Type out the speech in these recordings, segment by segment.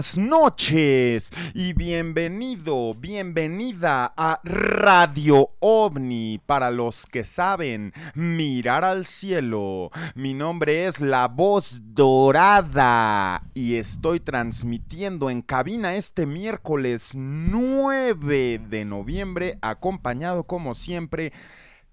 Buenas noches y bienvenido, bienvenida a Radio OVNI. Para los que saben mirar al cielo, mi nombre es La Voz Dorada y estoy transmitiendo en cabina este miércoles 9 de noviembre, acompañado como siempre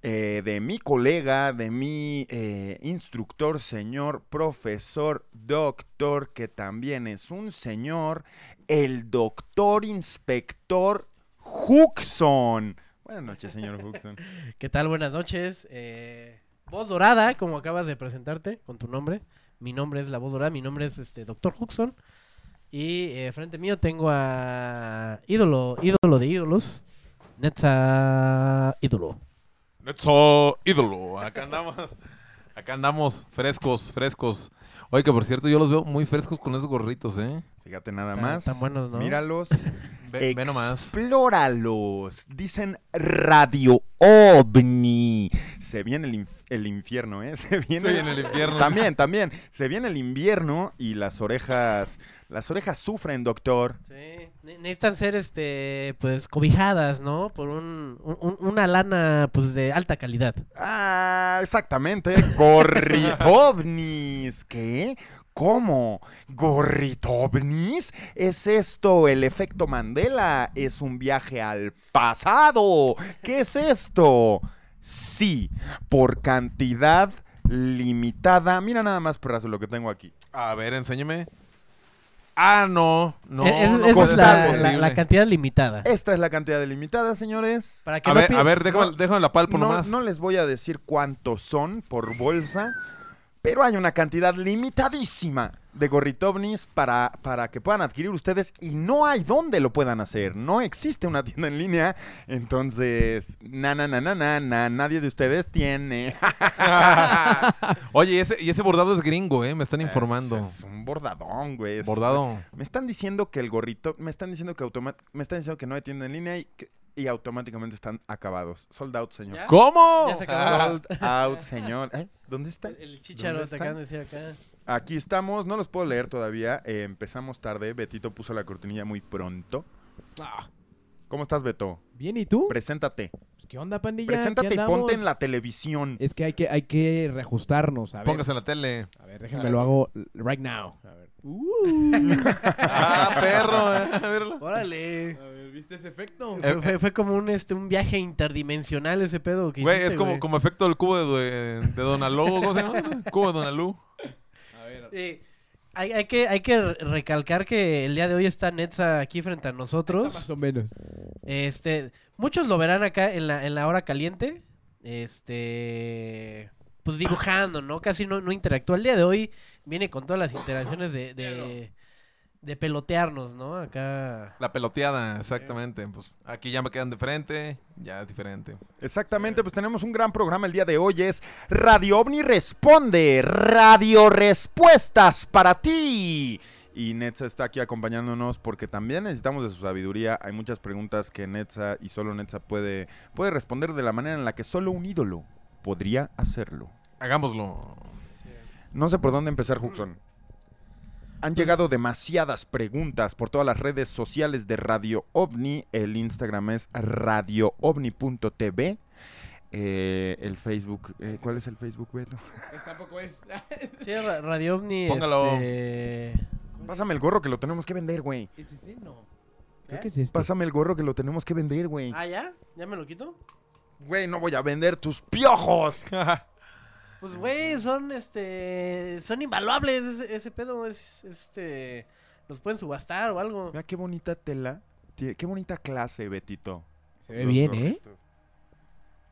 eh, de mi colega, de mi eh, instructor, señor, profesor, doctor, que también es un señor, el doctor inspector Huxon. Buenas noches, señor Huxon. ¿Qué tal? Buenas noches. Eh, voz dorada, como acabas de presentarte con tu nombre. Mi nombre es la voz dorada, mi nombre es este doctor Huxon. Y frente mío tengo a ídolo, ídolo de ídolos, Neta ídolo. Netzo ídolo. Acá andamos. Acá andamos frescos, frescos. Oye, que por cierto, yo los veo muy frescos con esos gorritos, ¿eh? Fíjate nada Tan- más. tan buenos, ¿no? Míralos. Ve, ve nomás. Explóralos. Dicen Radio OVNI. Se viene el, inf- el infierno, ¿eh? Se viene, Se viene el infierno. También, también. Se viene el invierno y las orejas. Las orejas sufren, doctor. Sí, ne- necesitan ser, este, pues, cobijadas, ¿no? Por un, un- un- una lana, pues, de alta calidad. Ah, exactamente. Gorritovnis. ¿Qué? ¿Cómo? ¿Gorritovnis? ¿Es esto el efecto Mandela? ¿Es un viaje al pasado? ¿Qué es esto? Sí, por cantidad limitada. Mira nada más, perrazo, lo que tengo aquí. A ver, enséñame. Ah, no. No, es- no esa puede es ser la, la- posible. la cantidad limitada. Esta es la cantidad limitada, señores. Para que A no ver, a ver, déjame, no- déjame la palpo No, nomás. no les voy a decir cuántos son por bolsa, pero hay una cantidad limitadísima de gorritovnis para, para que puedan adquirir ustedes y no hay dónde lo puedan hacer. No existe una tienda en línea, entonces, na, na, na, na, na, na, nadie de ustedes tiene. Oye, y ese, y ese bordado es gringo, ¿eh? Me están informando. Es, es un bordadón, güey. es- Bordado. Me están diciendo que el gorrito, me están diciendo que automa- me están diciendo que no hay tienda en línea y, que- y automáticamente están acabados. Sold out, señor. ¿Ya? ¿Cómo? Ya se. Sold out, señor. ¿Eh? ¿Dónde está? El, el chicharo ¿Dónde te está? acaban de decir acá. Aquí estamos, no los puedo leer todavía. eh, empezamos tarde. Betito puso la cortinilla muy pronto. Ah, ¿Cómo estás, Beto? bien, ¿y tú? Preséntate. Pues, ¿Qué onda, pandilla? Preséntate y ponte en la televisión. Es que hay que, hay que reajustarnos. A ver, Póngase en la tele. a ver déjenme lo hago right now. A ver. Uh. Ah, perro. eh. A ver. Órale. A ver, ¿viste ese efecto? Eh, Fue, fue- como un, este, un viaje interdimensional ese pedo que Güey, hiciste, es como, güey. como efecto del cubo de, de Donalú. ¿Cómo se llama? Cubo de Donalú. A ver. Eh, hay, hay que, hay que re- recalcar que el día de hoy está Netza aquí frente a nosotros. Más o menos. Este, muchos lo verán acá en la, en la hora caliente. Este, pues dibujando, ¿no? Casi no, no interactúa. El día de hoy viene con todas las interacciones de, de, de pelotearnos, ¿no? Acá. La peloteada, exactamente. Pues aquí ya me quedan de frente. Ya es diferente. Exactamente, pues tenemos un gran programa el día de hoy. Es Radio OVNI Responde, Radio Respuestas para ti. Y Netza está aquí acompañándonos porque también necesitamos de su sabiduría. Hay muchas preguntas que Netza y solo Netza puede, puede responder de la manera en la que solo un ídolo podría hacerlo. Hagámoslo. No sé por dónde empezar, Huxon. Han llegado demasiadas preguntas por todas las redes sociales de Radio OVNI. El Instagram es radioovni.tv. Eh, el Facebook, eh, ¿cuál es el Facebook, Beto? Pues tampoco es. Sí, Ra- Radio OVNI. Póngalo. este, Pásame el gorro que lo tenemos que vender, güey. ¿Es ese? No. ¿Eh? Creo que es este. Pásame el gorro que lo tenemos que vender, güey. Ah, ¿ya? ¿Ya me lo quito? Güey, no voy a vender tus piojos. Pues, güey, son, este... Son invaluables ese, ese pedo. Es, este... Los pueden subastar o algo. Mira qué bonita tela. Qué bonita clase, Betito. Se ve Los bien, ¿eh?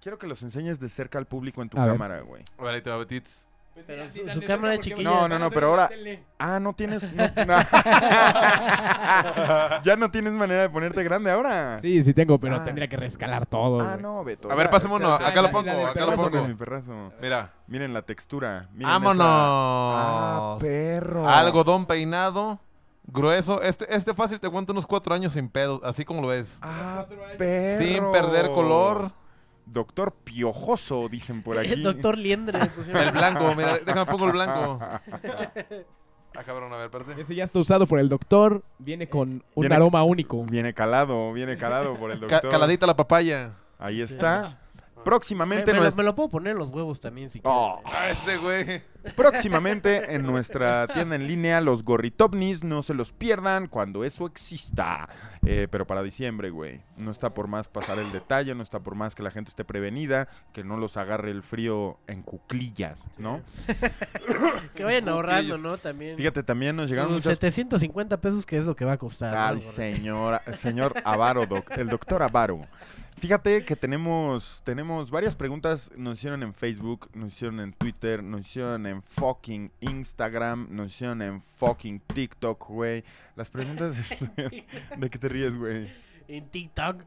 Quiero que los enseñes de cerca al público en tu A ver. cámara, güey. A ver, ahí te va, Betits. Pero su- su cámara es chiquilla. No, no, no, pero ahora- Ah, no tienes. no- no. ya no tienes manera de ponerte grande ahora. Sí, sí tengo, pero Ah. tendría que rescalar todo. Ah, no, Beto. A ver, pasémonos. ya, Acá lo pongo, acá lo pongo. mi perrazo. Mira. Miren la textura. Miren ¡Vámonos! esa- Ah, perro. Algodón peinado, grueso. Este, este fácil te aguanta unos cuatro años sin pedos, así como lo ves. Ah, perro. Sin perder color. Doctor piojoso, dicen por aquí. Doctor Liendre. El blanco, mira, déjame pongo el blanco. Ah, cabrón, a ver, espérate. Ese ya está usado por el doctor. Viene con un Viene- aroma único. Viene calado, viene calado por el Ca- doctor. caladita la papaya. Ahí está. Me, Próximamente, me lo, me lo puedo poner en los huevos también si Oh. Ah, ese güey. próximamente en nuestra tienda en línea, los gorritopnis, no se los pierdan cuando eso exista. Eh, pero para diciembre, güey. No está por más pasar el detalle, no está por más que la gente esté prevenida, que no los agarre el frío en cuclillas, ¿no? Que vayan ahorrando, ¿no? También. Fíjate, también nos llegaron Sus muchas 750 pesos, que es lo que va a costar. Ay, ¿no? señor, señor Avaro, doc- el doctor Avaro. Fíjate que tenemos, tenemos varias preguntas, nos hicieron en Facebook, nos hicieron en Twitter, nos hicieron en fucking Instagram, nos hicieron en fucking TikTok, güey. Las preguntas... estuvieron- ¿De qué te ríes, güey? En TikTok.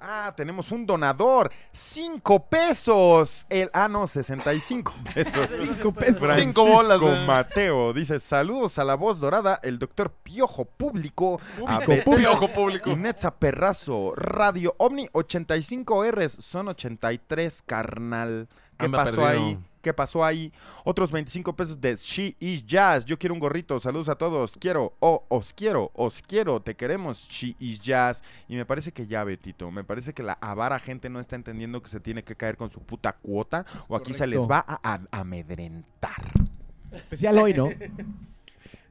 Ah, tenemos un donador. ¡Cinco pesos! El, ah, no, 65 pesos. Cinco pesos. Francisco Cinco bolas, eh. Mateo dice, saludos a la voz dorada, el doctor Piojo Público, a Público, Piojo público. Netza Perrazo, Radio Omni 85 Rs, son 83, carnal. ¿Qué Anda pasó perdido. ahí? ¿Qué pasó ahí? Otros 25 pesos de She is Jazz. Yo quiero un gorrito. Saludos a todos. Quiero, oh, os quiero, os quiero, te queremos, She is Jazz. Y me parece que ya, Betito, me parece que la avara gente no está entendiendo que se tiene que caer con su puta cuota o aquí se les va a, a- amedrentar. Especial hoy, ¿no?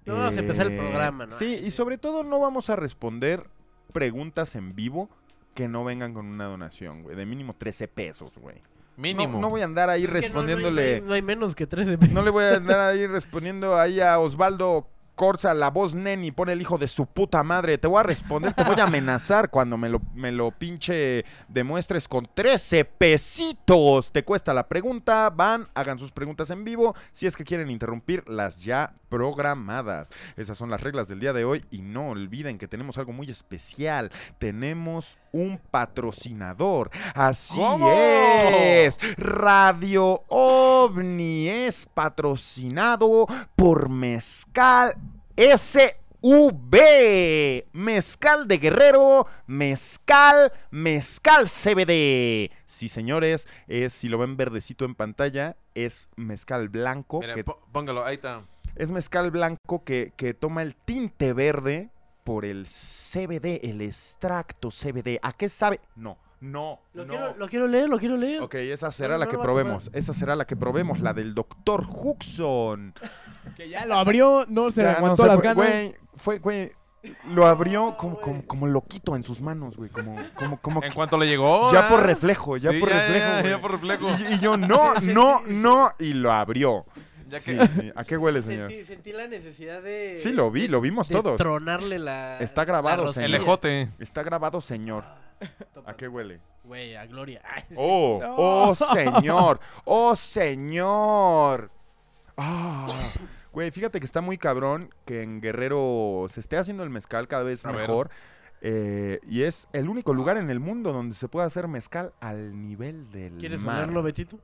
No vamos a empezar el Eh, programa, ¿no? Sí, y sobre todo no vamos a responder preguntas en vivo que no vengan con una donación, güey. De mínimo 13 pesos, güey. Mínimo. No, no voy a andar ahí Es que no- no hay- respondiéndole. No hay, no hay menos que 13 No le voy a andar ahí respondiendo ahí a Osvaldo Corza, la voz neni, pone el hijo de su puta madre. Te voy a responder, te voy a amenazar cuando me lo, me lo pinche demuestres con 13 pesitos. Te cuesta la pregunta, van, hagan sus preguntas en vivo. Si es que quieren interrumpir las ya programadas. Esas son las reglas del día de hoy. Y no olviden que tenemos algo muy especial. Tenemos un patrocinador. Así ¿Cómo? es. Radio OVNI es patrocinado por Mezcal SV. Mezcal de Guerrero, Mezcal, Mezcal CBD. Sí, señores, es, si lo ven verdecito en pantalla, es mezcal blanco. Mira, que- pó- póngalo, ahí está. es mezcal blanco que, que toma el tinte verde por el CBD, el extracto CBD. ¿A qué sabe? No, no, Lo, no. quiero, lo quiero leer, lo quiero leer. Ok, esa será No, la no que probemos. Esa será la que probemos, la del doctor Huxon. Que ya lo abrió, no se Ya, no aguantó sé, las ganas. Güey, fue, güey, lo abrió como, como, como loquito en sus manos, güey. Como, como, como En cuanto le llegó. ya ah. por reflejo, ya Sí, por ya, reflejo. ya, por reflejo. Y, y yo, no, Sí, sí, no, no. Y lo abrió. Ya Sí, que- sí. ¿A qué huele, señor? Sentí, sentí la necesidad de. Sí, lo vi, lo vimos de todos. tronarle la. Está grabado, la señor. El ejote. Está grabado, señor. ¿A qué huele? Güey, a Gloria. Ay. Oh, No. oh, señor. Oh, señor. Ah. Güey, fíjate que está muy cabrón que en Guerrero se esté haciendo el mezcal cada vez A mejor. eh, y es el único lugar en el mundo donde se puede hacer mezcal al nivel del ¿Quieres mar. olerlo, Betito?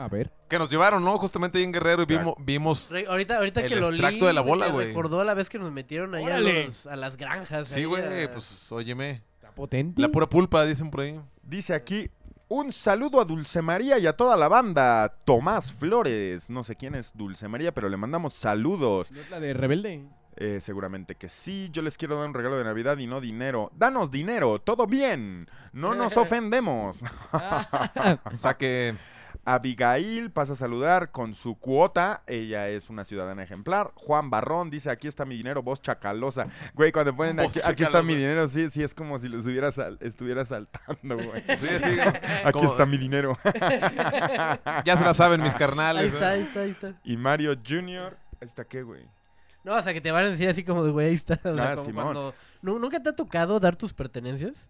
A ver. Que nos llevaron, ¿no? Justamente ahí en Guerrero y vimos, vimos Re- Ahorita, ahorita El que lo leí, extracto de la bola, me güey. recordó la vez que nos metieron ahí a, ¡Órale! los- a las granjas. Sí, ahí güey, a- pues óyeme. Está potente. La pura pulpa, dicen por ahí. Dice aquí, un saludo a Dulce María y a toda la banda. Tomás Flores. No sé quién es Dulce María, pero le mandamos saludos. ¿No es la de Rebelde? Eh, seguramente que sí. Yo les quiero dar un regalo de Navidad y no dinero. Danos dinero, todo bien. No nos ofendemos. Saque. Abigail pasa a saludar con su cuota. Ella es una ciudadana ejemplar. Juan Barrón dice: Aquí está mi dinero, voz chacalosa. Güey, cuando ponen aquí, aquí está mi dinero, sí, sí, es como si los hubiera sal- estuviera saltando, güey. Sí, sí. Aquí como- está mi dinero. Ya se la saben mis Ahí carnales. está, ¿eh? ahí está, ahí está. Y Mario Jr. Ahí está, ¿qué, güey? No, o sea, que te van a decir así como de, güey, ahí está. O sea, Ah, como Simón. cuando... ¿Nu- ¿Nunca te ha tocado dar tus pertenencias?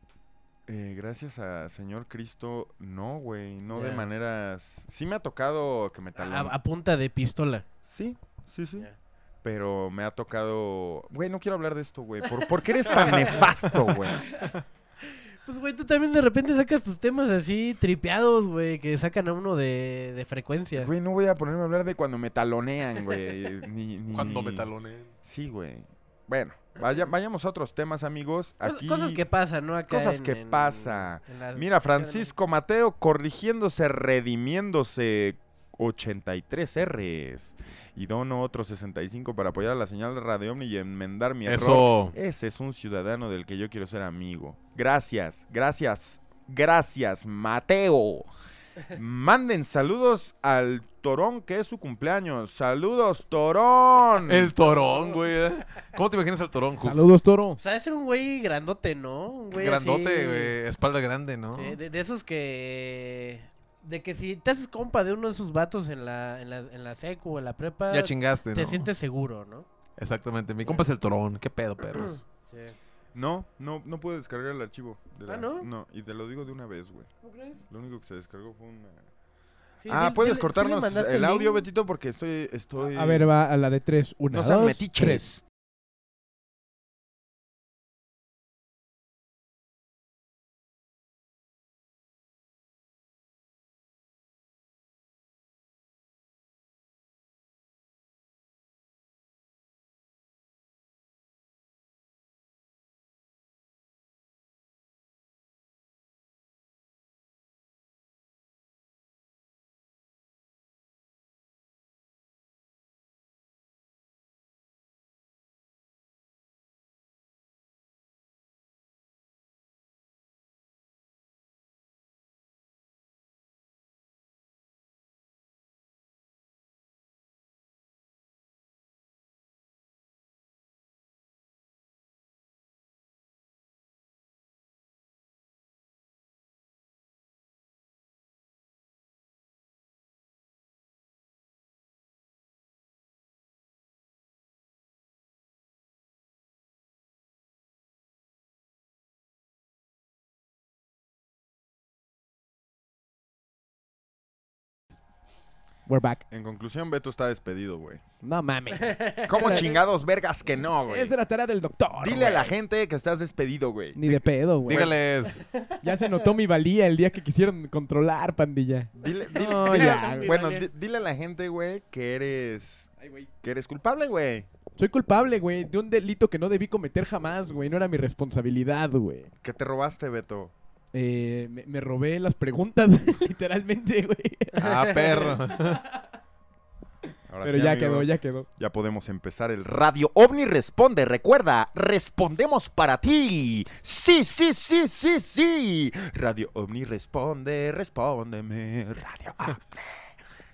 Eh, gracias a Señor Cristo, no, güey. No de maneras. Sí me ha tocado que me A, talon... a punta de pistola. Sí, sí, sí. Pero me ha tocado. Güey, no quiero hablar de esto, güey. ¿Por, por qué eres tan nefasto, güey? Pues, güey, tú también de repente sacas tus temas así tripeados, güey, que sacan a uno de, de frecuencia. Güey, no voy a ponerme a hablar de cuando me talonean, güey. Ni, ni- Cuando me talonen. Sí, güey. Bueno, vaya- vayamos a otros temas, amigos. Aquí. Cosas que pasan, ¿no? Acá Cosas en- que en- pasa. en la- Mira, Francisco Mateo corrigiéndose, redimiéndose. 83 R's. Y dono otros 65 para apoyar a la señal de Radio Omni y enmendar mi error. Eso. Ese es un ciudadano del que yo quiero ser amigo. Gracias, gracias, gracias, Mateo. Manden saludos al Torón, que es su cumpleaños. Saludos, Torón. El torón, güey. ¿eh? ¿Cómo te imaginas al torón, Hooks? Saludos, Toro. O sea, es un güey grandote, ¿no? Un güey Grandote, así- güey. Espalda grande, ¿no? Sí, de, de esos que... De que si te haces compa de uno de esos vatos en la, en la, en la secu o en la prepa, Ya chingaste, te ¿no? sientes seguro, ¿no? Exactamente. Mi compa es el torón. ¿Qué pedo, perros? Sí. No, no, no puedo descargar el archivo. de la- Ah, ¿no? No, y te lo digo de una vez, güey. ¿No crees? Lo único que se descargó fue una... Sí, ah, sí, ¿puedes sí cortarnos el audio? Betito? Porque estoy... estoy... A ver, va a la de tres. Una, No sean dos, metiches. tres. We're back. En conclusión, Beto está despedido, güey. No mames. ¿Cómo chingados vergas que no, güey? Es de la tarea del doctor. Dile a la güey. gente que estás despedido, güey. Ni de pedo, güey. Dígales. Ya se notó mi valía el día que quisieron controlar, pandilla. Dile, dile- No, dile- ya, güey. bueno, di- dile a la gente, güey, que eres que eres culpable, güey. Soy culpable, güey, de un delito que no debí cometer jamás, güey. No era mi responsabilidad, güey. Que te robaste, Beto. Eh, me, me robé las preguntas, literalmente, güey. Ah, perro. Ahora Pero sí, ya amigos, quedó, ya quedó. Ya podemos empezar el Radio OVNI Responde. Recuerda, respondemos para ti. Sí, sí, sí, sí, sí. Radio OVNI Responde, respóndeme. Radio OVNI.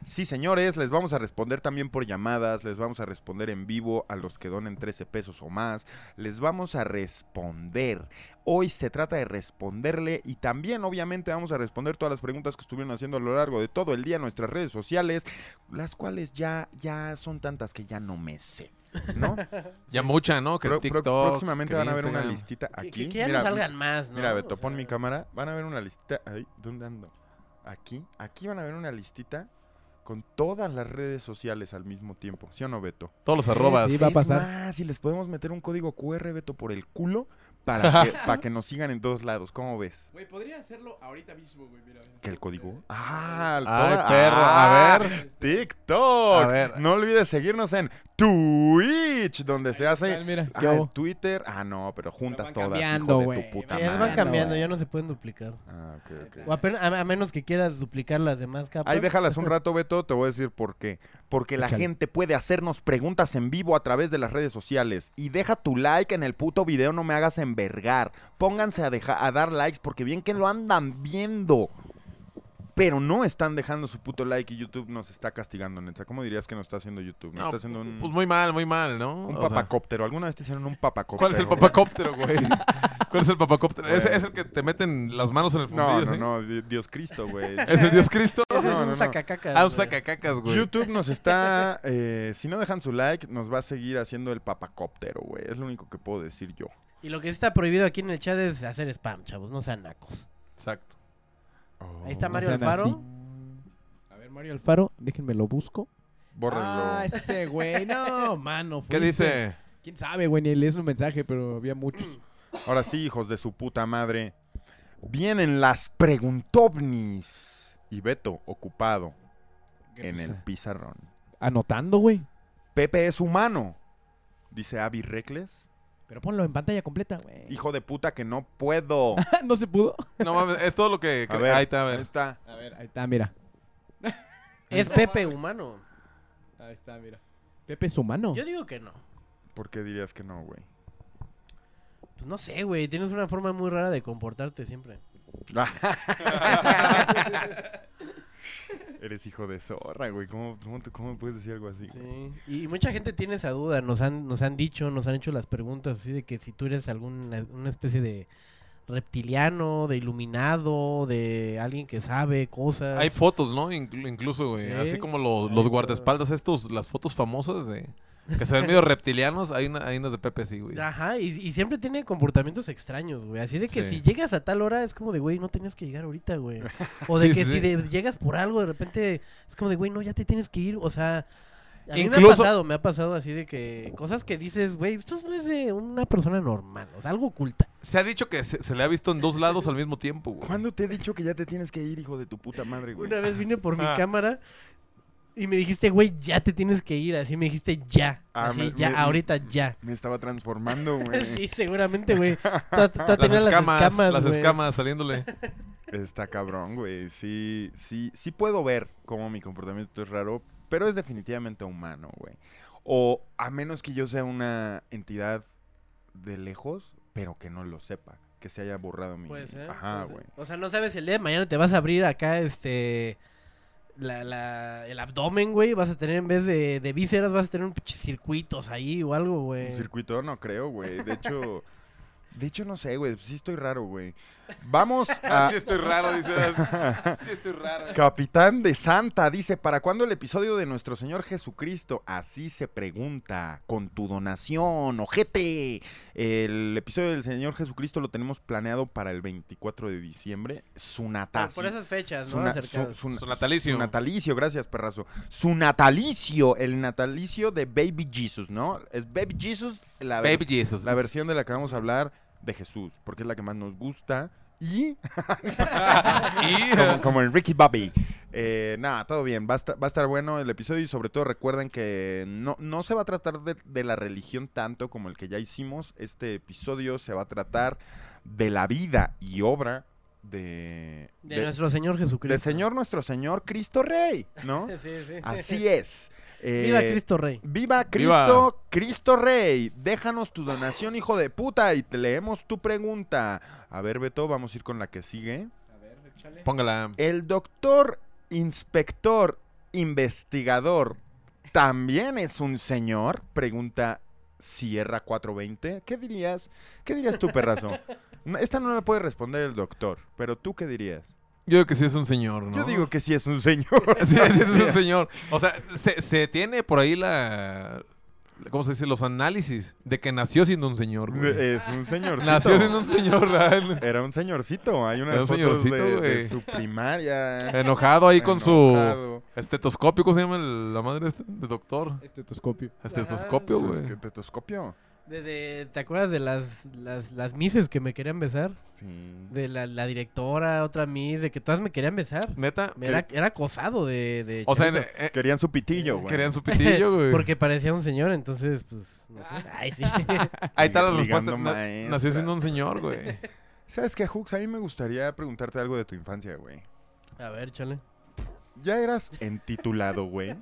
Sí, señores, les vamos a responder también por llamadas, les vamos a responder en vivo a los que donen 13 pesos o más, les vamos a responder. Hoy se trata de responderle y también obviamente vamos a responder todas las preguntas que estuvieron haciendo a lo largo de todo el día en nuestras redes sociales, las cuales ya, ya son tantas que ya no me sé, ¿no? Ya mucha, ¿no? Que Pro- pro- TikTok. próximamente que van a ver una listita aquí. Que, que ya mira, no salgan más, ¿no? Mira, Beto, O pon sea, mi cámara. Van a ver una listita. Ay, ¿dónde ando? Aquí. Aquí van a ver una listita con todas las redes sociales al mismo tiempo. ¿Sí o no, Beto? Todos los arrobas. sí, va a es pasar. más, si les podemos meter un código QR, Beto, por el culo para que, para que nos sigan en todos lados. ¿Cómo ves? Güey, podría hacerlo ahorita mismo, güey. Mira, ¿Que el código? Ah, Ay, toda- perro, ah, a ver. TikTok. A ver. No olvides seguirnos en Twitch, donde se hace. Mira, Ah. Twitter. Ah, no, pero juntas todas, cambiando, hijo de tu puta madre. van cambiando, ya no se pueden duplicar. Ah, ok, ok. O apenas- a, a menos que quieras duplicar las demás capas. Ahí déjalas un rato, Beto, te voy a decir por qué. Porque la gente puede hacernos preguntas en vivo a través de las redes sociales. Y deja tu like en el puto video, no me hagas envergar. Pónganse a, deja- a dar likes porque bien que lo andan viendo. Pero no están dejando su puto like y YouTube nos está castigando, Netza. ¿Cómo dirías que nos está haciendo YouTube? Nos No, está haciendo un, Pues muy mal, muy mal, ¿no? un O sea, papacóptero. ¿Alguna vez te hicieron un papacóptero? ¿Cuál es el papacóptero, güey? ¿Cuál es el papacóptero? ¿Ese es el que te meten las manos en el No, fundillo, no, ¿sí? no, di- Dios Cristo, güey. ¿Es el Dios Cristo? Ese no, es no, un no. sacacacas. Ah, un güey. sacacacas, güey. YouTube nos está, eh, si no dejan su like, nos va a seguir haciendo el papacóptero, güey. Es lo único que puedo decir yo. Y lo que sí está prohibido aquí en el chat es hacer spam, chavos, no sean nacos. Exacto. Ahí está Mario Alfaro. así. A ver, Mario Alfaro, déjenme lo busco. Bórrenlo. Ah, ese güey, no, mano. ¿Qué dice? ¿Quién sabe, güey? Ni lees un mensaje, pero había muchos. Ahora sí, hijos de su puta madre. Vienen las preguntovnis. Y Beto, ocupado en el pizarrón. Anotando, güey. Pepe es humano, dice Abby Reckless. Pero ponlo en pantalla completa, güey. Hijo de puta que no puedo. no se pudo. No mames, es todo lo que... A ver, Ahí está, a ahí ver. está. A ver, ahí está, mira. Es Pepe humano. Ahí está, mira. Pepe es humano. Yo digo que no. ¿Por qué dirías que no, güey? Pues no sé, güey, tienes una forma muy rara de comportarte siempre. Eres hijo de zorra, güey. ¿Cómo, cómo, te- cómo me puedes decir algo así? Sí. Y mucha gente tiene esa duda, nos han, nos han dicho, nos han hecho las preguntas así de que si tú eres alguna una especie de reptiliano, de iluminado, de alguien que sabe cosas. Hay fotos, ¿no? Inclu- incluso, güey. Sí. Así como los está. guardaespaldas estos, las fotos famosas de... Que se ven medio reptilianos. Hay, una, hay unas de Pepe así, güey. Ajá, y, y siempre tiene comportamientos extraños, güey. Así de que Sí. si llegas a tal hora es como de, güey, no tenías que llegar ahorita, güey. O de Sí, que sí, si sí. de- llegas por algo, de repente es como de, güey, no, ya te tienes que ir. O sea, a mí me ha Incluso- pasado, me ha pasado así de que cosas que dices, güey, esto no es de una persona normal, o sea, algo oculta. Se ha dicho que se, se le ha visto en dos lados al mismo tiempo, güey. ¿Cuándo te he dicho que ya te tienes que ir, hijo de tu puta madre, güey? Una vez vine por mi Ah. cámara y me dijiste, güey, ya te tienes que ir. Así me dijiste, ya. Ah, así, me- ya, me- ahorita ya. Me estaba transformando, güey. sí, seguramente, güey. Las escamas, las escamas, las escamas saliéndole. Está cabrón, güey. Sí, sí, sí puedo ver cómo mi comportamiento es raro, pero es definitivamente humano, güey. O a menos que yo sea una entidad de lejos, pero que no lo sepa, que se haya borrado mi. Puede ser. Ajá, güey. O sea, no sabes el día de mañana te vas a abrir acá, este. La, la, el abdomen, güey. Vas a tener en vez de, de vísceras, vas a tener un circuitos ahí o algo, güey. Un circuito no creo, güey. De hecho, de hecho no sé, güey. Sí estoy raro, güey. Vamos a Sí estoy raro, dice. Sí estoy raro. Capitán de Santa dice, ¿para cuándo el episodio de nuestro Señor Jesucristo? Así se pregunta, con tu donación, ojete. El episodio del Señor Jesucristo lo tenemos planeado para el 24 de diciembre. Su Por, natalicio. por esas fechas, Su, ¿no? na- Acercadas. su- su- Su natalicio. su natalicio, gracias, perrazo. Su natalicio, el natalicio de Baby Jesus, ¿no? Es Baby Jesus, la, Baby Jesus. la versión de la que vamos a hablar de Jesús, porque es la que más nos gusta. Y y... como, como en Ricky Bobby. Eh, nada, todo bien. Va a, estar, va a estar bueno el episodio y sobre todo recuerden que no, no se va a tratar de, de la religión tanto como el que ya hicimos. Este episodio se va a tratar de la vida y obra de... de, nuestro Señor Jesucristo. de Señor nuestro Señor Cristo Rey, ¿no? Sí, sí. Así es. Eh, Viva Cristo Rey. Viva Cristo, Cristo Rey. Déjanos tu donación, hijo de puta, y te leemos tu pregunta. A ver, Beto, vamos a ir con la que sigue. Póngala. El doctor, inspector, investigador, ¿también es un señor? Pregunta Sierra 420. ¿Qué dirías? ¿Qué dirías tú, perrazo? No, Esta no la puede responder el doctor, pero ¿tú qué dirías? Yo digo que sí es un señor, ¿no? Yo digo que sí es un señor. Sí, sí, es un señor. O sea, se, se tiene por ahí la... ¿Cómo se dice? Los análisis de que nació siendo un señor, güey. Es un señorcito. Nació siendo un señor real. Era un señorcito. Hay unas Era un fotos señorcito, de, su primaria. Enojado ahí con su... Estetoscopio, ¿cómo se llama el- la madre de doctor? Estetoscopio. Estetoscopio, Pues, güey. ¿Es que tetoscopio? De, de- ¿Te acuerdas de las, las, las mises que me querían besar? Sí. De la, la directora, otra miss, de que todas me querían besar. Neta. Me Era, era acosado de, de O sea, en- eh, Querían su pitillo, güey. querían su pitillo, güey. Porque parecía un señor, entonces, pues, no sé. Ay, sí. Ahí está la respuesta. Nació siendo un señor, güey. ¿Sabes qué, Hooks? A mí me gustaría preguntarte algo de tu infancia, güey. A ver, chale. ¿Ya eras entitulado, güey?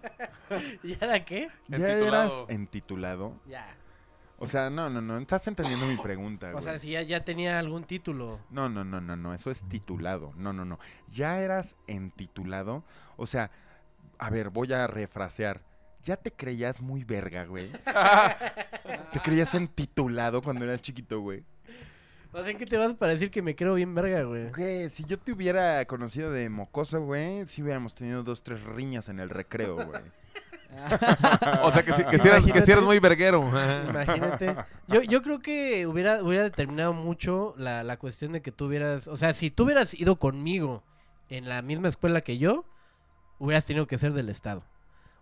¿Y ahora qué? ¿Ya Entitulado. eras entitulado? Ya. O sea, no, no, no. Estás entendiendo mi pregunta, O güey. sea, si ya, ya tenía algún título. No, no, no, no, no. Eso es titulado. No, no, no. ¿Ya eras entitulado? O sea, a ver, voy a refrasear. ¿Ya te creías muy verga, güey? ¿Te creías entitulado cuando eras chiquito, güey? O sea, ¿en qué te vas para decir que me creo bien verga, güey? Güey, si yo te hubiera conocido de mocoso, güey, sí hubiéramos tenido dos, tres riñas en el recreo, güey. O sea, que, sí- que, sí eras, que muy verguero. Imagínate. Yo, yo creo que hubiera, hubiera determinado mucho la, la cuestión de que tú hubieras... O sea, si tú hubieras ido conmigo en la misma escuela que yo, hubieras tenido que ser del Estado.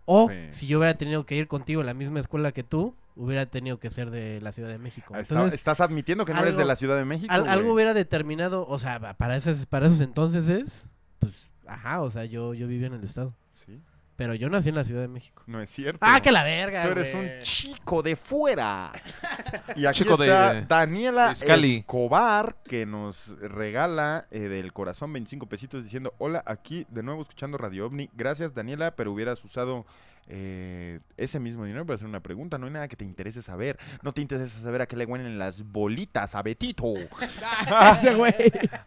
O Sí. si yo hubiera tenido que ir contigo en la misma escuela que tú, hubiera tenido que ser de la Ciudad de México. Ah, está- Entonces, estás admitiendo que no eres de la Ciudad de México, al- algo hubiera determinado, o sea, pa- para esos, para esos entonces es, pues, ajá, o sea, yo, yo vivía en el Estado. Sí, Pero yo nací en la Ciudad de México. no es cierto. ¡Ah, que la verga, Tú eres güey! un chico de fuera. Y aquí Chico de- está Daniela de Scali. Escobar, que nos regala eh, del corazón 25 pesitos diciendo, hola, aquí de nuevo escuchando Radio OVNI. Gracias, Daniela, pero hubieras usado eh, ese mismo dinero para hacer una pregunta. No hay nada que te interese saber. No te interesa saber a qué le huelen las bolitas a Betito. Ese güey.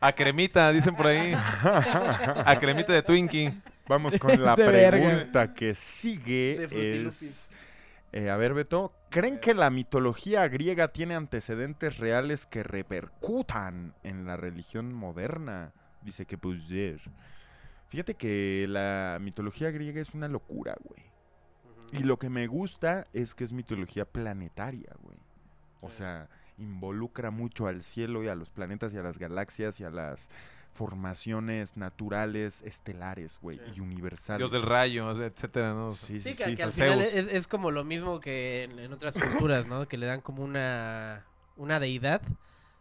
A cremita, dicen por ahí. A cremita de Twinkie. Vamos con la pregunta que sigue. Es, eh, a ver, Beto, ¿creen que la mitología griega tiene antecedentes reales que repercutan en la religión moderna? Dice que Puzer. Fíjate que la mitología griega es una locura, güey. Y lo que me gusta es que es mitología planetaria, güey. O sea, involucra mucho al cielo y a los planetas y a las galaxias y a las formaciones naturales estelares, güey, Sí. y universales. Dios del rayo, etcétera, ¿no? Sí, sí, Sí, que, sí. que al Zeus. final es, es como lo mismo que en, en otras culturas, ¿no? Que le dan como una, una deidad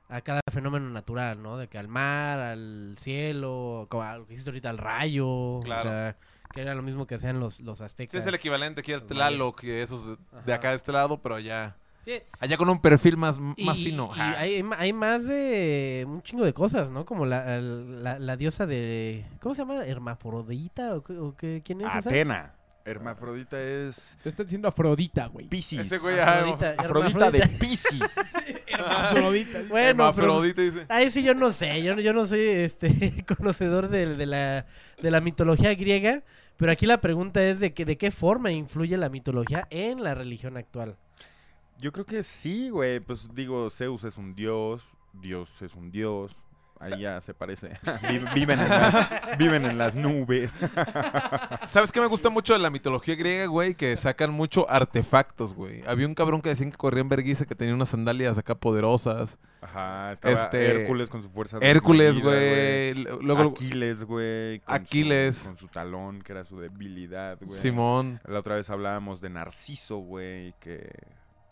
a cada fenómeno natural, ¿no? De que al mar, al cielo, como a lo que hiciste ahorita, al rayo. Claro. O sea, que era lo mismo que hacían los, los Sí, aztecas. es el equivalente aquí al Tlaloc y esos de, acá de este lado, pero allá. Sí, Allá con un perfil más, más y- fino. y Ah. hay, hay más de un chingo de cosas, ¿no? Como la, la, la diosa de... ¿Cómo se llama? ¿Hermafrodita? ¿O, qué- o qué- quién es esa? Atena. Hermafrodita es Te estás diciendo Afrodita, güey. Piscis. Güey, ah, Afrodita, Afrodita de hermafrodita. Piscis. Afrodita. Bueno, pero... Hermafrodita dice. Ahí sí yo no sé, yo, no- yo no soy este conocedor de, de la, de la mitología griega, pero aquí la pregunta es de que de qué forma influye la mitología en la religión actual. Yo creo que sí, güey. Pues digo, Zeus es un dios, Dios es un dios. Ahí ya se parece. Vi- viven, en las, viven en las nubes. ¿Sabes qué me gusta mucho de la mitología griega, güey? Que sacan mucho artefactos, güey. Había un cabrón que decían que corría en vergüenza que tenía unas sandalias acá poderosas. Ajá, estaba Este, Hércules con su fuerza. Hércules, güey. Luego, Aquiles, güey. su- Aquiles. Con su talón, que era su debilidad, güey. Simón. La otra vez hablábamos de Narciso, güey, que,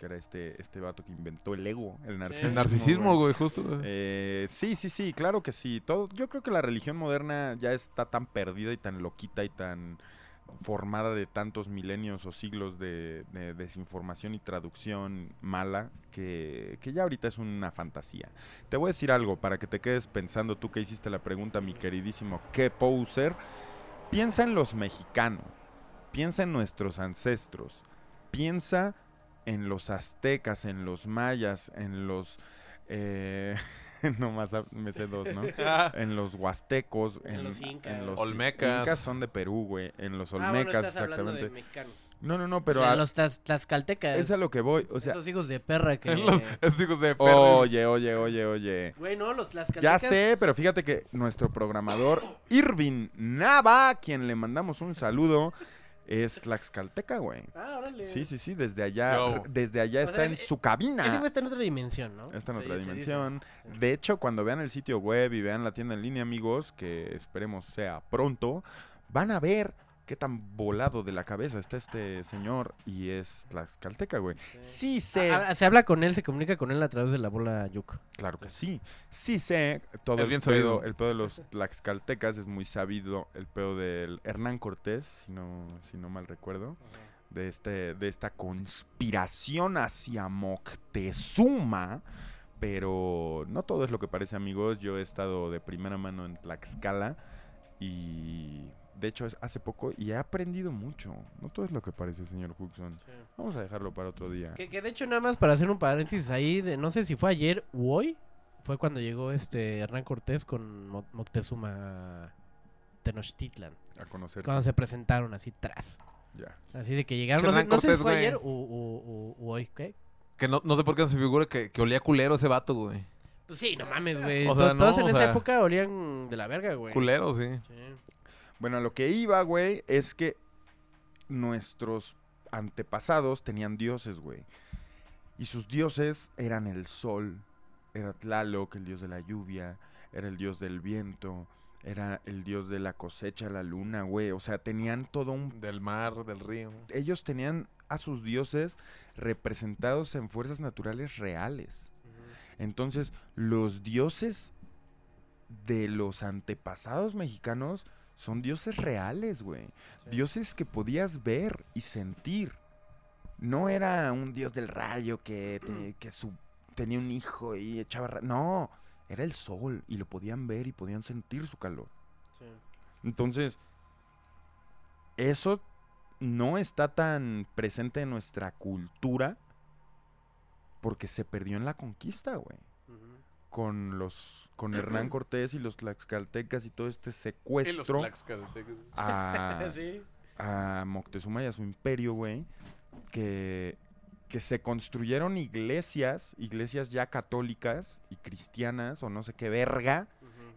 que era este, este vato que inventó el ego, el narcisismo. El narcisismo, güey, justo. Eh, sí, sí, sí, claro que sí. Todo, yo creo que la religión moderna ya está tan perdida y tan loquita y tan formada de tantos milenios o siglos de, de desinformación y traducción mala que, que ya ahorita es una fantasía. Te voy a decir algo para que te quedes pensando tú que hiciste la pregunta, mi queridísimo que poser. Piensa en los mexicanos, piensa en nuestros ancestros, piensa en los aztecas, en los mayas, en los... Eh, nomás me sé dos, ¿no? En los huastecos, en, En los incas. en los Olmecas. incas son de Perú, güey. En los Ah, bueno, olmecas, estás hablando de exactamente. mexicanos. No, no, no, Pero pero a- los tlaxcaltecas. es a lo que voy. O sea, esos hijos de perra que... Los- Esos hijos de perro. oye, oye, oye, oye. Güey, no, los Ya tlaxcaltecas... sé, pero fíjate que nuestro programador Irving Nava, quien le mandamos un saludo, es Tlaxcalteca, güey. Ah, órale. Sí, sí, sí, desde allá, desde allá O está sea, en ese- su cabina. Ese güey está en otra dimensión, ¿no? Está en Sí, otra dice. dimensión. Sí. De hecho, cuando vean el sitio web y vean la tienda en línea, amigos, que esperemos sea pronto, van a ver qué tan volado de la cabeza está este señor y es tlaxcalteca, güey. Sí sé, Ah, se habla con él, se comunica con él a través de la bola Yuk. claro que sí. Sí sé, todo Es el bien pedo, sabido. el pedo de los tlaxcaltecas es muy sabido, el pedo del Hernán Cortés, si no, si no mal recuerdo. de, este, de esta conspiración hacia Moctezuma. Pero no todo es lo que parece, amigos. Yo he estado de primera mano en Tlaxcala y de hecho es hace poco y he aprendido mucho. No todo es lo que parece, señor Huxon. Vamos a dejarlo para otro día. Que, que de hecho, nada más para hacer un paréntesis ahí, de, no sé si fue ayer u hoy, fue cuando llegó este Hernán Cortés con Mo- Moctezuma Tenochtitlan. A conocerse. Cuando se presentaron así tras. Ya. Así de que llegaron. No sé, Hernán no sé si Cortés, fue ayer u, u- u- u hoy, ¿qué? Que no, no sé por qué se figura que, que olía culero ese vato, güey. Pues sí, no mames, güey. O sea, To- Todos no, en o esa sea- época olían de la verga, güey. Culero, sí. Sí. Bueno, a lo que iba, güey, es que nuestros antepasados tenían dioses, güey. Y sus dioses eran el sol, era Tlaloc, el dios de la lluvia, era el dios del viento, era el dios de la cosecha, la luna, güey. O sea, tenían todo un... Del mar, del río. Ellos tenían a sus dioses representados en fuerzas naturales reales. Entonces, los dioses de los antepasados mexicanos son dioses reales, güey. Sí. Dioses que podías ver y sentir. No era un dios del rayo que, te- que su- tenía un hijo y echaba... ra- No, era el sol y lo podían ver y podían sentir su calor. Sí. Entonces, eso no está tan presente en nuestra cultura porque se perdió en la conquista, güey. Con los con Hernán Cortés y los tlaxcaltecas y todo este secuestro a, Sí. a Moctezuma y a su imperio, güey, que, que se construyeron iglesias, iglesias ya católicas y cristianas o no sé qué verga,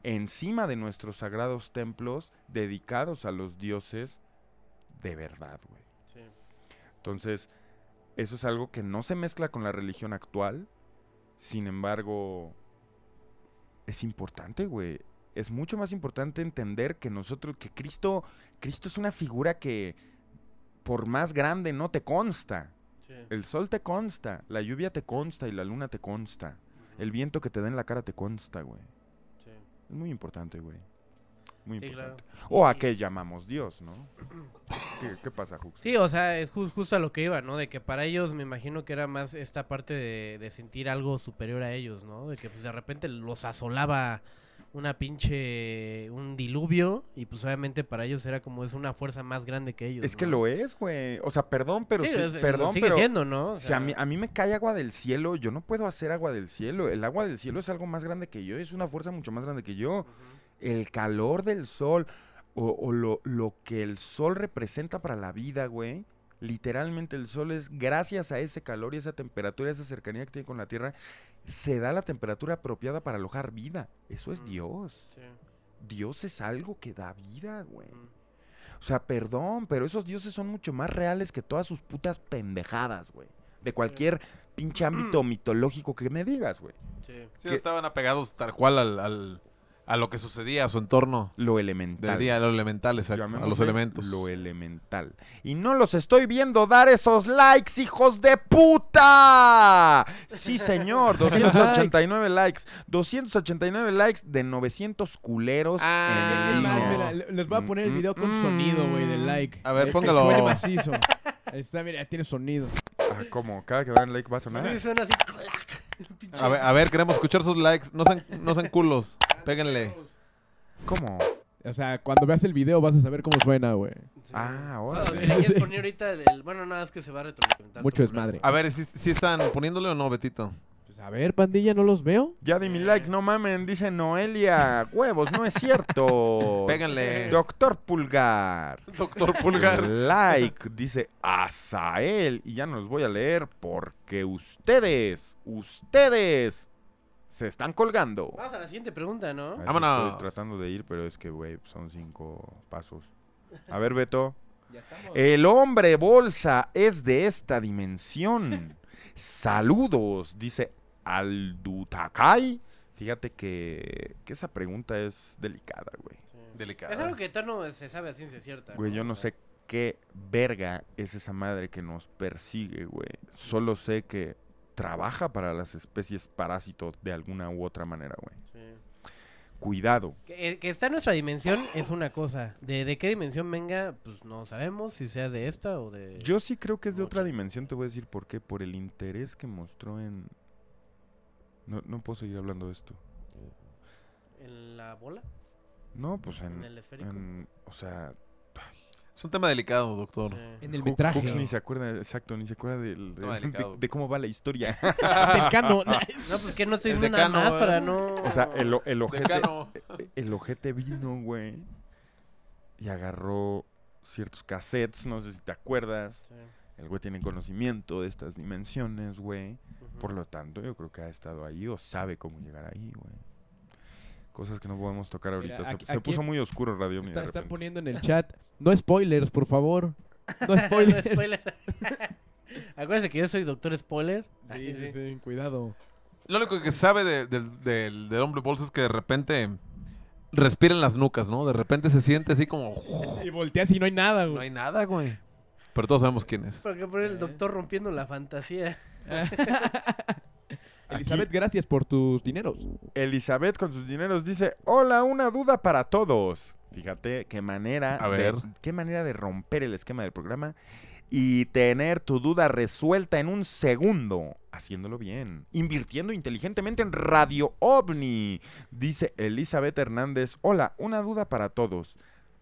encima de nuestros sagrados templos dedicados a los dioses de verdad, güey. Sí. Entonces, eso es algo que no se mezcla con la religión actual. Sin embargo, es importante, güey. Es mucho más importante entender que nosotros, que Cristo, Cristo es una figura que por más grande no te consta. Sí. El sol te consta, la lluvia te consta y la luna te consta. El viento que te da en la cara te consta, güey. Sí. Es muy importante, güey. Muy Sí, claro. importante. O a Y- qué llamamos Dios, ¿no? ¿Qué, qué pasa, Jux? Sí, o sea, es ju- justo a lo que iba, ¿no? De que para ellos me imagino que era más esta parte de, de sentir algo superior a ellos, ¿no? De que pues de repente los asolaba una pinche, un diluvio y pues obviamente para ellos era como es una fuerza más grande que ellos. Es que lo es, güey. O sea, perdón, pero Sí, sí, es- perdón, sigue pero siendo, ¿no? O si a mí, sea, a mí me cae agua del cielo, yo no puedo hacer agua del cielo. El agua del cielo es algo más grande que yo, es una fuerza mucho más grande que yo. El calor del sol o, o lo, lo que el sol representa para la vida, güey. Literalmente el sol es, gracias a ese calor y esa temperatura, esa cercanía que tiene con la Tierra, se da la temperatura apropiada para alojar vida. Eso es Mm. Dios. Sí, Dios es algo que da vida, güey. ujú. O sea, perdón, pero esos dioses son mucho más reales que todas sus putas pendejadas, güey. De cualquier pinche ámbito mitológico que me digas, güey. Sí. Sí, ¿Qué? estaban apegados tal cual al, al- a lo que sucedía, a su entorno Lo elemental. del día, a lo elemental, exacto, a los elementos. Lo elemental. Y no los estoy viendo dar esos likes, hijos de puta. Sí, señor. 289 likes. 289 likes de 900 culeros Ah, en más, mira, le- les voy a poner el video con Mm, sonido, güey, mm. del like. A ver, que póngalo. suene macizo. Ahí está, mira, tiene sonido. Ah, ¿Cómo? Cada que dan like va a sonar. Sí, suena así. A ver, a ver, queremos escuchar sus likes. No sean, no sean culos. Péguenle. ¿Cómo? O sea, cuando veas el video vas a saber cómo suena, güey. Sí. Ah, Bueno, órale. si le quieres poner ahorita el, el- Bueno, nada, es que se va a retroalimentar. Mucho tu desmadre. programa. A ver, ¿si, están poniéndole o no, Betito? Pues a ver, pandilla, ¿no los veo? Ya di mi like, no mamen, dice Noelia. Huevos, no es cierto. Péganle. Doctor Pulgar. Doctor Pulgar. Like, dice Azael. Y ya no los voy a leer porque ustedes, ustedes se están colgando. Vamos a la siguiente pregunta, ¿no? Vámonos. Estoy tratando de ir, pero es que, güey, son cinco pasos. A ver, Beto. Ya estamos. El hombre bolsa es de esta dimensión. Saludos, dice Aldutakai. Fíjate que, que esa pregunta es delicada, güey. Sí. Delicado. Es algo que no se sabe a ciencia cierta. Güey, yo no sé qué verga es esa madre que nos persigue, güey. Solo sé que trabaja para las especies parásitos de alguna u otra manera, güey. Sí. Cuidado. Que, eh, que está en nuestra dimensión es una cosa. De, de qué dimensión venga, pues no sabemos si sea de esta o de... Yo sí creo que es de otra dimensión, te voy a decir por qué. Por el interés que mostró en... No, no puedo seguir hablando de esto. ¿En la bola? No, pues en... ¿En el esférico? en- o sea... Es un tema delicado, doctor. Sí. En el metraje. Hux ni se acuerda, exacto, ni se acuerda del- No, de, delicado. de- de cómo va la historia. Del cano. No, pues que no estoy El diciendo nada decano, más ¿eh? para no... O sea, el, o- el ojete... Decano. El ojete vino, güey. Y agarró ciertos cassettes, no sé si te acuerdas. Sí. El güey tiene conocimiento de estas dimensiones, güey. Por lo tanto, yo creo que ha estado ahí o sabe cómo llegar ahí, güey. Cosas que no podemos tocar ahorita. Mira, Se- aquí- se, aquí puso es- muy oscuro Radio de Está, están poniendo en el chat. No spoilers, por favor. No No, spoilers. spoiler. Acuérdense que yo soy doctor spoiler. Sí, sí, sí, cuidado. Lo único que sabe de- del, del- del hombre bolsa es que de repente respira en las nucas, ¿no? De repente se siente así como... Y volteas y no hay nada, No güey. hay nada, güey. Pero todos sabemos quién es. Porque por el doctor rompiendo la fantasía. Elizabeth, gracias por tus dineros. Elizabeth con sus dineros dice, hola, una duda para todos. Fíjate qué manera, A de- ver. qué manera de romper el esquema del programa y tener tu duda resuelta en un segundo, haciéndolo bien, invirtiendo inteligentemente en Radio OVNI. Dice Elizabeth Hernández, hola, una duda para todos.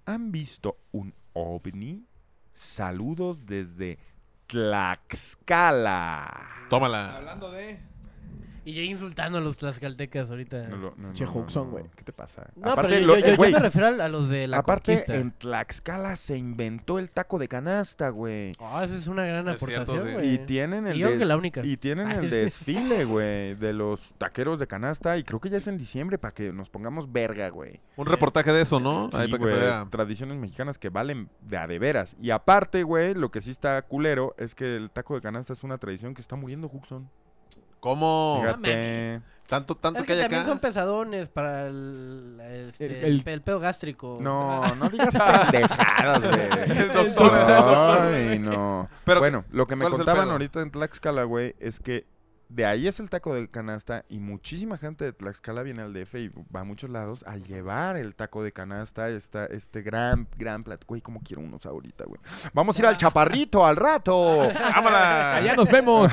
¿Han visto un OVNI? Saludos desde Tlaxcala. Tómala. Hablando de... Y yo insultando a los tlaxcaltecas ahorita. No, lo- no, Che, no, no, Huxon, no, güey. ¿Qué te pasa? No, Aparte, pero yo, yo- yo güey, me refiero a- los de la Aparte, conquista. en Tlaxcala se inventó el taco de canasta, güey. Ah, esa es una gran Es aportación, sí. güey. Y tienen el Y des- la única. Y tienen el desfile, güey, de los taqueros de canasta. Y creo que ya es en diciembre para que nos pongamos verga, güey. Un reportaje de eso, ¿no? Ahí Sí, para que se vea. tradiciones mexicanas que valen de a de veras. Y aparte, güey, lo que sí está culero es que el taco de canasta es una tradición que está muriendo, Huxon. ¿Cómo? Fíjate. Tanto, tanto Es que que hay también acá. son pesadones para el, este, El- el, el- el pedo gástrico. No, no digas pendejadas, güey. Ay, no. Pero, bueno, lo que me ¿cuál es el contaban ahorita en Tlaxcala, güey, es que de ahí es el taco de canasta y muchísima gente de Tlaxcala viene al DF y va a muchos lados a llevar el taco de canasta, esta, este gran, gran plato. Güey, como quiero unos ahorita, güey. Vamos a ir al chaparrito al rato. ¡Vámonos! Allá nos vemos.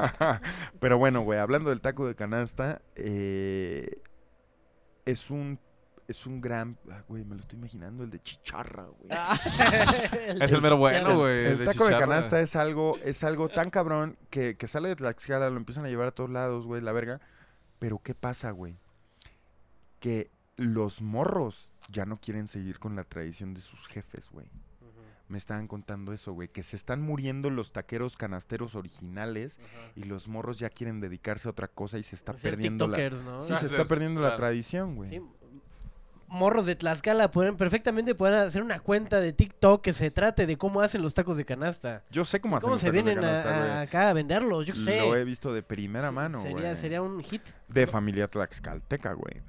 Pero bueno, güey, hablando del taco de canasta, eh, es un... Es un gran... ah, güey, me lo estoy imaginando, el de chicharra, güey. Es el mero bueno, güey. El taco de canasta es algo, es algo tan cabrón que, que sale de Tlaxcala, lo empiezan a llevar a todos lados, güey, la verga. Pero ¿qué pasa, güey? Que los morros ya no quieren seguir con la tradición de sus jefes, güey. Me estaban contando eso, güey, que se están muriendo los taqueros canasteros originales y los morros ya quieren dedicarse a otra cosa y se está Ser perdiendo la... ¿no? Sí, Ah, se sí, está perdiendo la tradición, güey. Sí, morros de Tlaxcala pueden perfectamente pueden hacer una cuenta de TikTok que se trate de cómo hacen los tacos de canasta. Yo sé cómo hacen ¿Cómo los se tacos de vienen a- canasta, a- acá a venderlos? Yo sé. Lo he visto de primera Sí, mano, sería, güey. sería un hit. De familia tlaxcalteca, güey.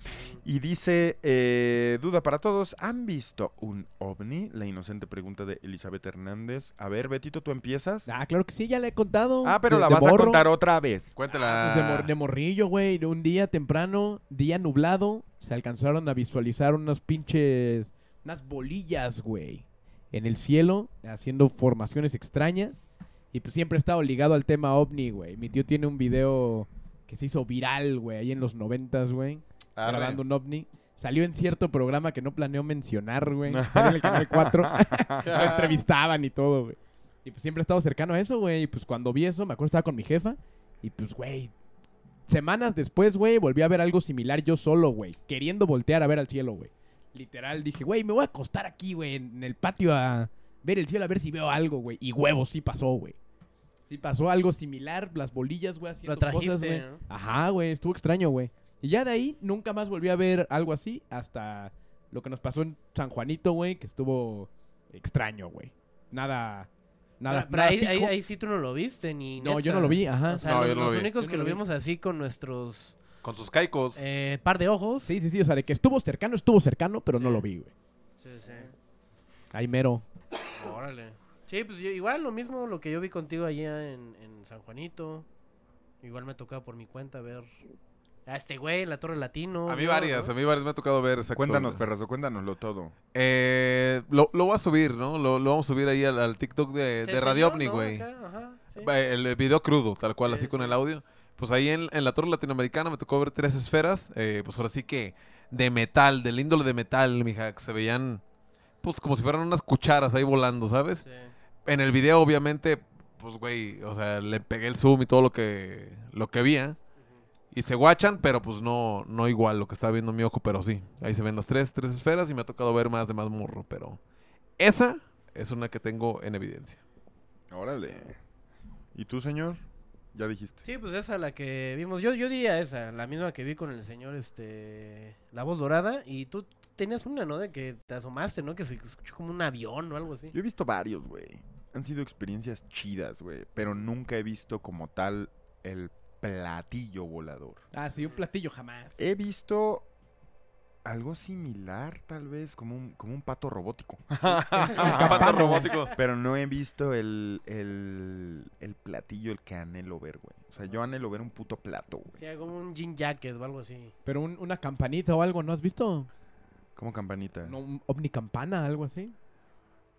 Y dice, eh, duda para todos, ¿han visto un ovni? La inocente pregunta de Elizabeth Hernández. A ver, Betito, ¿tú empiezas? Ah, claro que sí, ya le he contado. Ah, pero De- la de vas a contar otra vez. Cuéntela. Pues de, mor- de morrillo, güey. Un día temprano, día nublado, se alcanzaron a visualizar unos pinches. Unas bolillas, güey. En el cielo, haciendo formaciones extrañas. Y pues siempre he estado ligado al tema ovni, güey. Mi tío tiene un video que se hizo viral, güey, ahí en los noventas, güey. Grabando un ovni. Salió en cierto programa que no planeo mencionar, güey. Salió en el canal 4. Lo entrevistaban y todo, güey. Y pues siempre he estado cercano a eso, güey. Y pues cuando vi eso, me acuerdo estaba con mi jefa. Y pues, güey. Semanas después, güey, volví a ver algo similar yo solo, güey. Queriendo voltear a ver al cielo, güey. Literal, dije, güey, me voy a acostar aquí, güey, en el patio a ver el cielo, a ver si veo algo, güey. Y huevo, sí pasó, güey. Sí pasó algo similar, las bolillas, güey, haciendo Lo trajiste, cosas, güey. ¿no? Ajá, güey, estuvo extraño, güey. Y ya de ahí nunca más volví a ver algo así hasta lo que nos pasó en San Juanito, güey, que estuvo extraño, güey. Nada, nada, Pero, pero nada ahí, ahí, sí tú no lo viste ni No, yo no lo vi, ajá. O sea, No, los, yo no lo los vi. únicos Yo que no lo lo vi. vimos así con nuestros Con sus caicos. Eh, par de ojos. Sí, sí, sí. O sea, de que estuvo cercano, estuvo cercano, pero no lo vi, güey. Sí, sí. Ahí mero. Órale. Sí, pues yo- igual lo mismo, lo que yo vi contigo allá en, en San Juanito. Igual me tocaba por mi cuenta ver a este güey en la Torre Latino. a mí ¿no? varias, a mí varias me ha tocado ver. exacto. Cuéntanos, perrazo, cuéntanoslo todo. Eh, lo, lo voy a subir, ¿no? Lo, lo vamos a subir ahí al, al TikTok de, Radio OVNI, ¿no? güey. Acá, ajá, sí. Eh, El video crudo, tal cual, Sí, así con el audio. Pues ahí en, en la Torre Latinoamericana me tocó ver tres esferas. eh, pues ahora sí que de metal, del índole de metal, mija, que se veían pues como si fueran unas cucharas ahí volando, ¿sabes? Sí. En el video, obviamente, pues güey, o sea, le pegué el zoom y todo lo que, lo que había. Y se guachan, pero pues no, no igual lo que estaba viendo mi ojo, pero sí. Ahí se ven las tres, tres esferas y me ha tocado ver más de más morro, pero esa es una que tengo en evidencia. Órale. ¿Y tú, señor? Ya dijiste. Sí, pues esa la que vimos. Yo, yo diría esa, la misma que vi con el señor, este, la voz dorada. Y tú tenías una, ¿no? De que te asomaste, ¿no? Que se escuchó como un avión o algo así. Yo he visto varios, güey. Han sido experiencias chidas, güey. Pero nunca he visto como tal el platillo volador. Ah, sí, un platillo jamás. He visto algo similar, tal vez, como un, como un pato robótico. Pato robótico. Pero no he visto el, el, el platillo, el que anhelo ver, güey. O sea, yo anhelo ver un puto plato, güey. O sea, como un jean jacket o algo así. Pero un- una campanita o algo, ¿no has visto? Como campanita. No, un ovni campana, algo así.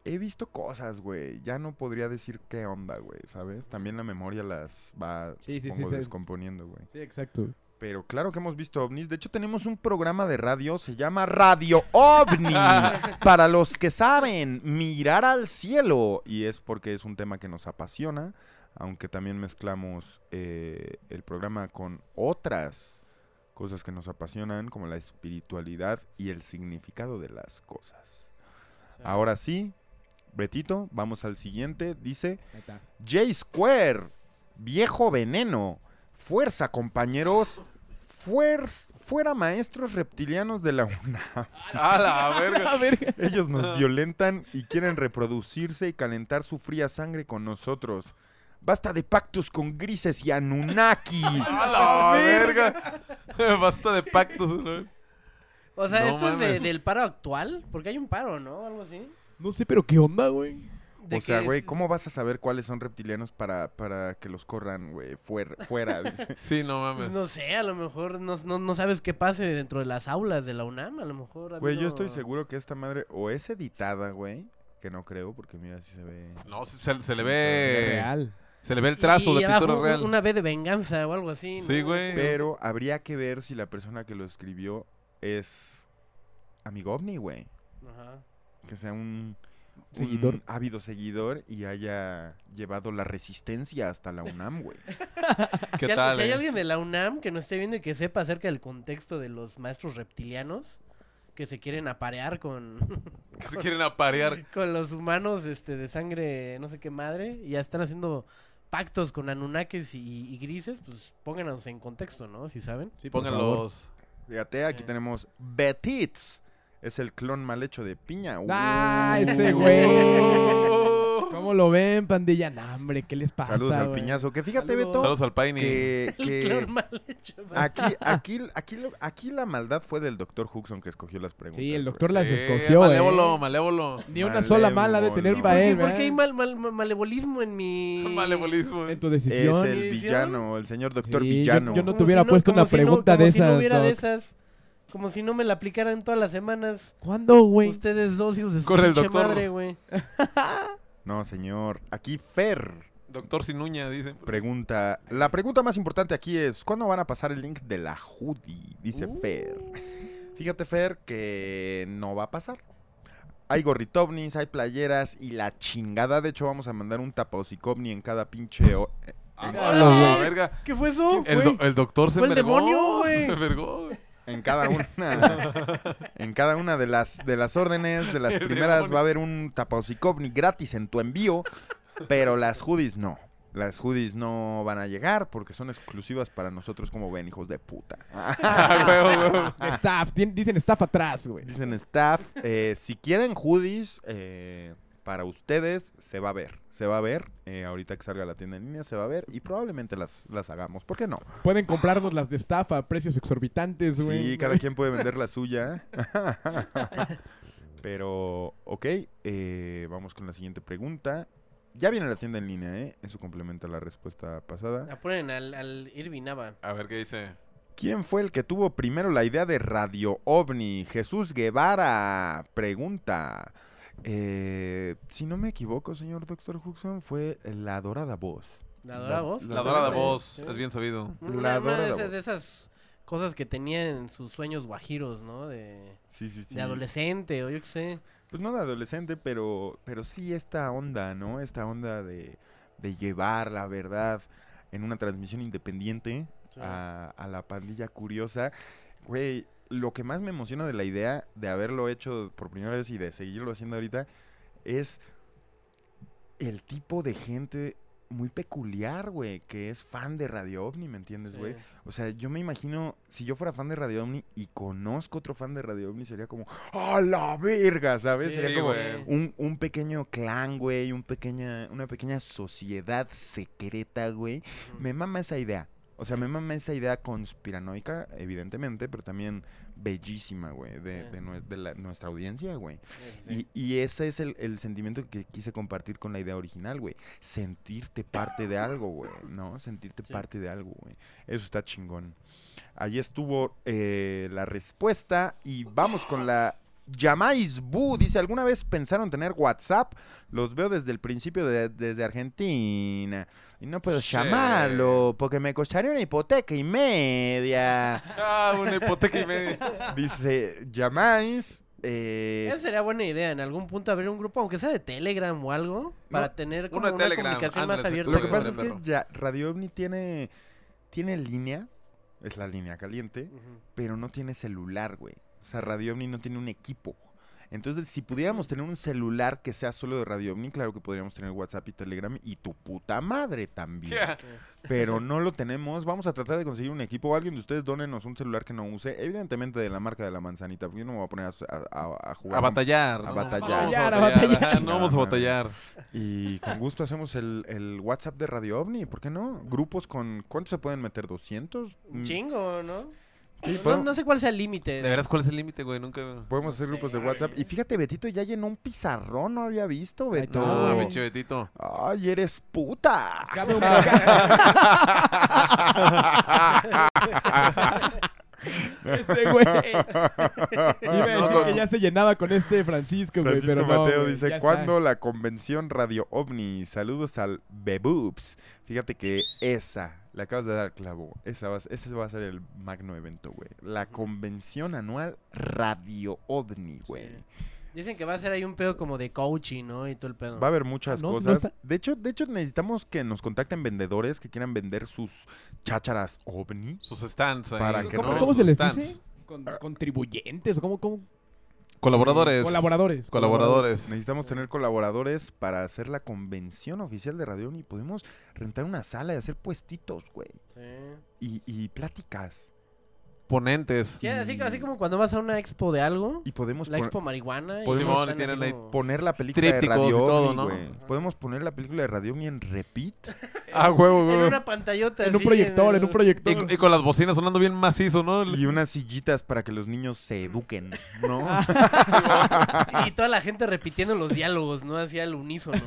He visto cosas, güey. Ya no podría decir qué onda, güey, ¿sabes? También la memoria las va Sí, sí, sí, supongo, sí. descomponiendo, güey. Sí, exacto. Pero claro que hemos visto ovnis. De hecho, tenemos un programa de radio, se llama Radio OVNI. para los que saben, mirar al cielo. Y es porque es un tema que nos apasiona, aunque también mezclamos eh, el programa con otras cosas que nos apasionan, como la espiritualidad y el significado de las cosas. Ahora sí, Betito, vamos al siguiente. Dice. J Square, viejo veneno, fuerza compañeros, fuers- fuera maestros reptilianos de la UNAM. A la verga. Ellos nos violentan y quieren reproducirse y calentar su fría sangre con nosotros. Basta de pactos con grises y anunnakis. A la verga. Basta de pactos. ¿no? O sea, No esto es de- mames. del paro actual, porque hay un paro, ¿no? Algo así. No sé, pero ¿qué onda, güey? De O sea, que güey, es- ¿cómo vas a saber cuáles son reptilianos para, para que los corran, güey, fuera? fuera dice. Sí, no Pues mames. no sé, a lo mejor no, no, no sabes qué pase dentro de las aulas de la UNAM, a lo mejor. ha Güey, yo habido- estoy seguro que esta madre o es editada, güey, que no creo, porque mira si se ve... No, se, se- se le ve. real. Se le ve el trazo Y de abajo pintura real. Una B de venganza o algo así. Sí, ¿no? güey. Pero habría que ver si la persona que lo escribió es amigo ovni, güey. Ajá. Que sea un, Seguidor. un ávido seguidor y haya llevado la resistencia hasta la UNAM, güey. ¿Qué si, al- tal? si hay eh? alguien de la UNAM que nos esté viendo y que sepa acerca del contexto de los maestros reptilianos que se quieren aparear con, Que se quieren aparear. con los humanos este, de sangre, no sé qué madre, y ya están haciendo pactos con Anunnakis y, y grises, pues pónganos en contexto, ¿no? Si saben. Sí. Pónganlos. Fíjate, aquí Sí. tenemos Betits. Es el clon mal hecho de piña. ¡Ah, Uh. ese güey! ¿Cómo lo ven, pandilla? Nah, hombre, ¿qué les pasa, Saludos al güey? piñazo. Que fíjate, Saludos. Beto, Saludos al Paini. que, El que. ¿no? aquí, aquí, aquí, la maldad fue del doctor Huxon que escogió las preguntas. Sí, el doctor las Sí, escogió, malévolo, eh. malévolo. Ni una sola mala de tener ¿Y Malévolo. para qué, él, por qué hay mal, mal- mal- malevolismo en mi... Malebolismo. En tu Es decisión. el ¿División? villano, el señor doctor Sí, villano. yo no te hubiera si puesto una si no- pregunta como de si no esas, hubiera de esas. Como si no me la aplicaran todas las semanas. ¿Cuándo, güey? Ustedes dos hijos de su Corre el pinche doctor. madre, güey. No, señor. Aquí Fer Doctor sin uña, dicen. pregunta. La pregunta más importante aquí es: ¿cuándo van a pasar el link de la hoodie? Dice Uh. Fer. Fíjate, Fer, que no va a pasar. Hay gorritovnis, hay playeras y la chingada. De hecho, vamos a mandar un tapausicovni en cada pinche. o- eh, Ah, en, verga. ¿Qué fue eso? El, do- el doctor se Fue el envergó. demonio, güey. Se envergó. En cada una. en cada una de las, de las órdenes, de las El primeras, demonio. va a haber un tapausicovni gratis en tu envío. Pero las hoodies no. Las hoodies no van a llegar porque son exclusivas para nosotros, como ven, hijos de puta. Ah. Staff, dicen staff atrás, güey. Dicen staff, eh, si quieren hoodies, eh, para ustedes se va a ver. Se va a ver. eh, ahorita que salga la tienda en línea se va a ver y probablemente las, las hagamos. ¿Por qué no? Pueden comprarnos las de estafa a precios exorbitantes, güey. Sí, cada quien puede vender la suya. Pero, ok, eh, vamos con la siguiente pregunta. Ya viene la tienda en línea, ¿eh? Eso complementa la respuesta pasada. Apuren al, al Irving Nava. A ver qué dice. ¿Quién fue el que tuvo primero la idea de Radio OVNI? Jesús Guevara pregunta. Eh, si no me equivoco, señor Doctor Huxon, fue la dorada voz. ¿La Dora Voz? La dorada voz, Sí. es bien sabido. Una, La una Dora de, esas, Voz. de esas cosas que tenía en sus sueños guajiros, ¿no? De, Sí, sí, sí. de adolescente o yo qué sé. Pues no de adolescente, pero, pero sí esta onda, ¿no? Esta onda de, de llevar la verdad en una transmisión independiente Sí. a, a la pandilla curiosa. Güey, lo que más me emociona de la idea de haberlo hecho por primera vez y de seguirlo haciendo ahorita es el tipo de gente muy peculiar, güey, que es fan de Radio OVNI, ¿me entiendes, güey? Sí. O sea, yo me imagino, si yo fuera fan de Radio OVNI y conozco otro fan de Radio OVNI, sería como, ¡a la verga! ¿Sabes? Sí, sería sí, como un, un pequeño clan, güey, un pequeña, una pequeña sociedad secreta, güey. Me mama esa idea. O sea, me mama esa idea conspiranoica, evidentemente, pero también bellísima, güey, de, Sí. de nue- de la- nuestra audiencia, güey. Sí, sí. Y, y ese es el, el sentimiento que quise compartir con la idea original, güey. Sentirte parte de algo, güey, ¿no? Sentirte parte de algo, güey. Eso está chingón. Allí estuvo eh, la respuesta y vamos con la... Llamais Bu dice, ¿alguna vez pensaron tener WhatsApp? Los veo desde el principio de- desde Argentina. Y no puedo Che. llamarlo porque me costaría una hipoteca y media. Ah, una hipoteca y media. Dice, Llamais... eh, Esa sería buena idea, en algún punto abrir un grupo, aunque sea de Telegram o algo, para tener como una Telegram, comunicación más abierta. Lo que pasa es que ya Radio OVNI tiene, tiene línea, es la línea caliente, pero no tiene celular, güey. O sea, Radio OVNI no tiene un equipo. Entonces, si pudiéramos tener un celular que sea solo de Radio OVNI, claro que podríamos tener WhatsApp y Telegram y tu puta madre también. Pero no lo tenemos. Vamos a tratar de conseguir un equipo. O alguien de ustedes donenos un celular que no use. Evidentemente de la marca de la manzanita, porque yo no me voy a poner a, a- a jugar. A batallar. A ¿no? batallar. Vamos A batallar. No vamos a batallar. Y con gusto hacemos el, el WhatsApp de Radio OVNI, ¿por qué no? Grupos con... ¿Cuántos se pueden meter? ¿200? Un chingo, ¿no? Sí, no, sé cuál sea el límite. ¿De veras cuál es el límite, güey? Nunca... podemos hacer grupos de. WhatsApp. Y fíjate, Betito ya llenó un pizarrón, no había visto, Beto. no. No, pinche Betito. Ay, eres puta. Cabe un Ese güey. Iba a decir No, que ya se llenaba con este Francisco, güey. Francisco pero Mateo dice. ¿cuándo la convención Radio OVNI? Saludos al Beboops. Fíjate que esa, le acabas de dar clavo, esa va, ese va a ser el magno evento, güey. La convención anual Radio OVNI, güey. Dicen que va a ser ahí un pedo como de coaching, ¿no? Y todo el pedo. Va a haber muchas No, no cosas. está- De hecho, de hecho necesitamos que nos contacten vendedores que quieran vender sus chácharas OVNI. Sus stands ahí. Para que ¿Cómo, no- cómo Sus se les stands. dice? Con- contribuyentes o cómo, cómo? Colaboradores. Colaboradores. Colaboradores. Necesitamos tener colaboradores para hacer la convención oficial de Radio OVNI. Podemos rentar una sala y hacer puestitos, güey. Sí. Y, y pláticas. Sí, así, así como cuando vas a una expo de algo, Y podemos la expo marihuana. y Podemos- tienen ahí como- poner la película de Trípticos Radio y todo, OVNI, ¿no? güey. Podemos poner la película de Radio OVNI en repeat. Ah, huevo, En huevo. una pantallota. En un proyector, en el- un proyector. Y, y con las bocinas sonando bien macizo, ¿no? y unas sillitas para que los niños se eduquen, ¿no? Y toda la gente repitiendo los diálogos, ¿no? Así al unísono.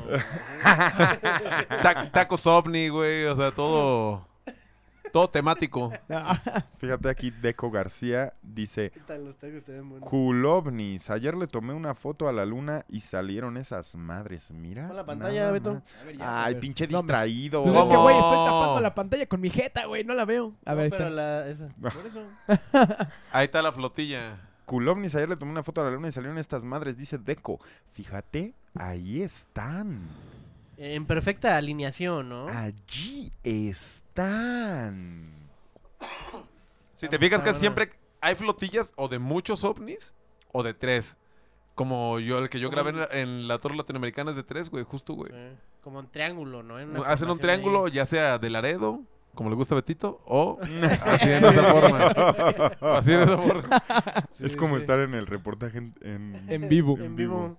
Ta- tacos ovni, güey. O sea, todo. Todo temático. Fíjate aquí, Deco García dice... Culovnis. Ayer le tomé una foto a la luna y salieron esas madres. Mira. Pon la pantalla, nada Beto. más. A ver, ya, a Ay, pinche No, distraído. Pues es que, güey, estoy tapando la pantalla con mi jeta, güey. No la veo. A No, ver, pero está. la, esa. Por eso. Ahí está la flotilla. Culovnis. Ayer le tomé una foto a la luna y salieron estas madres. Dice Deco. Fíjate, ahí están. En perfecta alineación, ¿no? Allí están. Si te fijas que siempre hay flotillas o de muchos ovnis o de tres. Como yo, el que yo grabé en la, en la Torre Latinoamericana es de tres, güey, justo, güey. Sí. Como en triángulo, ¿no? En una Hacen un triángulo, ahí. ya sea de Laredo, como le gusta a Betito, o así en esa forma. Así en esa forma. es como sí. estar en el reportaje en, en- En vivo. En vivo.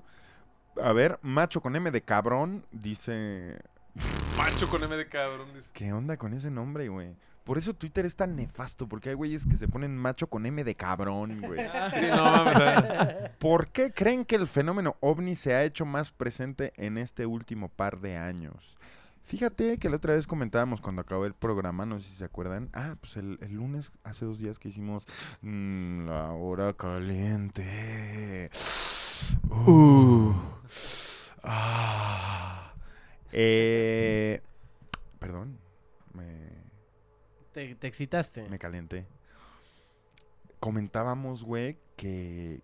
A ver, macho con M de cabrón, dice... Macho con M de cabrón. dice. ¿Qué onda con ese nombre, güey? Por eso Twitter es tan nefasto, porque hay güeyes que se ponen macho con M de cabrón, güey. Sí, no mames. ¿Por qué creen que el fenómeno ovni se ha hecho más presente en este último par de años? Fíjate que la otra vez comentábamos cuando acabó el programa, no sé si se acuerdan. Ah, pues el, el lunes, hace dos días que hicimos mm, la hora caliente. Uh, ah. Eh, perdón, me, Te, te excitaste. me calenté. Comentábamos, güey, que,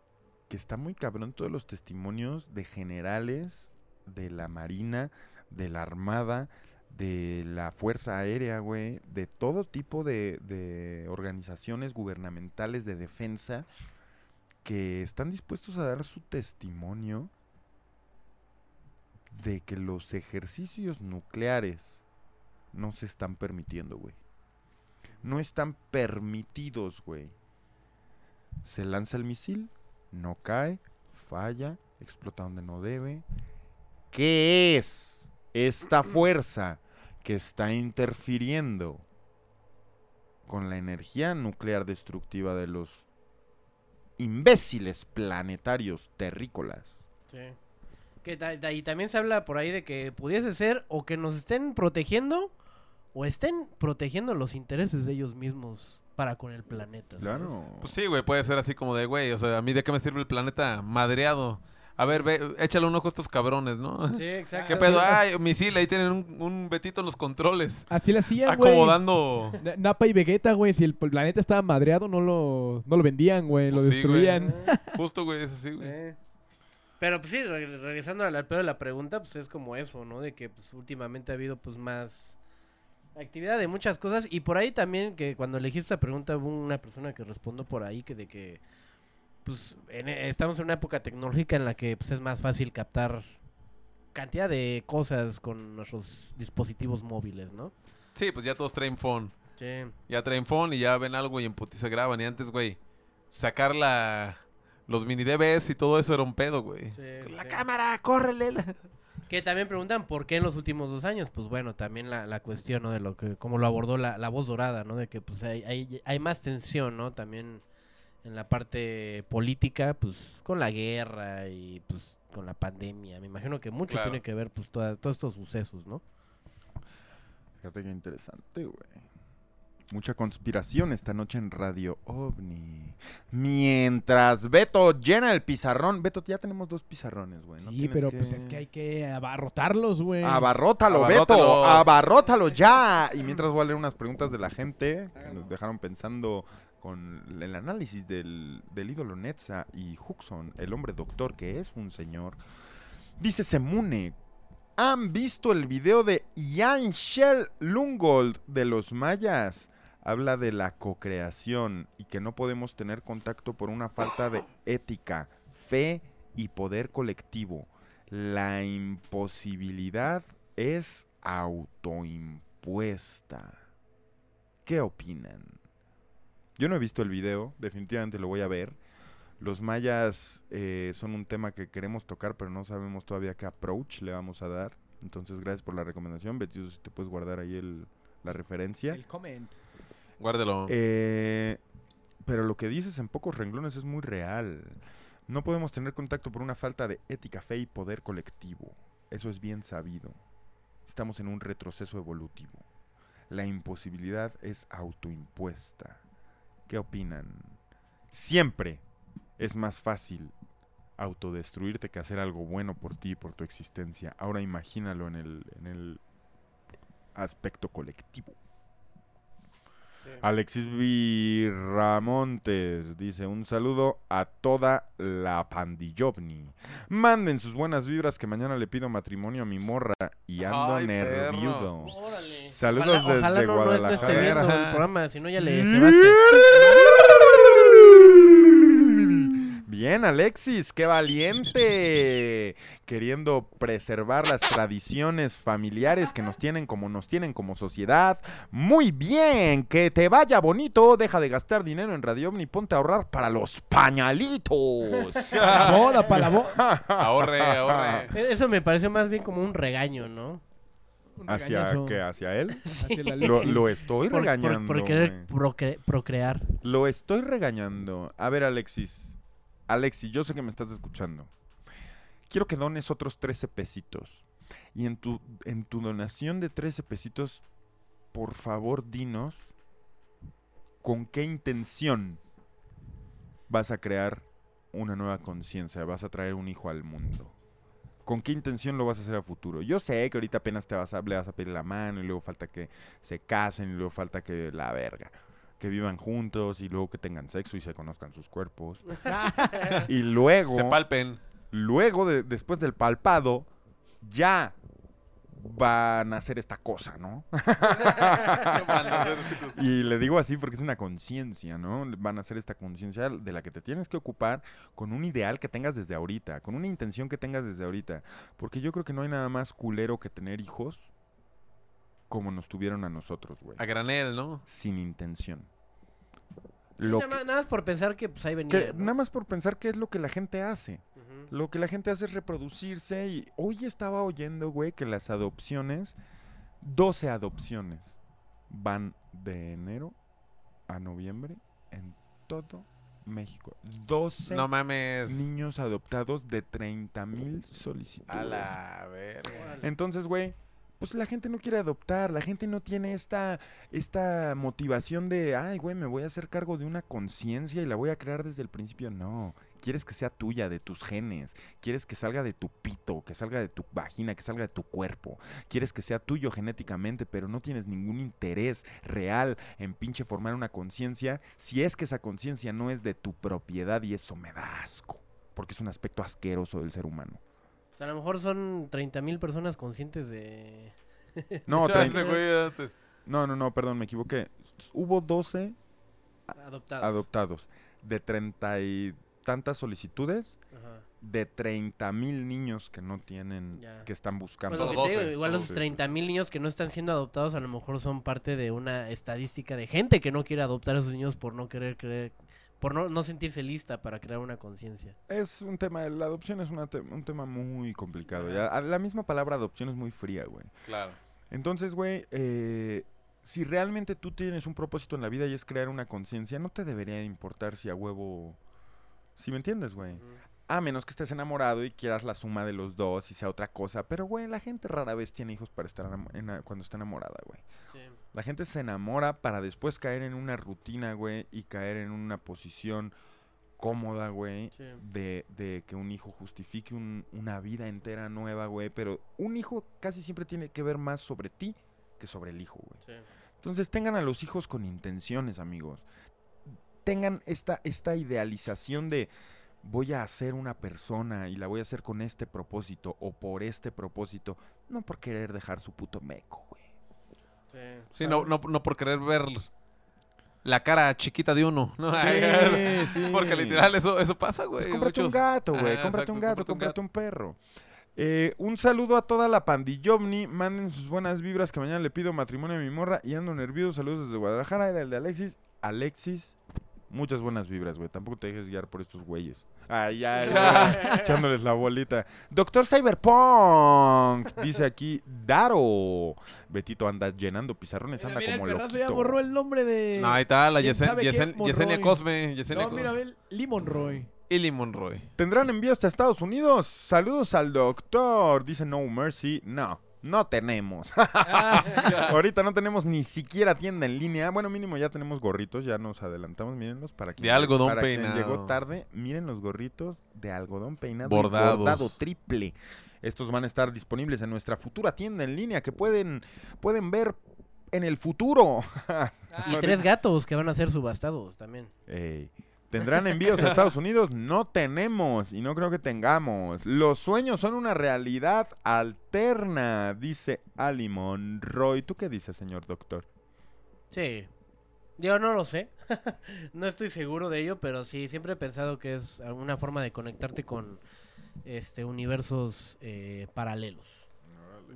que está muy cabrón todos los testimonios de generales de la Marina, de la Armada, de la Fuerza Aérea, güey, de todo tipo de, de organizaciones gubernamentales de defensa que están dispuestos a dar su testimonio de que los ejercicios nucleares no se están permitiendo, güey. No están permitidos, güey. Se lanza el misil, no cae, falla, explota donde no debe. ¿Qué es esta fuerza que está interfiriendo con la energía nuclear destructiva de los imbéciles planetarios terrícolas? Sí. Que y también se habla por ahí de que pudiese ser o que nos estén protegiendo o estén protegiendo los intereses de ellos mismos para con el planeta. ¿sabes? Claro. Pues sí, güey, puede ser así como de, güey, o sea, a mí de qué me sirve el planeta madreado. A ver, ve, échale un ojo a estos cabrones, ¿no? Sí, exacto. ¿Qué pedo? Ay, misil, ahí tienen un, un betito en los controles. Así lo hacían, güey. Acomodando. Na- Napa y Vegeta, güey, si el planeta estaba madreado, no lo, no lo vendían, güey, lo Pues sí, güey. destruían. Ah, Justo, güey, es así, güey. sí. Pero pues sí, re- regresando al, al pedo de la pregunta, pues es como eso, ¿no? De que pues últimamente ha habido pues más actividad de muchas cosas y por ahí también que cuando elegí esta pregunta hubo una persona que respondió por ahí que de que pues en e- estamos en una época tecnológica en la que pues es más fácil captar cantidad de cosas con nuestros dispositivos móviles, ¿no? Sí, pues ya todos traen phone. Sí. Ya traen phone y ya ven algo y en putiza graban. Y antes, güey, sacar la... Los mini DVs y todo eso era un pedo, güey. Sí, la sí. cámara, córrele. la- Que también preguntan por qué en los últimos dos años. Pues bueno, también la, la cuestión, ¿no? De lo que, como lo abordó la, la voz dorada, ¿no? De que pues hay, hay, hay más tensión, ¿no? También en la parte política, pues con la guerra y pues con la pandemia. Me imagino que mucho Claro. tiene que ver pues toda- todos estos sucesos, ¿no? Fíjate qué interesante, güey. Mucha conspiración esta noche en Radio OVNI. Mientras Beto llena el pizarrón. Beto, ya tenemos dos pizarrones, güey. no Sí, tienes pero pues es que hay que abarrotarlos, güey. Abarrótalo, Beto. Abarrótalo ya. Y mientras voy a leer unas preguntas de la gente que nos dejaron pensando con el análisis del, ídolo Netza y Huxon, el hombre doctor que es un señor. Dice Semune. ¿Han visto el video de Ian Shell Lungold de los mayas? Habla de la cocreación y que no podemos tener contacto por una falta de ética, fe y poder colectivo. La imposibilidad es autoimpuesta. ¿Qué opinan? Yo no he visto el video, definitivamente lo voy a ver. Los mayas eh, son un tema que queremos tocar, pero no sabemos todavía qué approach le vamos a dar. Entonces, gracias por la recomendación. Betty, si te puedes guardar ahí el- la referencia. El comment. Guárdelo. Eh, pero lo que dices en pocos renglones es muy real. No podemos tener contacto por una falta de ética, fe y poder colectivo. Eso es bien sabido. Estamos en un retroceso evolutivo. La imposibilidad es autoimpuesta. ¿Qué opinan? Siempre es más fácil autodestruirte que hacer algo bueno por ti y por tu existencia. Ahora imagínalo en el, en el aspecto colectivo. Alexis Viramontes dice un saludo a toda la pandillovni. Manden sus buenas vibras que mañana le pido matrimonio a mi morra y ando Ay, nerviudo. Saludos ojalá, ojalá desde no, no, no esté Guadalajara. viendo el programa, si no ya le cebaste. Bien, Alexis, qué valiente. Queriendo preservar las tradiciones familiares que nos tienen como nos tienen como sociedad. Muy bien, que te vaya bonito. Deja de gastar dinero en Radio Omni, ponte a ahorrar para los pañalitos. Boda para la boda. Ahorre, ahorre. E- Eso me pareció más bien como un regaño, ¿no? ¿Hacia qué? ¿Hacia él? hacia la Lo, lo estoy Por, regañando. por querer procre- procrear. Lo estoy regañando. A ver, Alexis. Alexis, yo sé que me estás escuchando. Quiero que dones otros 13 pesitos. Y en tu, en tu donación de 13 pesitos, por favor, dinos con qué intención vas a crear una nueva conciencia, vas a traer un hijo al mundo. ¿Con qué intención lo vas a hacer a futuro? Yo sé que ahorita apenas te vas a, le vas a pedir la mano y luego falta que se casen y luego falta que la verga que vivan juntos y luego que tengan sexo y se conozcan sus cuerpos. y luego, Se palpen. luego de- después del palpado, ya van a hacer esta cosa, ¿no? y le digo así porque es una conciencia, ¿no? Van a hacer esta conciencia de la que te tienes que ocupar con un ideal que tengas desde ahorita, con una intención que tengas desde ahorita. Porque yo creo que no hay nada más culero que tener hijos como nos tuvieron a nosotros, güey A granel, ¿no? sin intención. Sí, Lo nada, que- más, nada más por pensar que pues ahí venía. que- ¿no? nada más por pensar qué es lo que la gente hace. Lo que la gente hace es reproducirse y hoy estaba oyendo, güey, que las adopciones, 12 adopciones, van de enero a noviembre en todo México. 12 No mames. niños adoptados de 30 mil solicitudes. A la verga. Entonces, güey, pues la gente no quiere adoptar, la gente no tiene esta, esta motivación de, ay, güey, me voy a hacer cargo de una conciencia y la voy a crear desde el principio. No, quieres que sea tuya, de tus genes, quieres que salga de tu pito, que salga de tu vagina, que salga de tu cuerpo, quieres que sea tuyo genéticamente, pero no tienes ningún interés real en pinche formar una conciencia, si es que esa conciencia no es de tu propiedad y eso me da asco, porque es un aspecto asqueroso del ser humano. Pues a lo mejor son 30.000 personas conscientes de... No, Ya trein- ese güey antes. No, no, no, perdón, me equivoqué. Hubo 12 adoptados. adoptados de treinta y tantas solicitudes Ajá. de 30 mil niños que no tienen, Ya. que están Pues buscando. lo Solo que te digo, 12, igual los 12, 30.000 mil niños que no están siendo adoptados a lo mejor son parte de una estadística de gente que no quiere adoptar a sus niños por no querer creer, por no, no sentirse lista para crear una conciencia. Es un tema, la adopción es una te- un tema muy complicado. Ya, la misma palabra adopción es muy fría, güey. Claro. Entonces, güey, eh, si realmente tú tienes un propósito en la vida y es crear una conciencia, no te debería importar si a huevo... Si me entiendes, güey. A menos que estés enamorado y quieras la suma de los dos y sea otra cosa. Pero, güey, la gente rara vez tiene hijos para estar ena- cuando está enamorada, güey. Sí. La gente se enamora para después caer en una rutina, güey, y caer en una posición cómoda, güey, Sí. de, de que un hijo justifique un- una vida entera nueva, güey. Pero un hijo casi siempre tiene que ver más sobre ti que sobre el hijo, güey. Sí. Entonces tengan a los hijos con intenciones, amigos. Tengan esta, esta idealización de voy a hacer una persona y la voy a hacer con este propósito o por este propósito, no por querer dejar su puto meco, güey. Sí. No, no, no por querer ver la cara chiquita de uno. ¿no? Sí, sí. Porque literal eso, eso pasa, güey. Pues cómprate un gato, güey. Cómprate un gato, cómprate un cómprate un perro. Eh, un saludo a toda la pandillomni. Manden sus buenas vibras que mañana le pido matrimonio a mi morra y ando nervioso. Saludos desde Guadalajara. Era el de Alexis. Alexis, muchas buenas vibras, güey. Tampoco te dejes guiar por estos güeyes. Ay, ya, ya, echándoles la bolita. Doctor Cyberpunk, dice aquí Daro. Betito anda llenando pizarrones, Mira, anda mira, como el perrazo ya borró el nombre de... No, ahí está la ¿Quién Yesen-? Yesen- Yesenia. Cosme. Yesenia No, Cosme. mira, ve, Limon Roy. Illy Monroy. ¿Tendrán envío hasta Estados Unidos? Saludos al doctor. Dice No Mercy. No, no tenemos. Ahorita no tenemos ni siquiera tienda en línea. Bueno, mínimo ya tenemos gorritos. Ya nos adelantamos. Mírenlos para quien, De algodón para quien peinado. llegó tarde. Miren los gorritos de algodón peinado. y bordado triple. Estos van a estar disponibles en nuestra futura tienda en línea que pueden, pueden ver en el futuro. Y tres gatos que van a ser subastados también. Ey, ¿Tendrán envíos a Estados Unidos? No tenemos y no creo que tengamos. Los sueños son una realidad alterna, dice Ali Monroy. ¿Tú qué dices, señor doctor? Sí. Yo no lo sé. no estoy seguro de ello, pero sí, siempre he pensado que es alguna forma de conectarte con este universos eh, paralelos.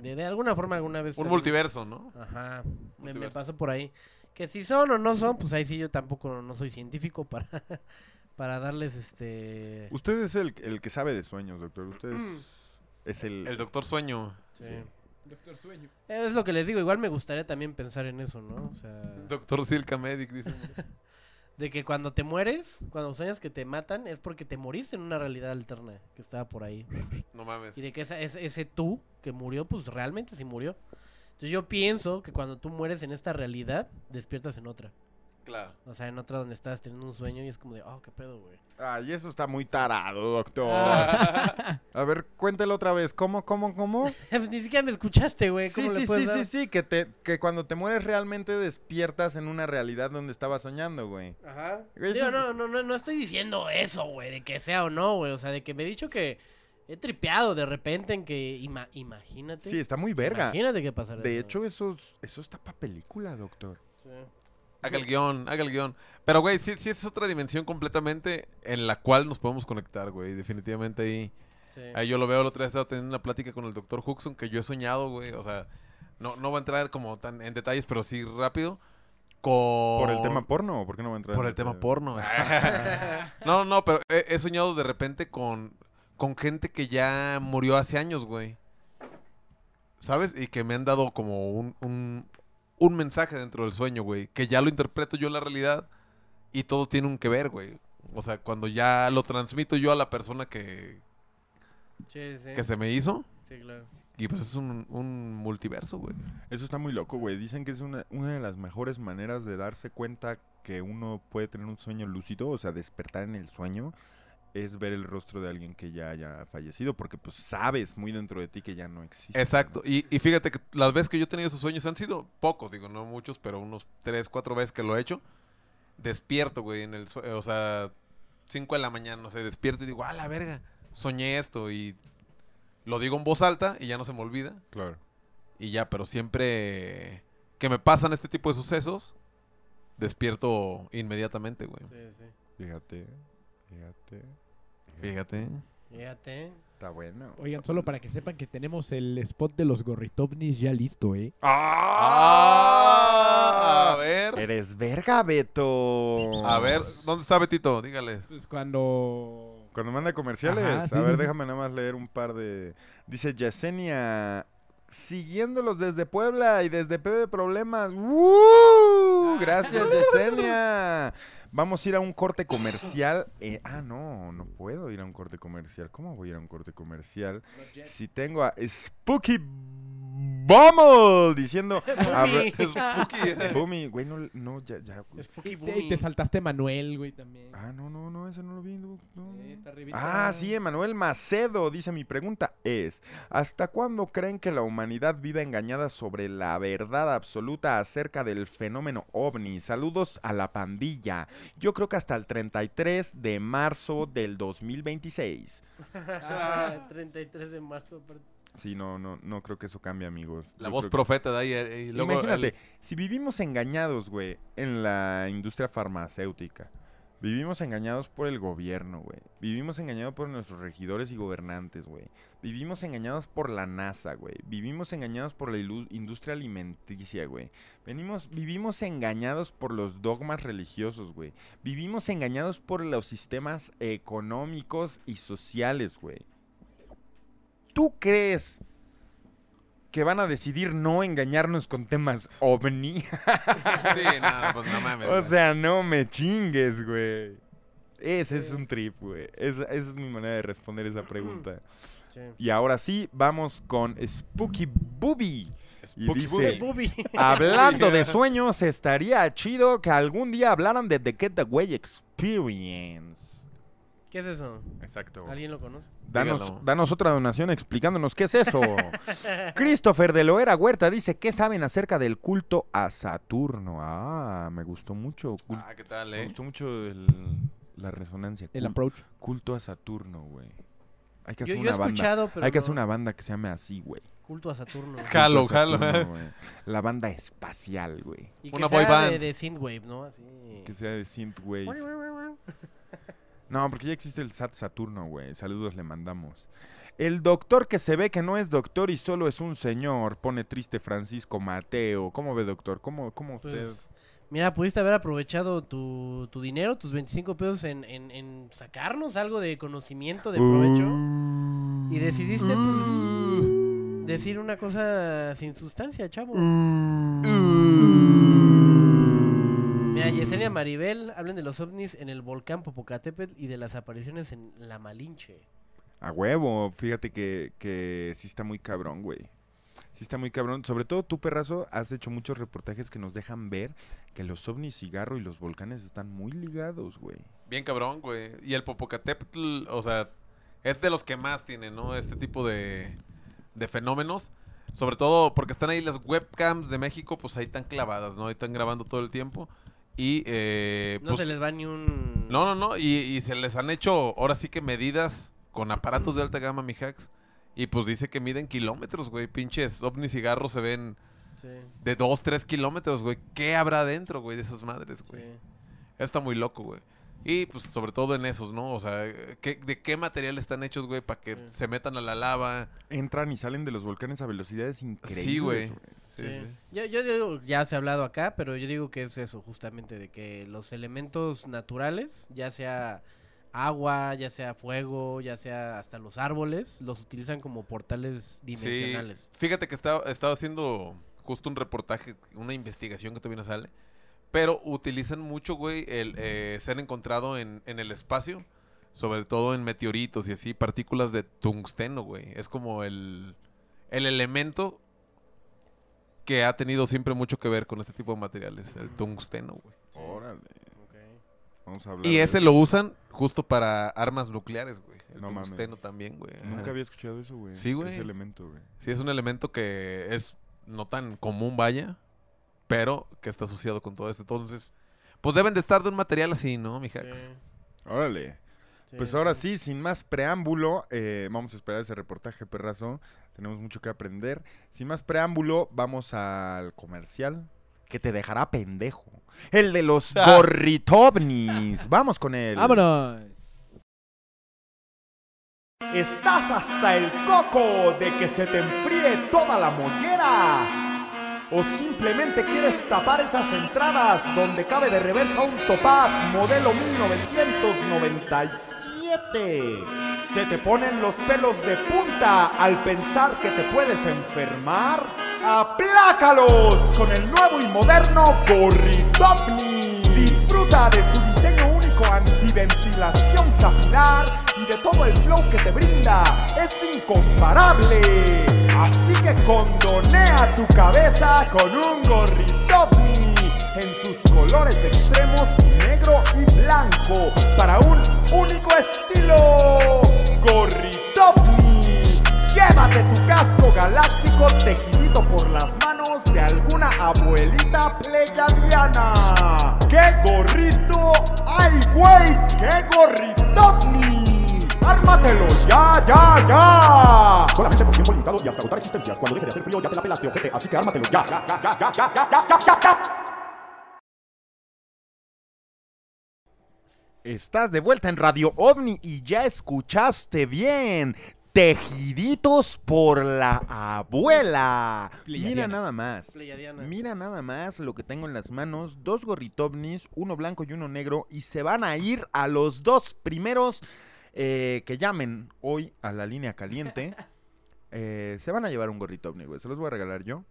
De, de alguna forma, alguna vez. Un también- multiverso, ¿no? Ajá, me, me pasó por ahí. Que si son o no son, pues ahí sí yo tampoco no soy científico para, para darles este... Usted es el, el que sabe de sueños, doctor. Usted es, es el... El Doctor Sueño. sí. Doctor Sueño. Es lo que les digo, igual me gustaría también pensar en eso, ¿no? O sea, Doctor Silka Medic, dice. de que cuando te mueres, cuando sueñas que te matan, es porque te moriste en una realidad alterna que estaba por ahí. No mames. Y de que esa, ese, ese tú que murió, pues realmente sí murió. Entonces yo pienso que cuando tú mueres en esta realidad, despiertas en otra. Claro. O sea, en otra donde estás teniendo un sueño y es como de, oh, qué pedo, güey. Ay, eso está muy tarado, doctor. Ah. A ver, cuéntelo otra vez. ¿Cómo, cómo, cómo? Ni siquiera me escuchaste, güey. Sí, ¿Cómo le sí, sí, dar? sí, sí, que, te, que cuando te mueres realmente despiertas en una realidad donde estabas soñando, güey. Ajá. Digo, es- no, no, no, no estoy diciendo eso, güey, de que sea o no, güey. O sea, de que me he dicho que he tripeado de repente en que ima- imagínate. Sí, está muy verga. Imagínate qué pasará. De hecho, eso, eso está para película, doctor. Haga el guion, haga el guion. Pero, güey, sí, sí es otra dimensión completamente en la cual nos podemos conectar, güey. Definitivamente ahí. Sí. Ahí yo lo veo, el otro día estaba teniendo una plática con el doctor Huxon que yo he soñado, güey. O sea, no, no va a entrar como tan en detalles, pero sí rápido. Con... ¿Por el tema porno o por qué no va a entrar? Por en el tema detalle? porno. no, no, pero he, he soñado de repente con, con gente que ya murió hace años, güey. ¿Sabes? Y que me han dado como un, un, un mensaje dentro del sueño, güey. Que ya lo interpreto yo en la realidad y todo tiene un que ver, güey. O sea, cuando ya lo transmito yo a la persona que, Sí, sí. que se me hizo. Sí, claro. Y pues es un, un multiverso, güey. Eso está muy loco, güey. Dicen que es una, una de las mejores maneras de darse cuenta que uno puede tener un sueño lúcido, o sea, despertar en el sueño, es ver el rostro de alguien que ya haya fallecido, porque pues sabes muy dentro de ti que ya no existe. Exacto. ¿no? Y, y fíjate que las veces que yo he tenido esos sueños han sido pocos, digo, no muchos, pero unos tres, cuatro veces que lo he hecho. Despierto, güey, en el o sea, cinco de la mañana, no sé, despierto y digo, ah, la verga, soñé esto y lo digo en voz alta y ya no se me olvida. Claro. Y ya, pero siempre que me pasan este tipo de sucesos, despierto inmediatamente, güey. Sí, sí. Fíjate, fíjate. Fíjate. Fíjate. Está bueno. Oigan, solo para que sepan que tenemos el spot de los gorritovnis ya listo, ¿eh? Ah, a ver. Eres verga, Beto. A ver, ¿dónde está Betito? Dígales. Pues cuando... Cuando manda comerciales, Ajá, sí, a ver, sí, sí. déjame nada más leer un par de... Dice Yesenia, siguiéndolos desde Puebla y desde PB Problemas. ¡Woo! Gracias, Yesenia. Vamos a ir a un corte comercial. Eh, ah, no, no puedo ir a un corte comercial. ¿Cómo voy a ir a un corte comercial? Si tengo a Spooky Bumble diciendo... a ver- Boomy. Spooky. Boomy, güey, no, no, ya, ya. Spooky Y Boomy. te saltaste Manuel, güey, también. Ah, no, no, no, ese no lo vi. no, no. Eh. Ah, sí, Emanuel Macedo dice mi pregunta es, ¿hasta cuándo creen que la humanidad vive engañada sobre la verdad absoluta acerca del fenómeno ovni? Saludos a la pandilla. Yo creo que hasta el 33 de marzo del 2026. Ah, 33 de marzo. aparte. Sí, no, no, no creo que eso cambie, amigos. La Yo voz profeta de ahí. eh, y luego Imagínate, el- si vivimos engañados, güey, en la industria farmacéutica, vivimos engañados por el gobierno, güey, vivimos engañados por nuestros regidores y gobernantes, güey, vivimos engañados por la NASA, güey, vivimos engañados por la industria alimenticia, güey, venimos, vivimos engañados por los dogmas religiosos, güey, vivimos engañados por los sistemas económicos y sociales, güey. ¿Tú crees que van a decidir no engañarnos con temas ovni? Sí, no, pues no mames. o sea, no me chingues, güey. Ese es un trip, güey. Esa, esa es mi manera de responder esa pregunta. Sí. Y ahora sí, vamos con Spooky Booby. Y Spooky dice, Booby. Booby. hablando de sueños, estaría chido que algún día hablaran de The Get Away Experience. ¿Qué es eso? Exacto. ¿Alguien lo conoce? Danos, otra donación explicándonos qué es eso. Christopher de Loera Huerta dice, ¿qué saben acerca del culto a Saturno? Ah, me gustó mucho. cul- Ah, ¿qué tal, me eh? gustó mucho el- la resonancia. El cul- approach. culto a Saturno, güey. Hay que Yo, hacer yo he una banda. escuchado, pero Hay que no- hacer una banda que se llame así, güey. Culto a Saturno. Jalo, jalo. La banda espacial, güey. Y que Una sea boy de, band. de Synthwave, ¿no? Así. Que sea de Synthwave. No, porque ya existe el SAT Saturno, güey. Saludos le mandamos. El doctor que se ve que no es doctor y solo es un señor, pone triste Francisco Mateo. ¿Cómo ve, doctor? ¿Cómo, cómo usted? Pues, mira, pudiste haber aprovechado tu, tu dinero, tus 25 pesos en, en, en sacarnos algo de conocimiento, de provecho. Uh, Y decidiste, pues, decir una cosa sin sustancia, chavo. Mira, Yesenia Maribel hablan de los ovnis en el volcán Popocatépetl y de las apariciones en La Malinche. A huevo, fíjate que, que sí está muy cabrón, güey. Sí está muy cabrón. Sobre todo tú, perrazo, has hecho muchos reportajes que nos dejan ver que los ovnis cigarro y los volcanes están muy ligados, güey. Bien cabrón, güey. Y el Popocatépetl, o sea, es de los que más tiene, ¿no? Este tipo de, de fenómenos. Sobre todo porque están ahí las webcams de México, pues ahí están clavadas, ¿no? Ahí están grabando todo el tiempo. Y, eh, No pues, se les va ni un... No, no, no. Y, y se les han hecho ahora sí que medidas con aparatos de alta gama, mi hacks. Y pues dice que miden kilómetros, güey. Pinches ovnis cigarros se ven Sí, de 2, 3 kilómetros, güey. ¿Qué habrá dentro, güey, de esas madres, güey? sí. Eso Está muy loco, güey. Y pues sobre todo en esos, ¿no? O sea, ¿qué- ¿de qué material están hechos, güey? Para que Sí. se metan a la lava. Entran y salen de los volcanes a velocidades increíbles. Sí, güey. güey. Sí, Sí. sí. Yo, yo digo, ya se ha hablado acá, pero yo digo que es eso, justamente, de que los elementos naturales, ya sea agua, ya sea fuego, ya sea hasta los árboles, los utilizan como portales dimensionales. Sí, fíjate que estaba, estaba haciendo justo un reportaje, una investigación que todavía no sale. Pero utilizan mucho, güey, el eh, se han encontrado en, en el espacio, sobre todo en meteoritos y así, partículas de tungsteno, güey. Es como el, el elemento que ha tenido siempre mucho que ver con este tipo de materiales, el tungsteno, güey. Órale. Ok. Vamos a hablar. Y de ese eso. lo usan justo para armas nucleares, güey. El No mames. tungsteno también, güey. ajá. Nunca había escuchado eso, güey. Sí, güey. Ese elemento, güey. Sí, es un elemento que es no tan común, vaya, pero que está asociado con todo esto. Entonces, pues deben de estar de un material así, ¿no, mi Sí, hacks? Órale. sí, Pues ahora sí, sin más preámbulo, eh, vamos a esperar ese reportaje, perrazo. Tenemos mucho que aprender. Sin más preámbulo, vamos al comercial que te dejará pendejo. El de los gorritovnis. Vamos con él. ¡Vámonos! ¿Estás hasta el coco de que se te enfríe toda la mollera? ¿O simplemente quieres tapar esas entradas donde cabe de reversa un topaz modelo 1997? ¿Se te ponen los pelos de punta al pensar que te puedes enfermar? ¡Aplácalos con el nuevo y moderno Gorritopni! Disfruta de su diseño único antiventilación capilar y de todo el flow que te brinda. Es incomparable. Así que condonea tu cabeza con un Gorritopni en sus colores extremos negro y blanco para un único estilo. Gorritopni. Llévate tu casco galáctico tejidito por las manos de alguna abuelita pleyadiana. ¡Qué gorrito! ¡Ay, güey! ¡Qué gorritovni! ¡Ármatelo! ¡Ya, ya, ya! Solamente por tiempo limitado y hasta agotar existencias. Cuando deje de hacer frío ya te la pelaste, ojete. Así que ármatelo ya, ya, ya, ya, ya, ya, ya, ya, ya, Estás de vuelta en Radio OVNI y ya escuchaste bien. Tejiditos por la abuela. Mira nada más. Pleyadiana. Mira nada más lo que tengo en las manos. Dos gorritovnis, uno blanco y uno negro. Y se van a ir a los dos primeros eh, que llamen hoy a la línea caliente. Eh, se van a llevar un gorritovni, güey. Se los voy a regalar yo.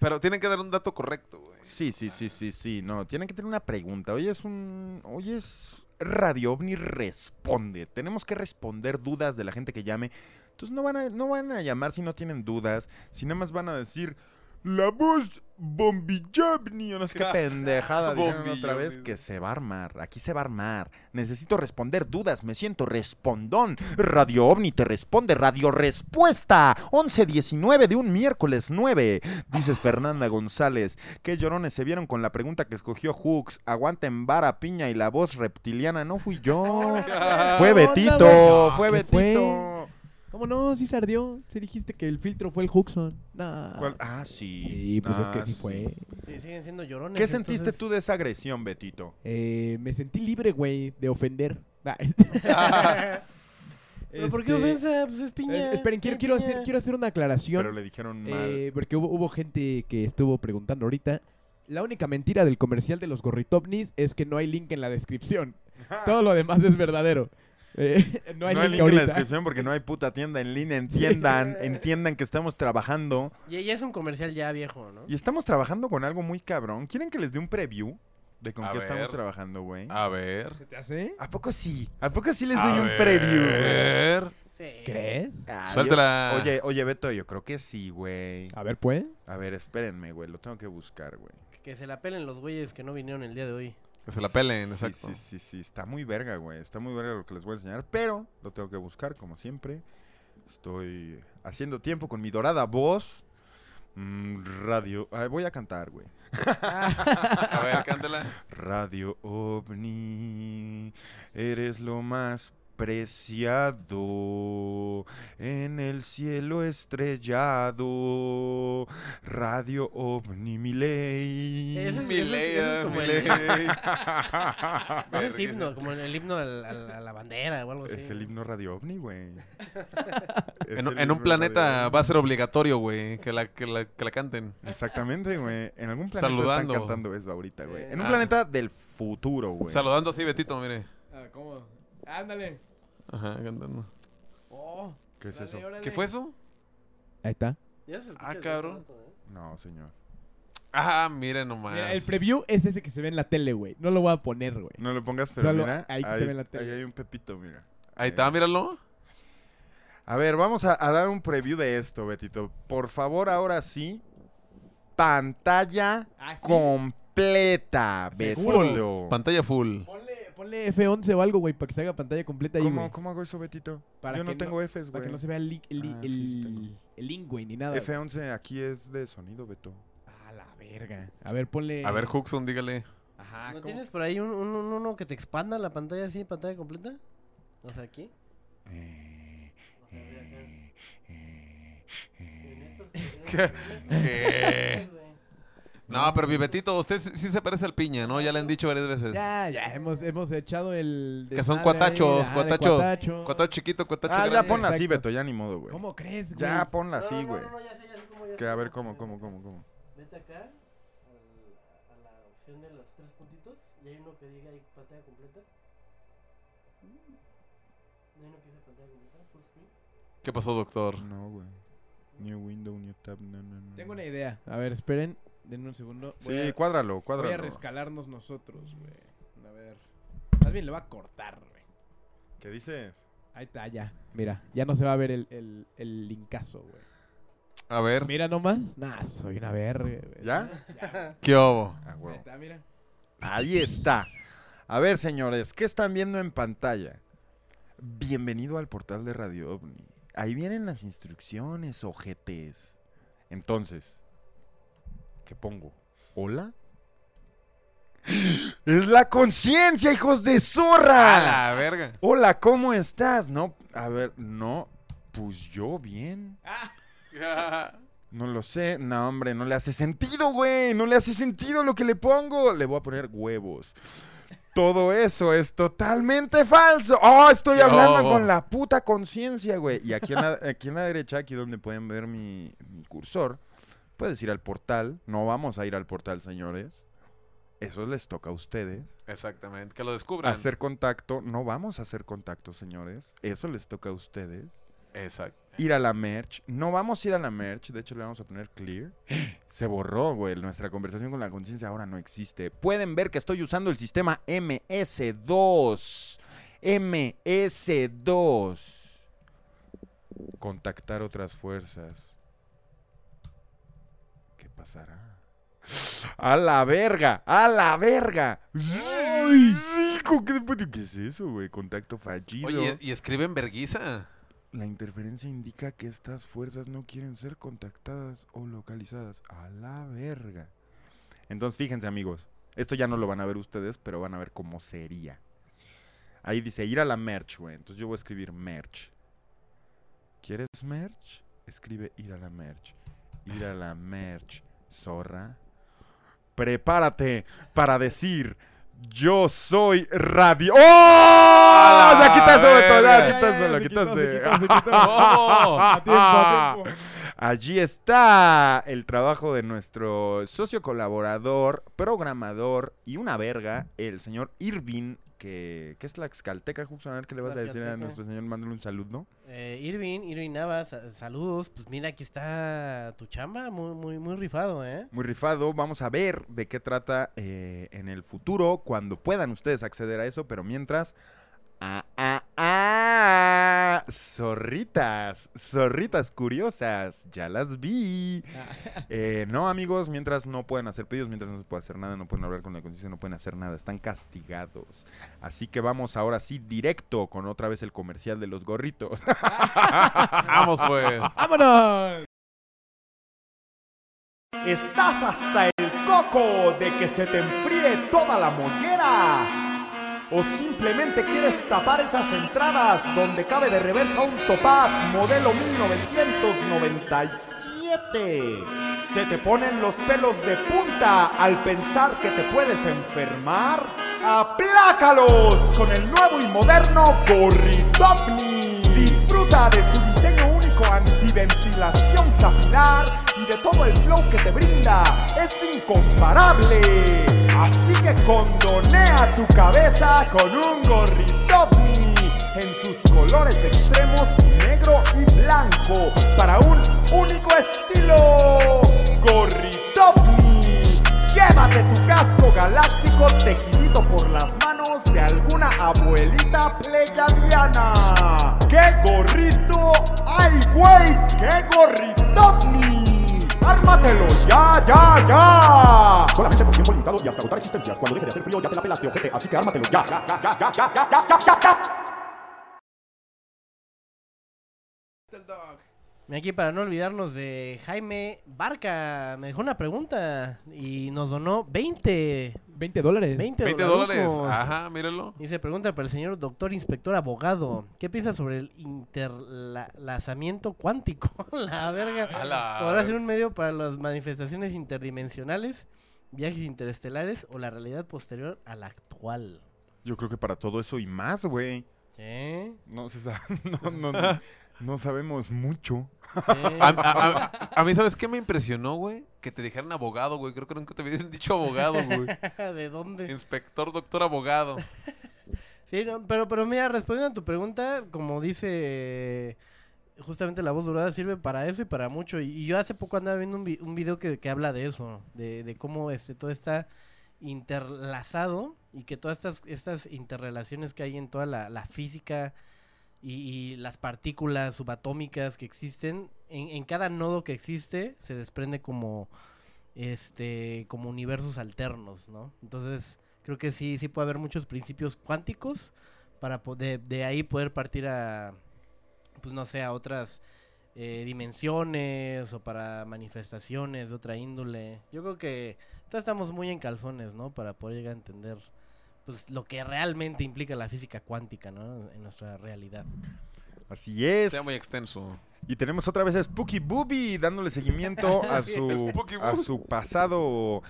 Pero tienen que dar un dato correcto, güey. Sí, sí, sí, sí, sí. No, tienen que tener una pregunta. Hoy es un. Hoy es Radio OVNI Responde. Tenemos que responder dudas de la gente que llame. Entonces no van a, no van a llamar si no tienen dudas. Si nada más van a decir. La voz Bombillabni. O no sé qué pendejada dijeron otra vez que se va a armar. Aquí se va a armar. Necesito responder dudas. Me siento respondón. Radio OVNI te responde. Radio Respuesta. 11.19 de un miércoles 9. Dices Fernanda González. Qué llorones se vieron con la pregunta que escogió Hooks. Aguanten vara, piña y la voz reptiliana. No fui yo. Fue Betito. Fue ¿Qué Betito. ¿Cómo no? Sí se ardió. Sí dijiste que el filtro fue el Huxon. Nah. ¿Cuál? Ah, sí. Sí, pues es Ah, que sí fue. Sí, siguen siendo llorones. ¿Qué sentiste tú de esa agresión, Betito? Eh, me sentí libre, güey, de ofender. Nah. ¿Pero por qué Este, ofensa? Pues es piña. eh, esperen, quiero, quiero, piña. hacer, quiero hacer una aclaración. Pero le dijeron mal. Eh, porque hubo, hubo gente que estuvo preguntando ahorita. La única mentira del comercial de los gorritovnis es que no hay link en la descripción. Todo lo demás es verdadero. Eh, no hay no hay link, link en la descripción porque no hay puta tienda en línea. Entiendan, entiendan que estamos trabajando. Y ya es un comercial ya viejo, ¿no? Y estamos trabajando con algo muy cabrón. ¿Quieren que les dé un preview de con A qué estamos trabajando, güey? A ver. ¿Se te hace? ¿A poco sí? ¿A poco sí les A doy un preview, güey? ver. Sí. ¿Crees? Ah, Suéltala. yo- oye, oye, Beto, yo creo que sí, güey. A ver, pues. A ver, espérenme, güey. Lo tengo que buscar, güey. Que se la pelen los güeyes que no vinieron el día de hoy. Que se la pelen, Sí, exacto. Sí, sí, sí. Está muy verga, güey. Está muy verga lo que les voy a enseñar. Pero lo tengo que buscar, como siempre. Estoy haciendo tiempo con mi dorada voz. Mm, radio. Ay, voy a cantar, güey. A ver, cántala. Radio OVNI, eres lo más preciado en el cielo estrellado. Radio OVNI, mi ley. Ese es- Mi ese es- ley, ese es ah, como el- es himno, como el, himno al- al- a la bandera o algo así. Es el himno Radio OVNI, güey. En, un planeta Radio va a ser obligatorio, güey, que la, que la, que la canten. Exactamente, güey. En algún planeta Saludando. están cantando eso ahorita, güey. Sí. En un Ah. planeta del futuro, güey. Saludando así, Betito, mire. Ah, ¿Cómo? Ándale. Ajá, cantando. Oh, ¿Qué es eso? ¿Qué fue eso? Ahí está. Ya se escucha Ah, cabrón. rato, ¿eh? No, señor. Ah, miren nomás. Mira, el preview es ese que se ve en la tele, güey. No lo voy a poner, güey. No lo pongas, pero Solo mira. ahí que se ahí, ve en la ahí tele. hay un pepito, mira. Ahí está, míralo. A ver, vamos a, a dar un preview de esto, Betito. Por favor, ahora sí. Pantalla Ah, ¿sí? completa. Betito. Pantalla full. Ponle, ponle F11 o algo, güey, para que se haga pantalla completa ahí, ¿Cómo, güey. ¿Cómo hago eso, Betito? Para Yo no tengo Fs, Para güey. que no se vea el, link- el, Ah, sí, sí el, tengo. el link, güey, ni nada. güey. F11 aquí es de sonido, Beto. Ah, la verga. A ver, ponle... A ver, Huxon, dígale. Ajá, ¿No ¿cómo? tienes por ahí un, un- un- uno que te expanda la pantalla así, pantalla completa? O sea, aquí. Eh, eh, eh, eh. ¿Qué? No, pero mi Betito, usted sí se parece al piña, ¿no? Ya le han dicho varias veces. Ya, ya, hemos, hemos echado el... Que son desmadre ahí, cuatachos, cuatachos. cuatacho. Cuatacho chiquito, cuatacho Ah, ya grande. ponla así. Beto, ya ni modo, güey. ¿Cómo crees, güey? Ya ponla así, No, no, güey. no, no, ya sé, ya sé cómo, ya Que a ver, cómo, cómo, ya cómo, cómo. Vete acá a la opción de los tres puntitos y hay uno que diga ahí pantalla completa. ¿No hay uno que dice pantalla completa? Full screen. ¿Qué pasó, doctor? No, güey. New window, new tab, no, no, no. Tengo una idea. A ver, esperen. Denme un segundo. Voy Sí, a- cuádralo, Voy cuádralo. a rescalarnos nosotros, güey. A ver. Más bien le va a cortar, güey. ¿Qué dices? Ahí está, ya. Mira, ya no se va a ver el, el, el linkazo, güey. A ver, Mira nomás. Nah, soy una verga, güey. ¿Ya? ¿qué hubo? Ah, Ahí está, mira. Ahí está. A ver, señores, ¿qué están viendo en pantalla? Bienvenido al portal de Radio OVNI. Ahí vienen las instrucciones, ojetes. Entonces, ¿qué pongo? ¿Hola? ¡Es la conciencia, hijos de zorra! ¡A la verga! Hola, ¿cómo estás? No, a ver, no. Pues yo bien. No lo sé. No, hombre, no le hace sentido, güey. No le hace sentido lo que le pongo. Le voy a poner huevos. Todo eso es totalmente falso. Oh, estoy Yo. hablando con la puta conciencia, güey. Y aquí en, la, aquí en la derecha, aquí donde pueden ver mi, mi cursor, puedes ir al portal. No vamos a ir al portal, señores. Eso les toca a ustedes. Exactamente, que lo descubran. Hacer contacto. No vamos a hacer contacto, señores. Eso les toca a ustedes Exacto. ir a la merch. No vamos a ir a la merch. De hecho, le vamos a poner clear. Se borró, güey. Nuestra conversación con la conciencia ahora no existe. Pueden ver que estoy usando el sistema MS2. MS2. Contactar otras fuerzas. ¿Qué pasará? ¡A la verga! ¡A la verga! ¡Ay! ¿Qué, ¿Qué es eso, güey? Contacto fallido. Oye, ¿y escriben verguiza? La interferencia indica que estas fuerzas no quieren ser contactadas o localizadas. A la verga. Entonces, fíjense, amigos. Esto ya no lo van a ver ustedes, pero van a ver cómo sería. Ahí dice ir a la merch, güey. Entonces yo voy a escribir merch. ¿Quieres merch? Escribe ir a la merch. Ir a la merch, zorra. Prepárate para decir, yo soy radio. ¡Oh! Ya. Allí está el trabajo de nuestro socio colaborador, programador y una verga, el señor Irvin que, que es la excalteca, justo a ver qué le vas a decir a Tlaxcalteca. nuestro señor, mándale un saludo. Eh, Irving, Irving Navas, sa- saludos. Pues mira, aquí está tu chamba, muy, muy, muy rifado, ¿eh? Muy rifado, vamos a ver de qué trata eh, en el futuro, cuando puedan ustedes acceder a eso, pero mientras... Ah, ah, ah, zorritas, zorritas curiosas, ya las vi. Eh, no, amigos, mientras no pueden hacer pedidos, mientras no se puede hacer nada, no pueden hablar con la conciencia, no pueden hacer nada, están castigados. Así que vamos ahora sí directo con otra vez el comercial de los gorritos. Vamos, pues. ¡Vámonos! ¿Estás hasta el coco de que se te enfríe toda la mollera? ¿O simplemente quieres tapar esas entradas donde cabe de reversa un topaz modelo 1997? ¿Se te ponen los pelos de punta al pensar que te puedes enfermar? ¡Aplácalos con el nuevo y moderno Gorritopni! Disfruta de su diseño antiventilación capilar y de todo el flow que te brinda. Es incomparable. Así que condonea tu cabeza con un Gorritopni en sus colores extremos negro y blanco para un único estilo. Llévate tu casco galáctico tejidito por las manos de alguna abuelita pleyadiana. ¡Qué gorrito! ¡Ay, güey! ¡Qué gorritovni! ¡Ármatelo! ¡Ya, ya, ya! Solamente por tiempo limitado y hasta agotar existencias. Cuando deje de hacer frío ya te la pelaste, ojete. Así que ármatelo ya, ya, ya, ya, ya, ya, ya, ya, ya, ya, Aquí para no olvidarnos de Jaime Barca, me dejó una pregunta y nos donó 20, 20 dólares. 20, 20 dólares. Ajá, míralo. Y se pregunta para el señor doctor inspector abogado, ¿qué piensa sobre el interlazamiento cuántico? la verga. A la ¿Podrá ser un medio para las manifestaciones interdimensionales, viajes interestelares o la realidad posterior a la actual? Yo creo que para todo eso y más, güey. ¿Sí? No se sabe, no, no, no, no sabemos mucho. ¿Sí? A, a- a- a mí, ¿sabes qué me impresionó, güey? Que te dijeran abogado, güey. Creo que nunca te habían dicho abogado, güey. ¿De dónde? Inspector, doctor, abogado. Sí, no, pero, pero mira, respondiendo a tu pregunta, como dice justamente la voz dorada, sirve para eso y para mucho. Y, y yo hace poco andaba viendo un, vi- un video que, que habla de eso, de, de cómo este, todo está interlazado y que todas estas, estas interrelaciones que hay en toda la, la física y, y las partículas subatómicas que existen, en, en cada nodo que existe se desprende como este como universos alternos, ¿no? Entonces, creo que sí, sí puede haber muchos principios cuánticos para de, de ahí poder partir a, pues no sé, a otras eh, dimensiones o para manifestaciones de otra índole. Yo creo que estamos muy en calzones, ¿no? Para poder llegar a entender pues lo que realmente implica la física cuántica, ¿no? En nuestra realidad. Así es. Sea muy extenso. Y tenemos otra vez a Spooky Booby dándole seguimiento a su, a su pasado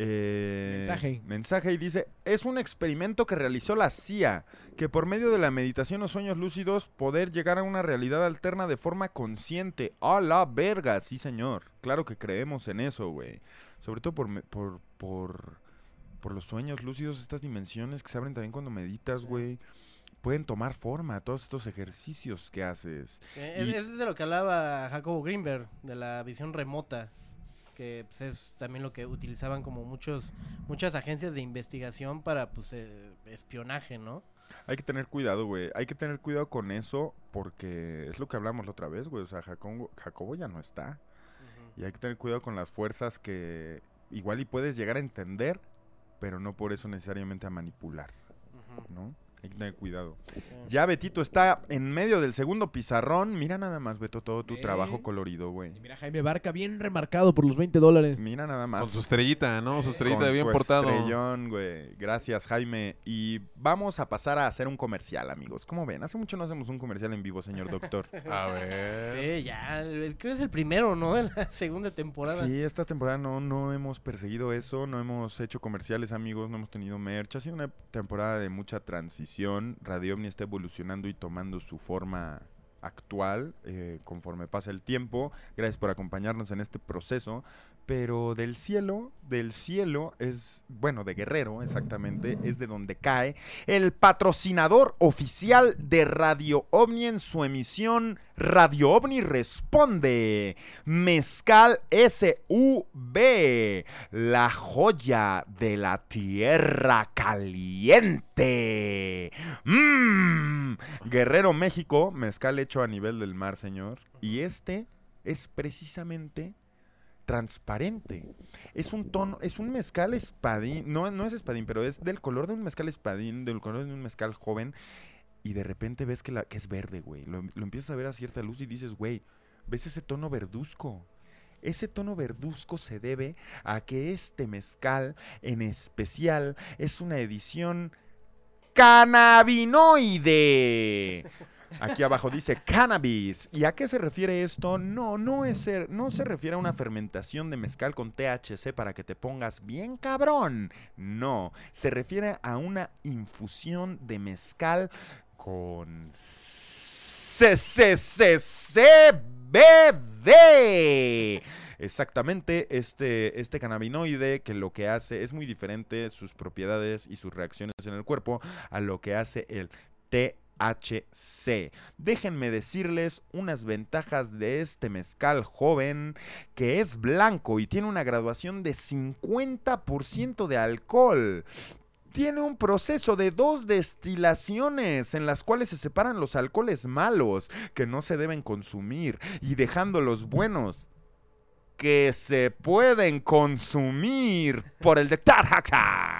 eh, Mensaje. mensaje y dice, es un experimento que realizó la CIA, que por medio de la meditación o sueños lúcidos poder llegar a una realidad alterna de forma consciente. ¡A la verga! Sí, señor. Claro que creemos en eso, güey. Sobre todo por, por, por los sueños lúcidos, estas dimensiones que se abren también cuando meditas, güey. Pueden tomar forma todos estos ejercicios que haces. Eh, Es, Y- es de lo que hablaba Jacobo Greenberg, de la visión remota, que pues, es también lo que utilizaban como muchos muchas agencias de investigación para pues eh, espionaje, ¿no? Hay que tener cuidado, güey. Hay que tener cuidado con eso porque es lo que hablamos la otra vez, güey. O sea, Jacobo, Jacobo ya no está. Y hay que tener cuidado con las fuerzas que igual y puedes llegar a entender, pero no por eso necesariamente a manipular. ¿no? Hay que tener cuidado. Ya Betito está en medio del segundo pizarrón. Mira nada más, Beto, todo tu trabajo colorido, güey. Mira, Jaime Barca, bien remarcado por los 20 dólares. Mira nada más. Con su estrellita, ¿no? Su estrellita Con bien su portado. estrellón, güey. Gracias, Jaime. Y vamos a pasar a hacer un comercial, amigos. ¿Cómo ven? Hace mucho no hacemos un comercial en vivo, señor doctor. A ver. Sí, ya. es- Creo que es el primero, ¿no? De la segunda temporada. Sí, esta temporada no, no hemos perseguido eso, no hemos hecho comerciales, amigos, no hemos tenido merch. Ha sido una temporada de mucha transición. Radio Omni está evolucionando y tomando su forma actual eh, conforme pasa el tiempo. Gracias por acompañarnos en este proceso. Pero del cielo, del cielo es, bueno, de Guerrero exactamente, es de donde cae el patrocinador oficial de Radio OVNI en su emisión Radio OVNI Responde. Mezcal SUV, la joya de la tierra caliente. Mmm. Guerrero, México, mezcal hecho a nivel del mar, señor. Y este es precisamente transparente. Es un tono, es un mezcal espadín, no, no es espadín, pero es del color de un mezcal espadín, del color de un mezcal joven. Y de repente ves que, la, que es verde, güey. Lo, lo empiezas a ver a cierta luz y dices, güey, ¿ves ese tono verduzco? Ese tono verduzco se debe a que este mezcal en especial es una edición cannabinoide. Aquí abajo dice cannabis. ¿Y a qué se refiere esto? No, no, es ser- no se refiere a una fermentación de mezcal con THC para que te pongas bien cabrón. No, se refiere a una infusión de mezcal con CCCCBD. Exactamente, este, este cannabinoide que lo que hace es muy diferente sus propiedades y sus reacciones en el cuerpo a lo que hace el THC. Déjenme decirles unas ventajas de este mezcal joven que es blanco y tiene una graduación de 50% de alcohol. Tiene un proceso de dos destilaciones en las cuales se separan los alcoholes malos que no se deben consumir y dejando los buenos que se pueden consumir por el Dr. Haxan.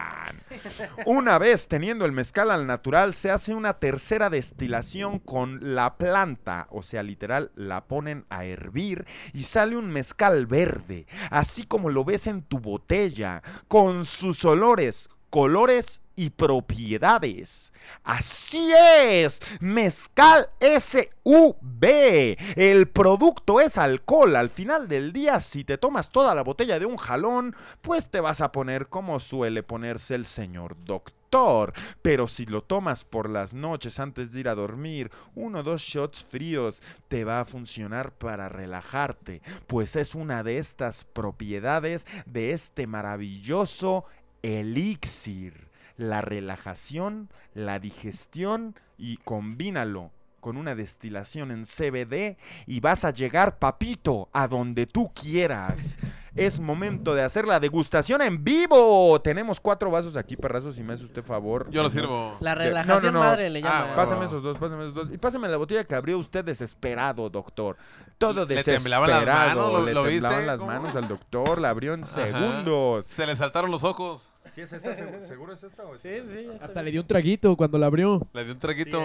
Una vez teniendo el mezcal al natural, se hace una tercera destilación con la planta, o sea, literal, la ponen a hervir y sale un mezcal verde, así como lo ves en tu botella, con sus olores, colores y propiedades. Así es, mezcal SUV. El producto es alcohol. Al final del día, si te tomas toda la botella de un jalón, pues te vas a poner como suele ponerse el señor doctor. Pero si lo tomas por las noches antes de ir a dormir, uno o dos shots fríos, te va a funcionar para relajarte, pues es una de estas propiedades de este maravilloso elixir la relajación, la digestión y combínalo con una destilación en CBD y vas a llegar, papito, a donde tú quieras. Es momento de hacer la degustación en vivo. Tenemos cuatro vasos aquí, perrazos, si me hace usted favor. Yo lo sirvo. La relajación no, no, no. madre le llama. Ah, Pásame esos dos, pásame esos dos. Y pásame la botella que abrió usted desesperado, doctor. Todo Le desesperado. temblaban las manos, ¿lo- Le lo viste? temblaban las manos al doctor, la abrió en Ajá. segundos. Se le saltaron los ojos. ¿Sí es esta? ¿Seguro es esta o es Sí, sí. ya está Hasta le dio un traguito cuando la abrió. Le dio un traguito.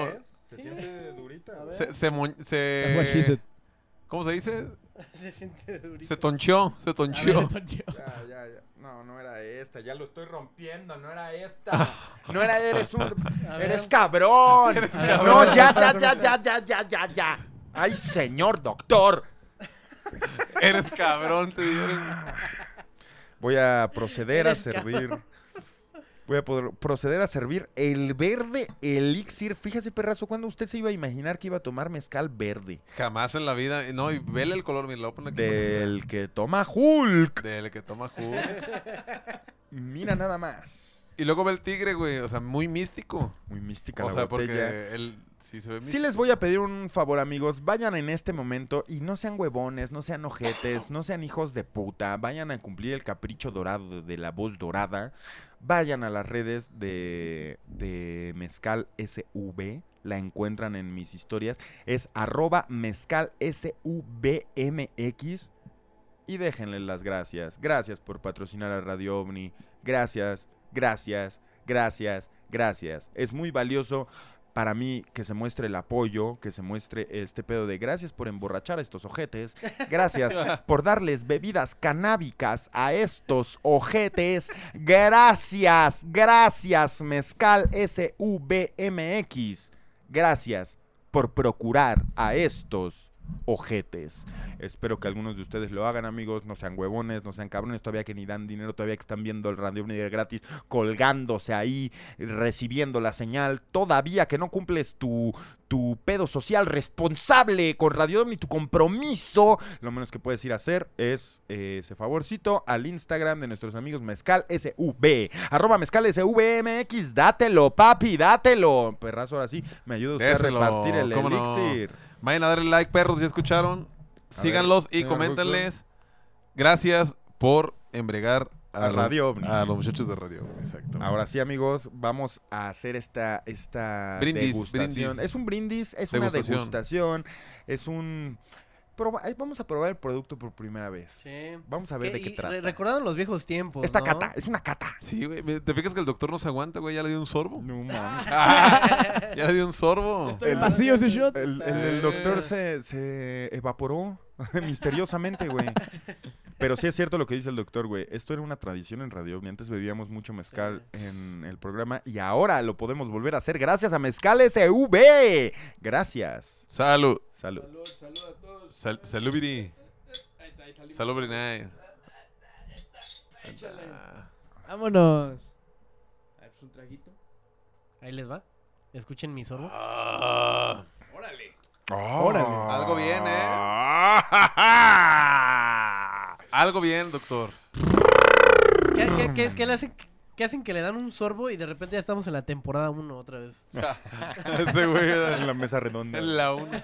¿Se siente durita? A ver. Se, se, mo- se. ¿Cómo se dice? Se siente durito. Se toncheó, se toncheó. Ya, ya, ya. No, no era esta, ya lo estoy rompiendo, no era esta. No era, eres un. Eres cabrón. No, ya, ya, ya, ya, ya, ya, ya, ya. Ay, señor doctor. Eres cabrón, te digo. Voy a proceder a servir. Voy a poder proceder a servir el verde elixir. Fíjese, perrazo, ¿cuándo usted se iba a imaginar que iba a tomar mezcal verde? Jamás en la vida. No, y vele el color, mira, lo voy a poner aquí para que se Del que toma Hulk. Del que toma jugo. Mira nada más. Y luego ve el tigre, güey. O sea, muy místico. Muy mística O la sea, botella. porque él sí se ve Sí les voy a pedir un favor, amigos. Vayan en este momento y no sean huevones, no sean ojetes, no sean hijos de puta. Vayan a cumplir el capricho dorado de la voz dorada. Vayan a las redes de, de Mezcal SV. La encuentran en mis historias. Es arroba Mezcal SVMX. Y déjenle las gracias. Gracias por patrocinar a Radio OVNI. Gracias, gracias, gracias, gracias. Es muy valioso para mí que se muestre el apoyo, que se muestre este pedo de gracias por emborrachar a estos ojetes, gracias por darles bebidas canábicas a estos ojetes, gracias, gracias Mezcal SVMX, gracias por procurar a estos ojetes. Espero que algunos de ustedes lo hagan, amigos. No sean huevones, no sean cabrones. Todavía que ni dan dinero, todavía que están viendo el Radio Omni gratis, colgándose ahí, recibiendo la señal. Todavía que no cumples tu, tu pedo social responsable con Radio Omni, tu compromiso. Lo menos que puedes ir a hacer es eh, ese favorcito al Instagram de nuestros amigos Mezcal SV. Arroba Mezcal SVMX. Dátelo, papi, dátelo. Perrazo, ahora sí, me ayuda usted Déselo, a repartir el ¿cómo no? Vayan a darle like, perros, si escucharon. A Síganlos ver, y coméntenles. Gracias por embregar A Radio Ovni. A los muchachos de Radio Ovni, exacto. Ahora sí, amigos, vamos a hacer esta, esta Brindis, degustación. brindis. Es un brindis, es una degustación, es un... proba- vamos a probar el producto por primera vez. Sí. Vamos a ver de Que- qué trata. re- Recordaron los viejos tiempos. Esta ¿no? cata, es una cata. Sí, güey. ¿Te fijas que el doctor no se aguanta, güey? Ya le dio un sorbo. No mames. ya le dio un sorbo. Estoy vacío ese shot. El, el- el doctor se, se evaporó misteriosamente, güey. Pero sí es cierto lo que dice el doctor, güey. Esto era una tradición en Radio Ovni. Antes bebíamos mucho mezcal en el programa y ahora lo podemos volver a hacer gracias a Mezcal SV. Gracias. Salud. Salud. Salud, salud a todos. Sal Salubiri. Ahí está, ahí salimos. Salubiri nice. Échale. Vámonos. Ay, pues un traguito. Ahí les va. Escuchen mi sorbo. Ah. Órale. Órale. Algo bien, ¿eh? Algo bien, doctor. ¿Qué, qué, qué- qué le hacen, qué hacen que le dan un sorbo y de repente ya estamos en la temporada 1 otra vez? Ese güey en la mesa redonda. en la una.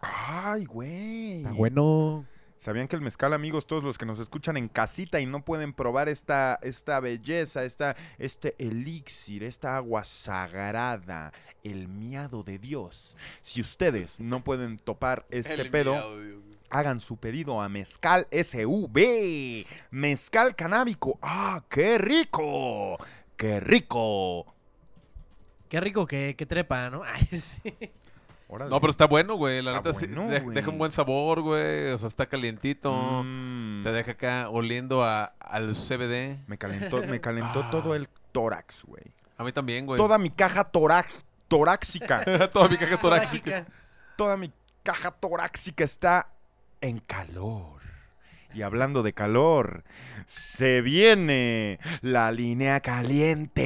Ay, güey. Está bueno. ¿Sabían que el mezcal, amigos, todos los que nos escuchan en casita y no pueden probar esta, esta belleza, esta, este elixir, esta agua sagrada, el miado de Dios? Si ustedes no pueden topar este El pedo, hagan su pedido a Mezcal SV. Mezcal canábico. ¡Ah, qué rico! ¡Qué rico! Qué rico que, que trepa, ¿no? Órale. No, pero está bueno, güey. La Está neta sí, bueno, de- güey. deja un buen sabor, güey. O sea, está calientito. Mm, Te deja acá oliendo a, al CBD. me calentó, me calentó Ah. todo el tórax, güey. A mí también, güey. Toda mi caja torax- torácica. Toda mi caja torácica. Mágica. toda mi caja torácica está en calor. Y hablando de calor, se viene la línea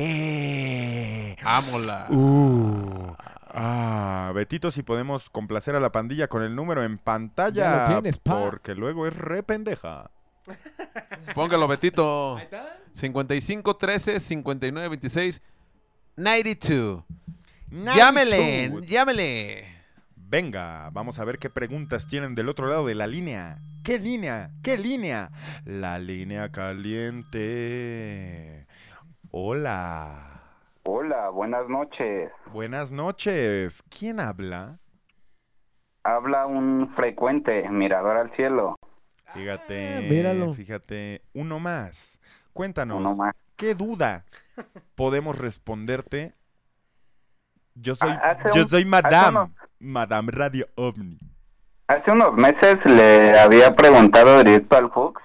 caliente. Ámola. Uh, ah, Betito, si podemos complacer a la pandilla con el número en pantalla. Ya lo tienes, pa. porque luego es re pendeja. Póngalo, Betito. Ahí está. 55 13 59 26 92. 92. Llámele, llámele. Venga, vamos a ver qué preguntas tienen del otro lado de la línea. ¿Qué línea? ¿Qué línea? La línea caliente. Hola. Hola, buenas noches. Buenas noches. ¿Quién habla? Habla un frecuente mirador al cielo. Fíjate, Ah, míralo. fíjate. Uno más. Cuéntanos, Uno más. ¿qué duda podemos responderte? Yo soy, Ah, hace yo un- soy Madame, unos- Madame Radio OVNI. Hace unos meses le había preguntado directo al Fux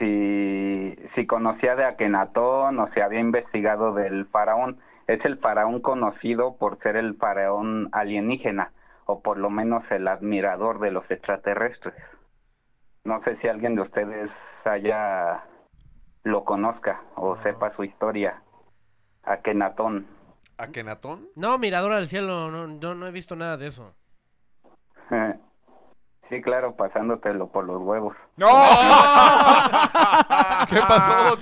si, si conocía de Akenatón o si había investigado del faraón. Es el faraón conocido por ser el faraón alienígena, o por lo menos el admirador de los extraterrestres. No sé si alguien de ustedes haya lo conozca o sepa su historia. Akenatón. ¿Akenatón? No, mirador al cielo, no, no, no he visto nada de eso. Sí, claro, pasándotelo por los huevos. ¡No! ¿Qué pasó,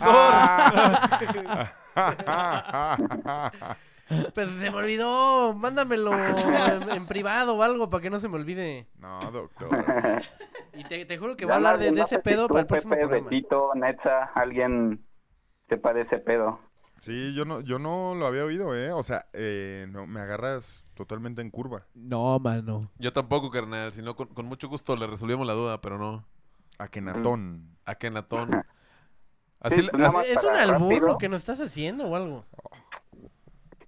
Pues se me olvidó, mándamelo en, en privado o algo para que no se me olvide. no, doctor. Y te, te juro que voy a hablar de, ese pedo para el próximo Pepe, programa. Betito, Netza, alguien sepa de ese pedo. Sí, yo no, yo no lo había oído, ¿eh? O sea, eh, no, me agarras totalmente en curva. No, mano. Yo tampoco, carnal. Si no, con, con mucho gusto le resolvimos la duda, pero no. Akenatón. Akenatón. Así, Sí, nada más ¿Es un para albur rápido. lo que nos estás haciendo o algo?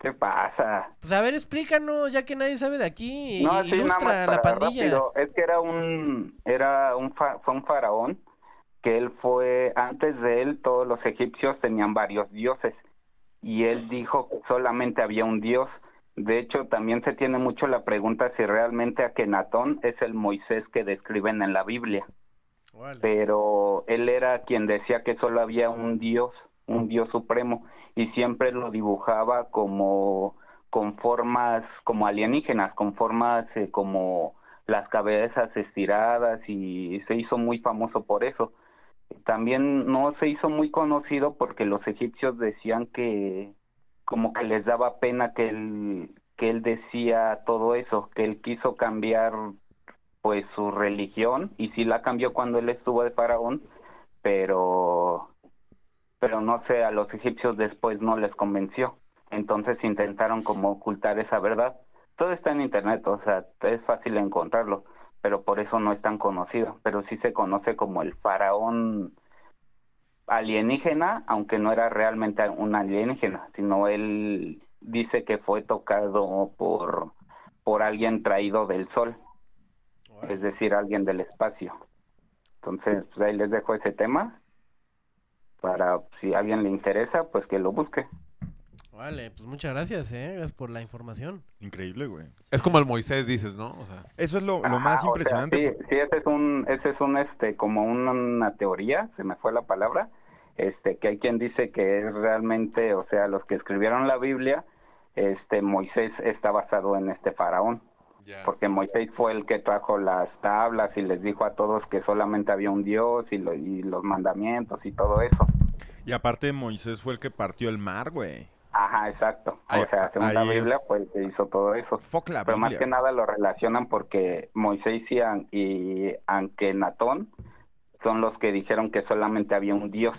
¿Qué pasa? Pues a ver, explícanos, ya que nadie sabe de aquí. No, sí, nada ilustra más a la para pandilla. rápido. Es que era un, era un, fa- fue un faraón que él fue, antes de él, todos los egipcios tenían varios dioses y él dijo que solamente había un dios. De hecho, también se tiene mucho la pregunta si realmente Akenatón es el Moisés que describen en la Biblia, pero él era quien decía que solo había un dios, un dios supremo, y siempre lo dibujaba como con formas como alienígenas, con formas eh, como las cabezas estiradas y se hizo muy famoso por eso. También no se hizo muy conocido porque los egipcios decían que como que les daba pena que él que él decía todo eso, que él quiso cambiar pues su religión y sí la cambió cuando él estuvo de faraón, pero pero no sé, a los egipcios después no les convenció. Entonces intentaron como ocultar esa verdad. Todo está en internet, o sea, es fácil encontrarlo, pero por eso no es tan conocido. Pero sí se conoce como el faraón alienígena, aunque no era realmente un alienígena, sino él dice que fue tocado por, por alguien traído del sol, es decir, alguien del espacio. Entonces, ahí les dejo ese tema para si a alguien le interesa, pues que lo busque. Vale, pues muchas gracias, eh. Gracias por la información. Increíble, güey. es como el Moisés, dices, ¿no? O sea, Eso es lo, lo Ajá, más o sea, impresionante. sí, sí, ese es un, ese es un, este, como una teoría, se me fue la palabra, este, que hay quien dice que es realmente, o sea, los que escribieron la Biblia, este, Moisés está basado en este faraón, ya. porque Moisés fue el que trajo las tablas y les dijo a todos que solamente había un Dios y, lo- y los mandamientos y todo eso. Y aparte Moisés fue el que partió el mar, güey. Ajá, exacto. Ahí- o sea, según la Biblia es- fue el que hizo todo eso. Pero más que nada lo relacionan porque Moisés y, An- y Ankenatón son los que dijeron que solamente había un Dios.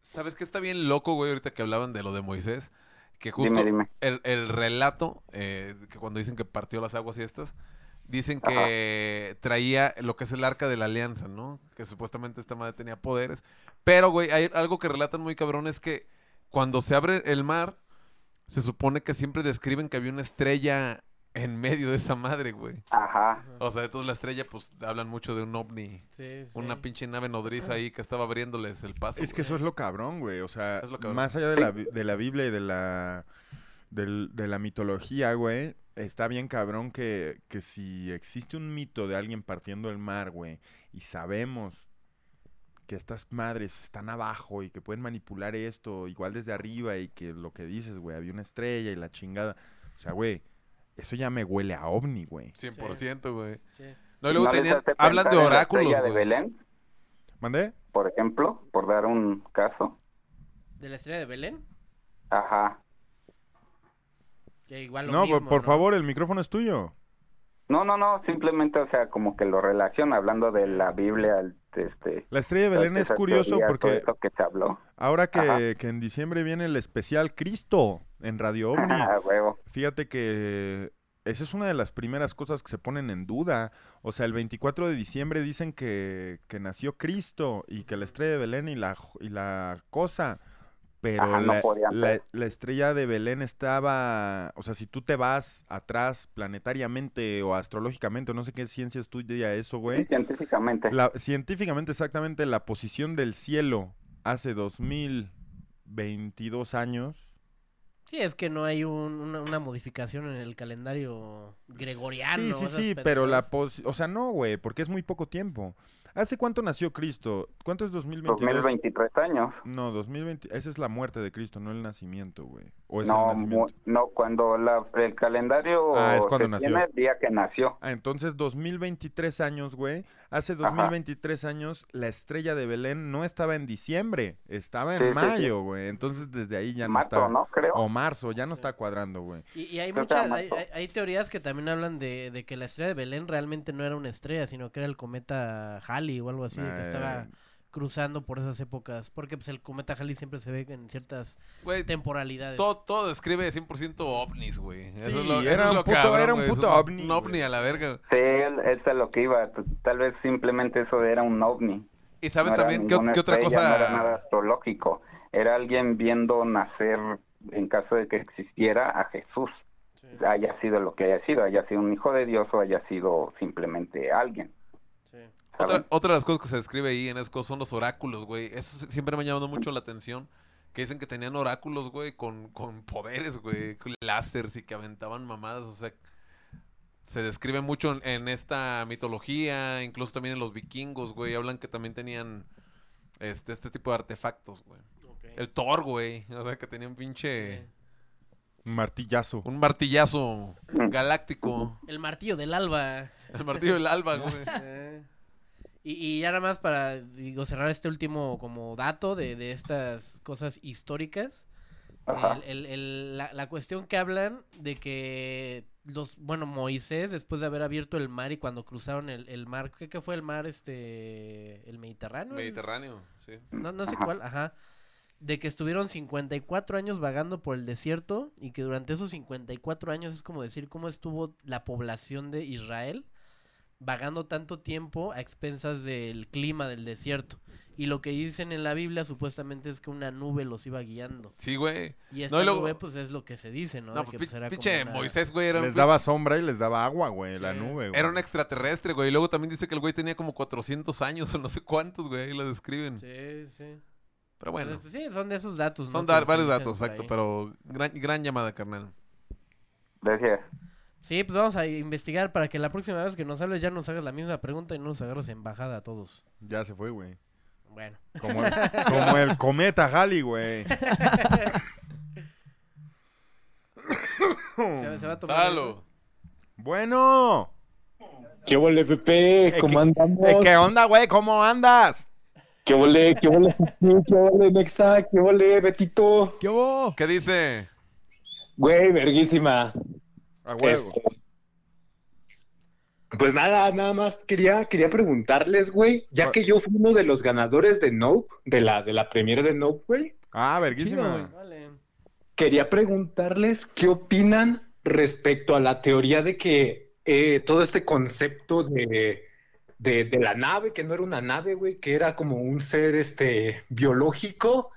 ¿Sabes qué está bien loco, güey? Ahorita que hablaban de lo de Moisés. Que justo Dime, dime. El, el relato, eh, que cuando dicen que partió las aguas y estas, dicen que traía lo que es el arca de la alianza, ¿no? Que supuestamente esta madre tenía poderes. Pero, güey, hay algo que relatan muy cabrón, es que cuando se abre el mar, se supone que siempre describen que había una estrella en medio de esa madre, güey. Ajá. O sea, entonces la estrella, pues, hablan mucho de un ovni. Sí, sí. Una pinche nave nodriza ahí que estaba abriéndoles el paso. Es que eso es lo cabrón, güey. O sea, Es lo cabrón. más allá de la, de la Biblia y de la, de la mitología, güey, está bien cabrón que, que si existe un mito de alguien partiendo el mar, güey, y sabemos que estas madres están abajo y que pueden manipular esto igual desde arriba y que lo que dices, güey, había una estrella y la chingada. O sea, güey, eso ya me huele a ovni, güey. 100%, güey. Sí. No, y luego ¿No les tenían, hace hablan de oráculos, estrella de güey. Belén, ¿Mandé? por ejemplo, por dar un caso. ¿De la estrella de Belén? Ajá. Que igual lo No, por, por ¿no? favor, el micrófono es tuyo. No, no, no, simplemente, o sea, como que lo relaciona hablando de la Biblia, el- este... La estrella de Belén es curioso porque... que se habló. Ahora que, Ajá. que en diciembre viene el especial Cristo en Radio OVNI, Ah, huevo. fíjate que esa es una de las primeras cosas que se ponen en duda. O sea, el 24 de diciembre dicen que, que nació Cristo y que la estrella de Belén y la, y la cosa. Pero Ajá, no la, podían la- estrella de Belén estaba, o sea, si tú te vas atrás planetariamente o astrológicamente, o no sé qué ciencia estudia eso, Sí, güey. científicamente. La- científicamente, exactamente, la posición del cielo hace 2022 años. Sí, es que no hay un- una, una modificación en el calendario gregoriano. Sí, sí, sí, pero la pos... O sea, no, güey, porque es muy poco tiempo. ¿Hace cuánto nació Cristo? ¿Cuánto es 2022? 2023 años. No, 2020. Esa es la muerte de Cristo, no el nacimiento, güey. ¿O es el No, nacimiento? no, cuando la, el calendario Ah, es cuando se nació. tiene el día que nació. Ah, entonces 2023 años, güey. Hace 2023 años la estrella de Belén no estaba en diciembre, estaba en Sí, sí, sí. mayo, güey. Entonces desde ahí ya no Marzo, está. ¿no? Creo. O marzo, ya no está cuadrando, güey. Y, y hay Creo muchas, hay, marzo. hay- hay teorías que también hablan de, de que la estrella de Belén realmente no era una estrella, sino que era el cometa Halley o algo así, que estaba Eh, cruzando por esas épocas. Porque pues el cometa Halley siempre se ve en ciertas Güey, temporalidades. todo, todo describe 100% ovnis, güey. Eso Sí, es lo- eso era es un lo puto- cabrón, era un puto ovni, Un ovni güey. a la verga. Sí, él- eso es lo que iba. Tal vez simplemente eso era un ovni. ¿Y sabes no también qué, qué otra estrella, cosa? No era nada astrológico. Era alguien viendo nacer, en caso de que existiera, a Jesús. Haya sido lo que haya sido, haya sido un hijo de Dios o haya sido simplemente alguien. Otra, otra de las cosas que se describe ahí en Esco son los oráculos, güey. Eso siempre me ha llamado mucho la atención. Que dicen que tenían oráculos, güey, con, con poderes, güey, con láseres y que aventaban mamadas. O sea, se describe mucho en, en esta mitología, incluso también en los vikingos, güey. Hablan que también tenían este, este tipo de artefactos, güey. El Thor, güey. O sea, que tenía un pinche... Sí. Martillazo. Un martillazo galáctico. El martillo del alba. El martillo del alba, güey. Y, y ya nada más para digo, cerrar este último como dato de, de estas cosas históricas. El- el- el- la, la cuestión que hablan de que los, bueno, Moisés, después de haber abierto el mar y cuando cruzaron el, el mar, ¿qué, qué fue el mar? Este, el Mediterráneo. Mediterráneo, sí. No, no sé Ajá. cuál, ajá. De que estuvieron 54 años vagando por el desierto y que durante esos 54 años es como decir cómo estuvo la población de Israel vagando tanto tiempo a expensas del clima del desierto. Y lo que dicen en la Biblia supuestamente es que una nube los iba guiando. Sí, güey. Y esta No, y luego- nube pues es lo que se dice, ¿no? No, pues que, pues, era como pinche una- Moisés, güey, era un Les daba sombra y les daba agua, güey, la nube, güey. Era un extraterrestre, güey. Y luego también dice que el güey tenía como 400 años o no sé cuántos, güey. Ahí lo describen. Sí, sí. Pero bueno, Entonces, pues, sí, son de esos datos. ¿no? son dar- se varios datos, exacto. Pero gran, gran llamada, carnal. Gracias. Sí, pues vamos a investigar para que la próxima vez que nos hables ya nos hagas la misma pregunta y no nos agarres en bajada a todos. Ya se fue, güey. Bueno. Como el, como el cometa Halley, güey. Se, se va a tomar. Salo. Bueno. ¿Qué ole, Pepe? Eh, ¿Cómo ¿qué- andamos? Eh, ¿Qué onda, güey? ¿Cómo andas? ¿Qué ole, qué ole, Fuxi? ¿Qué ole, Nexa? ¿Qué ole, Betito? ¿Qué hubo? ¿Qué dice? Güey, verguísima. A huevo. Este, Pues nada, nada más quería, quería preguntarles, güey, ya que yo fui uno de los ganadores de Nope, de la, de la premiere de Nope, güey, Ah, Chido, verguísima. güey. Vale. quería preguntarles qué opinan respecto a la teoría de que eh, todo este concepto de, de, de la nave, que no era una nave, güey, que era como un ser este, biológico,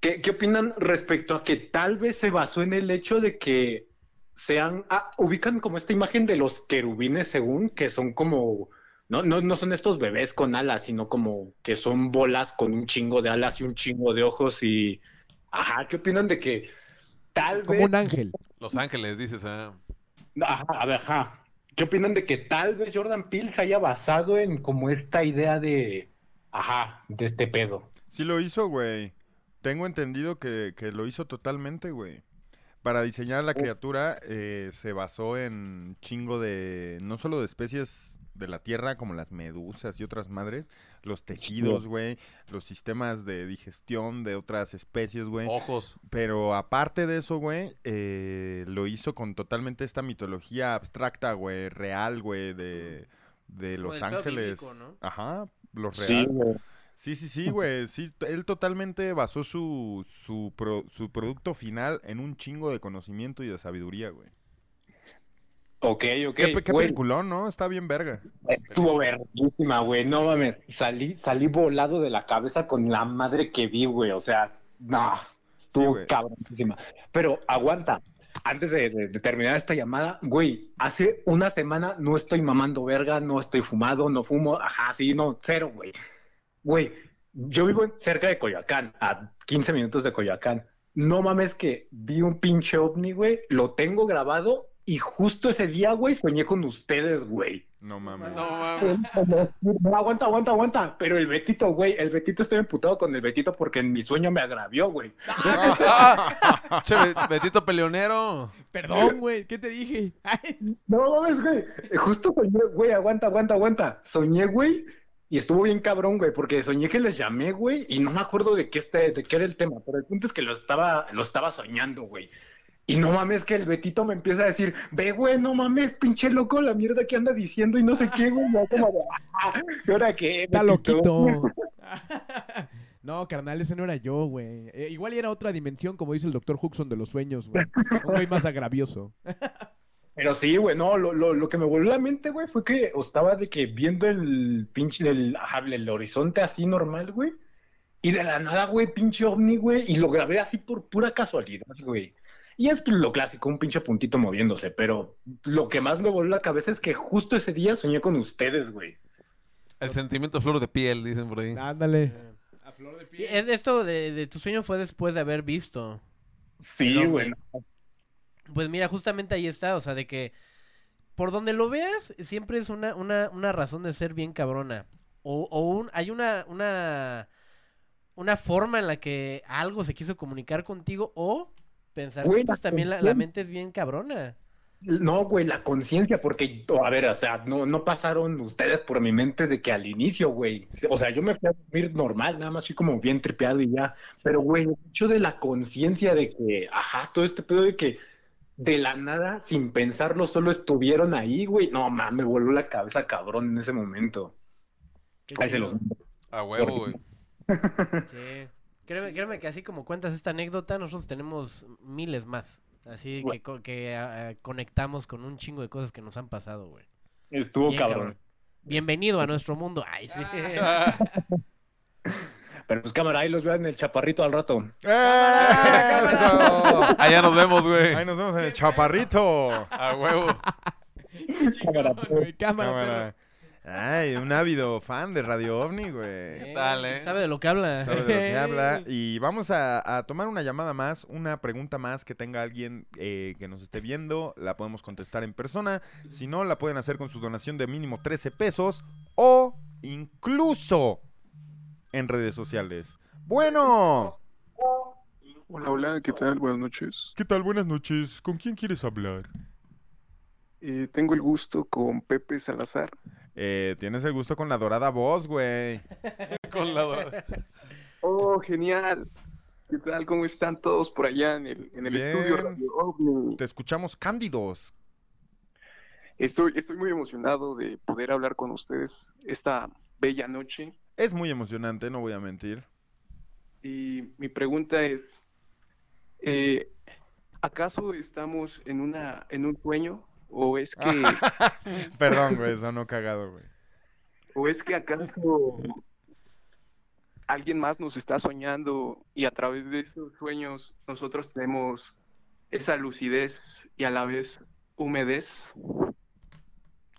¿qué, qué opinan respecto a que tal vez se basó en el hecho de que sean, ah, ubican como esta imagen de los querubines según, que son como, no, no, no son estos bebés con alas, sino como que son bolas con un chingo de alas y un chingo de ojos y, ajá, ¿qué opinan de que tal Como vez, un ángel. Los Ángeles, dices, ah. ajá, a ver, ajá, ¿qué opinan de que tal vez Jordan Peele se haya basado en como esta idea de, ajá, de este pedo? Sí lo hizo, güey. Tengo entendido que, que lo hizo totalmente, güey. Para diseñar la criatura eh, se basó en chingo de... No solo de especies de la tierra como las medusas y otras madres, los tejidos, güey, los sistemas de digestión de otras especies, güey. Ojos. Pero aparte de eso, güey, eh, lo hizo con totalmente esta mitología abstracta, güey, real, güey, de, de Los Ángeles. bíblico, ¿no? Ajá, los Sí, real. güey. Sí, sí, sí, güey. Sí, él totalmente basó su, su, pro- su producto final en un chingo de conocimiento y de sabiduría, güey. Ok, ok, qué qué peliculón, ¿no? Está bien verga. Estuvo verguísima, güey. No mames. Salí, salí volado de la cabeza con la madre que vi, güey. O sea, no. Estuvo güey. cabronísima. Pero aguanta. Antes de, de- de terminar esta llamada, güey, hace una semana no estoy mamando verga, no estoy fumado, no fumo. Ajá, sí, no, cero, güey. Güey, yo vivo cerca de Coyoacán, a 15 minutos de Coyoacán. No mames que vi un pinche ovni, güey. Lo tengo grabado y justo ese día, güey, soñé con ustedes, güey. No mames. No mames. No, aguanta, aguanta, aguanta. Pero el Betito, güey, el Betito estoy emputado con el Betito porque en mi sueño me agravió, güey. Che, Betito Peleonero. Perdón, güey. ¿Qué te dije? No mames, güey. Justo soñé, güey, aguanta, aguanta, aguanta. Soñé, güey, y estuvo bien cabrón, güey, porque soñé que les llamé, güey, y no me acuerdo de qué este, de qué era el tema, pero el punto es que lo estaba, lo estaba soñando, güey. Y no mames que el Betito me empieza a decir, ve, güey, no mames, pinche loco, la mierda que anda diciendo y no sé qué, güey. Yo como de, "Ah, ¿y ahora qué? Está Betito?" loquito. no, carnal, ese no era yo, güey. Eh, igual y era otra dimensión, como dice el doctor Huxon de los sueños, güey. Un güey más agravioso. Pero sí, güey, no, lo, lo, lo que me volvió a la mente, güey, fue que estaba de que viendo el pinche, el, el horizonte así normal, güey, y de la nada, güey, pinche ovni, güey, y lo grabé así por pura casualidad, güey. Y es lo clásico, un pinche puntito moviéndose, pero lo que más me volvió la cabeza es que justo ese día soñé con ustedes, güey. El sentimiento flor de piel, dicen por ahí. Ándale. Y es- esto de, de tu sueño fue después de haber visto. Sí, güey. Pues mira, justamente ahí está, o sea, de que por donde lo veas, siempre es una, una, una razón de ser bien cabrona. O, o un, hay una, una, una forma en la que algo se quiso comunicar contigo o pensar Güey, que pues, la también la, mente es bien cabrona. No, güey, la conciencia, porque, a ver, o sea, no, no pasaron ustedes por mi mente de que al inicio, güey. O sea, yo me fui a dormir normal, nada más así como bien tripeado y ya. Pero, güey, el hecho de la conciencia de que, ajá, todo este pedo de que de la nada, sin pensarlo, solo estuvieron ahí, güey. No, mames, me voló la cabeza cabrón en ese momento. Qué Ahí se los A huevo, güey. Sí. Créeme, créeme que así como cuentas esta anécdota, nosotros tenemos miles más. Así que, co- que ah, ah, conectamos con un chingo de cosas que nos han pasado, güey. Estuvo Bien cabrón. cabrón. Bienvenido a nuestro mundo. Ay, sí. Pero pues cámara, ahí los veo en el chaparrito al rato. ¡Eso! Allá nos vemos, güey. Ahí nos vemos en el chaparrito. A huevo. Cámara, Güey, cámara, Cámara. Ay, un ávido fan de Radio OVNI, güey. ¿Qué tal, eh? Sabe de lo que habla. Sabe de lo que habla. Y vamos a, a tomar una llamada más, una pregunta más que tenga alguien eh, que nos esté viendo. La podemos contestar en persona. Si no, la pueden hacer con su donación de mínimo 13 pesos o incluso en redes sociales. Bueno. Hola, hola, ¿qué tal? Buenas noches. ¿Qué tal? Buenas noches. ¿Con quién quieres hablar? Eh, tengo el gusto con Pepe Salazar. Eh, tienes el gusto con la dorada voz, güey. Con la dorada. Oh, genial. ¿Qué tal? ¿Cómo están todos por allá en el, en el estudio. Radio OVNI? Te escuchamos cándidos. Estoy, estoy muy emocionado de poder hablar con ustedes esta bella noche. Es muy emocionante, no voy a mentir. Y mi pregunta es, eh, ¿acaso estamos en una, en un sueño? ¿O es que, Perdón, güey, sonó cagado, güey. o es que acaso alguien más nos está soñando y a través de esos sueños nosotros tenemos esa lucidez y a la vez humedez?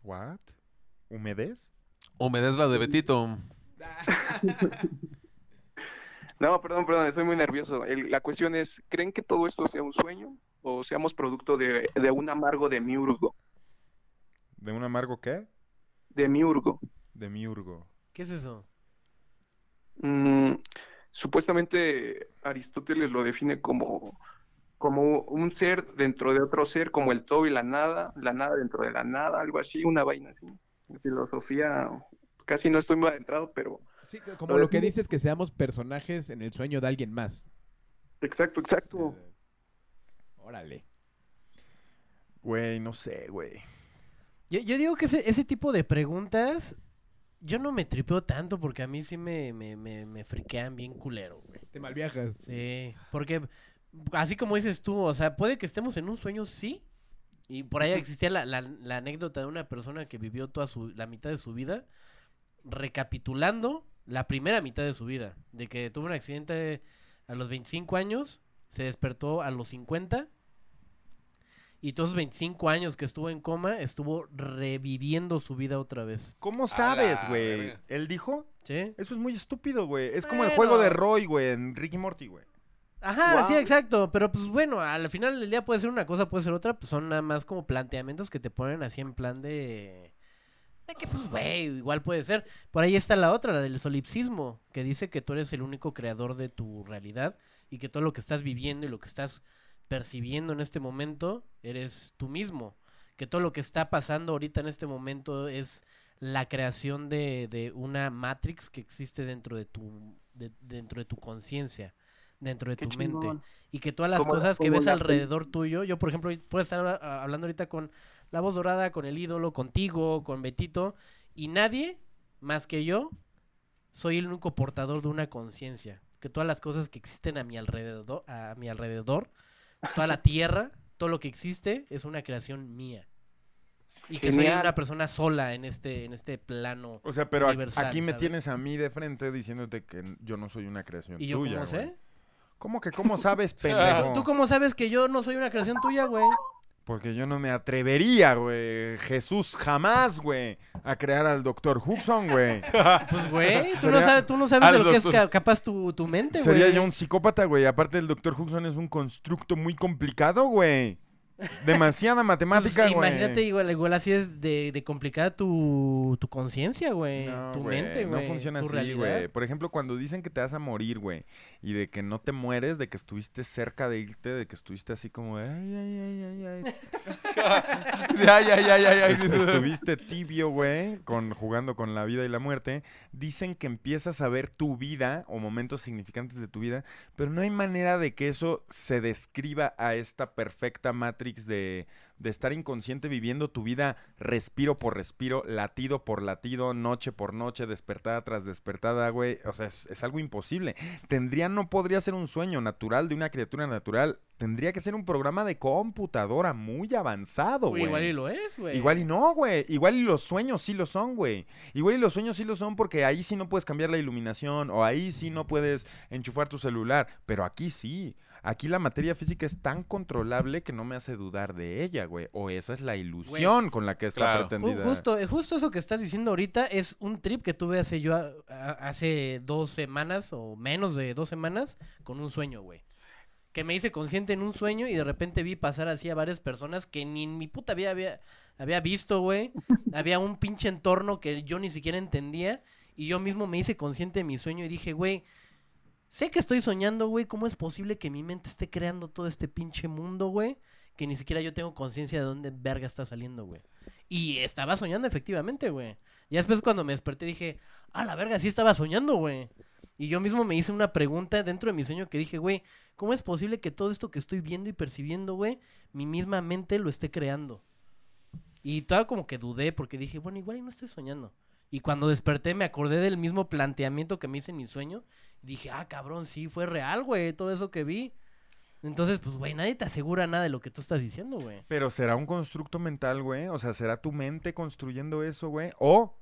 ¿What? ¿Humedez? Humedez la de Betito. No, perdón, perdón, estoy muy nervioso. El- la cuestión es, ¿creen que todo esto sea un sueño o seamos producto de, de un amargo de miurgo? ¿De un amargo qué? De miurgo. De miurgo. ¿Qué es eso? Mm, supuestamente Aristóteles lo define como, como un ser dentro de otro ser, como el todo y la nada, la nada dentro de la nada, algo así, una vaina así. Filosofía, casi no estoy muy adentrado, pero Sí, co- como lo que dices que seamos personajes en el sueño de alguien más. exacto, exacto. Órale. Güey, no sé, güey. Yo, yo digo que ese, ese tipo de preguntas, yo no me tripeo tanto porque a mí sí me, me, me, me friquean bien culero, güey. Te malviajas. Sí, porque así como dices tú, o sea, puede que estemos en un sueño, sí. Y por ahí existía la, la- la anécdota de una persona que vivió toda su, la mitad de su vida recapitulando la primera mitad de su vida. De que tuvo un accidente a los 25 años, se despertó a los 50 y todos esos 25 años que estuvo en coma estuvo reviviendo su vida otra vez. ¿Cómo sabes, güey? ¿Él dijo? ¿Sí? Eso es muy estúpido, güey. Es como el juego de Roy, güey, en Ricky Morty, güey. Ajá, sí, exacto. Pero pues bueno, al final del día puede ser una cosa, puede ser otra. Pues son nada más como planteamientos que te ponen así en plan de. De que pues, güey, igual puede ser. Por ahí está la otra, la del solipsismo, que dice que tú eres el único creador de tu realidad y que todo lo que estás viviendo y lo que estás percibiendo en este momento eres tú mismo. Que todo lo que está pasando ahorita en este momento es la creación de, de una matrix que existe dentro de tu, de- dentro de tu conciencia, dentro de Qué tu mente y que todas las cosas que ves alrededor tuyo, yo por ejemplo puedo estar hablando ahorita con la voz dorada, con el ídolo, contigo, con Betito y nadie más que yo soy el único portador de una conciencia, que todas las cosas que existen a mi alrededor, a mi alrededor, toda la tierra, todo lo que existe es una creación mía. Y que soy una persona sola en este, en este plano. O sea, pero universal, aquí me ¿sabes? tienes a mí de frente diciéndote que yo no soy una creación ¿Y yo tuya, cómo sé? ¿Cómo que cómo sabes, pendejo? ¿Tú cómo sabes que yo no soy una creación tuya, güey? Porque yo no me atrevería, güey. Jesús jamás, güey, a crear al doctor Hudson, güey. Pues, güey, tú, no sabes, tú no sabes de lo que es capaz tu, tu mente, güey. Sería yo un psicópata, güey. Aparte, el doctor Hudson es un constructo muy complicado, güey. Demasiada Pues, matemática, güey. imagínate, igual, igual así es de, de complicada tu, tu conciencia, güey. No, tu mente, güey. No funciona tu así, güey. Por ejemplo, cuando dicen que te vas a morir, güey, y de que no te mueres, de que estuviste cerca de irte, de que estuviste así como, de, ay, ay, ay, ay, ay. Ya, ya, ya, ya, ya. Est- estuviste tibio, güey, con, jugando con la vida y la muerte. Dicen que empiezas a ver tu vida o momentos significantes de tu vida, pero no hay manera de que eso se describa a esta perfecta Matrix de, de estar inconsciente viviendo tu vida respiro por respiro, latido por latido, noche por noche, despertada tras despertada, güey. O sea, es, es algo imposible. Tendría, no podría ser un sueño natural de una criatura natural. Tendría que ser un programa de computadora muy avanzado, güey. igual y lo es, güey. Igual y no, güey. Igual y los sueños sí lo son, güey. Igual y los sueños sí lo son porque ahí sí no puedes cambiar la iluminación o ahí sí no puedes enchufar tu celular. Pero aquí sí. Aquí la materia física es tan controlable que no me hace dudar de ella, güey. O esa es la ilusión con la que está Claro. Pretendida. Justo, eh, justo eso que estás diciendo ahorita es un trip que tuve hace yo a- a- hace dos semanas o menos de dos semanas con un sueño, güey. Que me hice consciente en un sueño y de repente vi pasar así a varias personas que ni en mi puta vida había, había visto, güey. había un pinche entorno que yo ni siquiera entendía y yo mismo me hice consciente de mi sueño y dije, güey, sé que estoy soñando, güey, ¿cómo es posible que mi mente esté creando todo este pinche mundo, güey? Que ni siquiera yo tengo conciencia de dónde verga está saliendo, güey. Y estaba soñando efectivamente, güey. Y después cuando me desperté dije, ah, la verga, sí estaba soñando, güey. Y yo mismo me hice una pregunta dentro de mi sueño que dije, güey, ¿cómo es posible que todo esto que estoy viendo y percibiendo, güey, mi misma mente lo esté creando? Y todavía como que dudé porque dije, bueno, igual no estoy soñando. Y cuando desperté me acordé del mismo planteamiento que me hice en mi sueño. Y dije, ah, cabrón, sí, fue real, güey, todo eso que vi. Entonces, pues, güey, nadie te asegura nada de lo que tú estás diciendo, güey. Pero será un constructo mental, güey. O sea, será tu mente construyendo eso, güey. O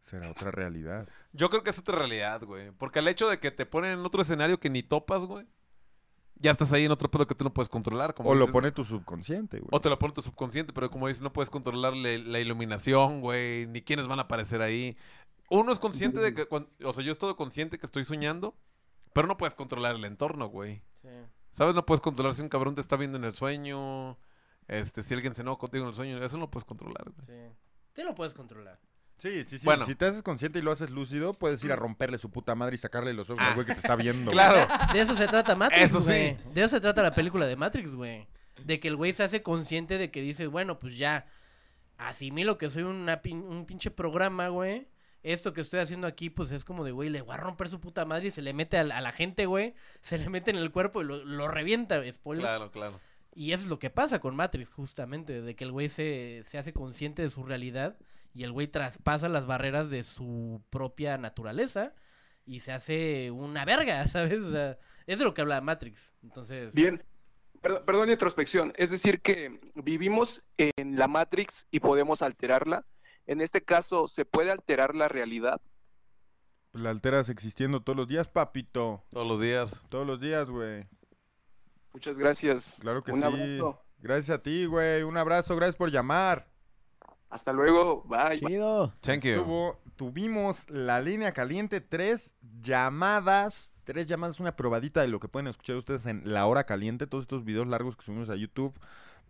será otra realidad. Yo creo que es otra realidad, güey. Porque el hecho de que te ponen en otro escenario que ni topas, güey. Ya estás ahí en otro pedo que tú no puedes controlar. Como O lo pone tu subconsciente, güey. O te lo pone tu subconsciente, pero como dices, no puedes controlar la, la iluminación, güey, ni quiénes van a aparecer ahí. Uno es consciente de que, o sea, yo estoy consciente que estoy soñando, pero no puedes controlar el entorno, güey. ¿Sabes? No puedes controlar si un cabrón te está viendo en el sueño, este, si alguien se enoja contigo en el sueño, eso no lo puedes controlar, güey. Sí. Te lo puedes controlar. Sí, sí, sí. Bueno. Si te haces consciente y lo haces lúcido, puedes ir a romperle su puta madre y sacarle los ojos al güey que te está viendo. Claro. De eso se trata Matrix, Eso sí. güey. De eso se trata la película de Matrix, güey. De que el güey se hace consciente de que dice, bueno, pues ya asimilo que soy una pin- un pinche programa, güey. Esto que estoy haciendo aquí, pues es como de, güey, le voy a romper su puta madre y se le mete a, la- a la gente, güey. Se le mete en el cuerpo y lo, lo revienta, spoilers. Claro, claro. Y eso es lo que pasa con Matrix, justamente, de que el güey se, se hace consciente de su realidad y el güey traspasa las barreras de su propia naturaleza y se hace una verga, ¿sabes? O sea, es de lo que habla Matrix. Entonces, Bien. Perdón, perdón introspección. Es decir, que vivimos en la Matrix y podemos alterarla. En este caso, ¿se puede alterar la realidad? La alteras existiendo todos los días, papito. Todos los días. Todos los días, güey. Muchas gracias. Claro que Un sí. abrazo. Gracias a ti, güey. Un abrazo. Gracias por llamar. Hasta luego. Bye. Chido. Thank you. Estuvo- tuvimos la línea caliente, tres llamadas. Tres llamadas, una probadita de lo que pueden escuchar ustedes en La Hora Caliente. Todos estos videos largos que subimos a YouTube.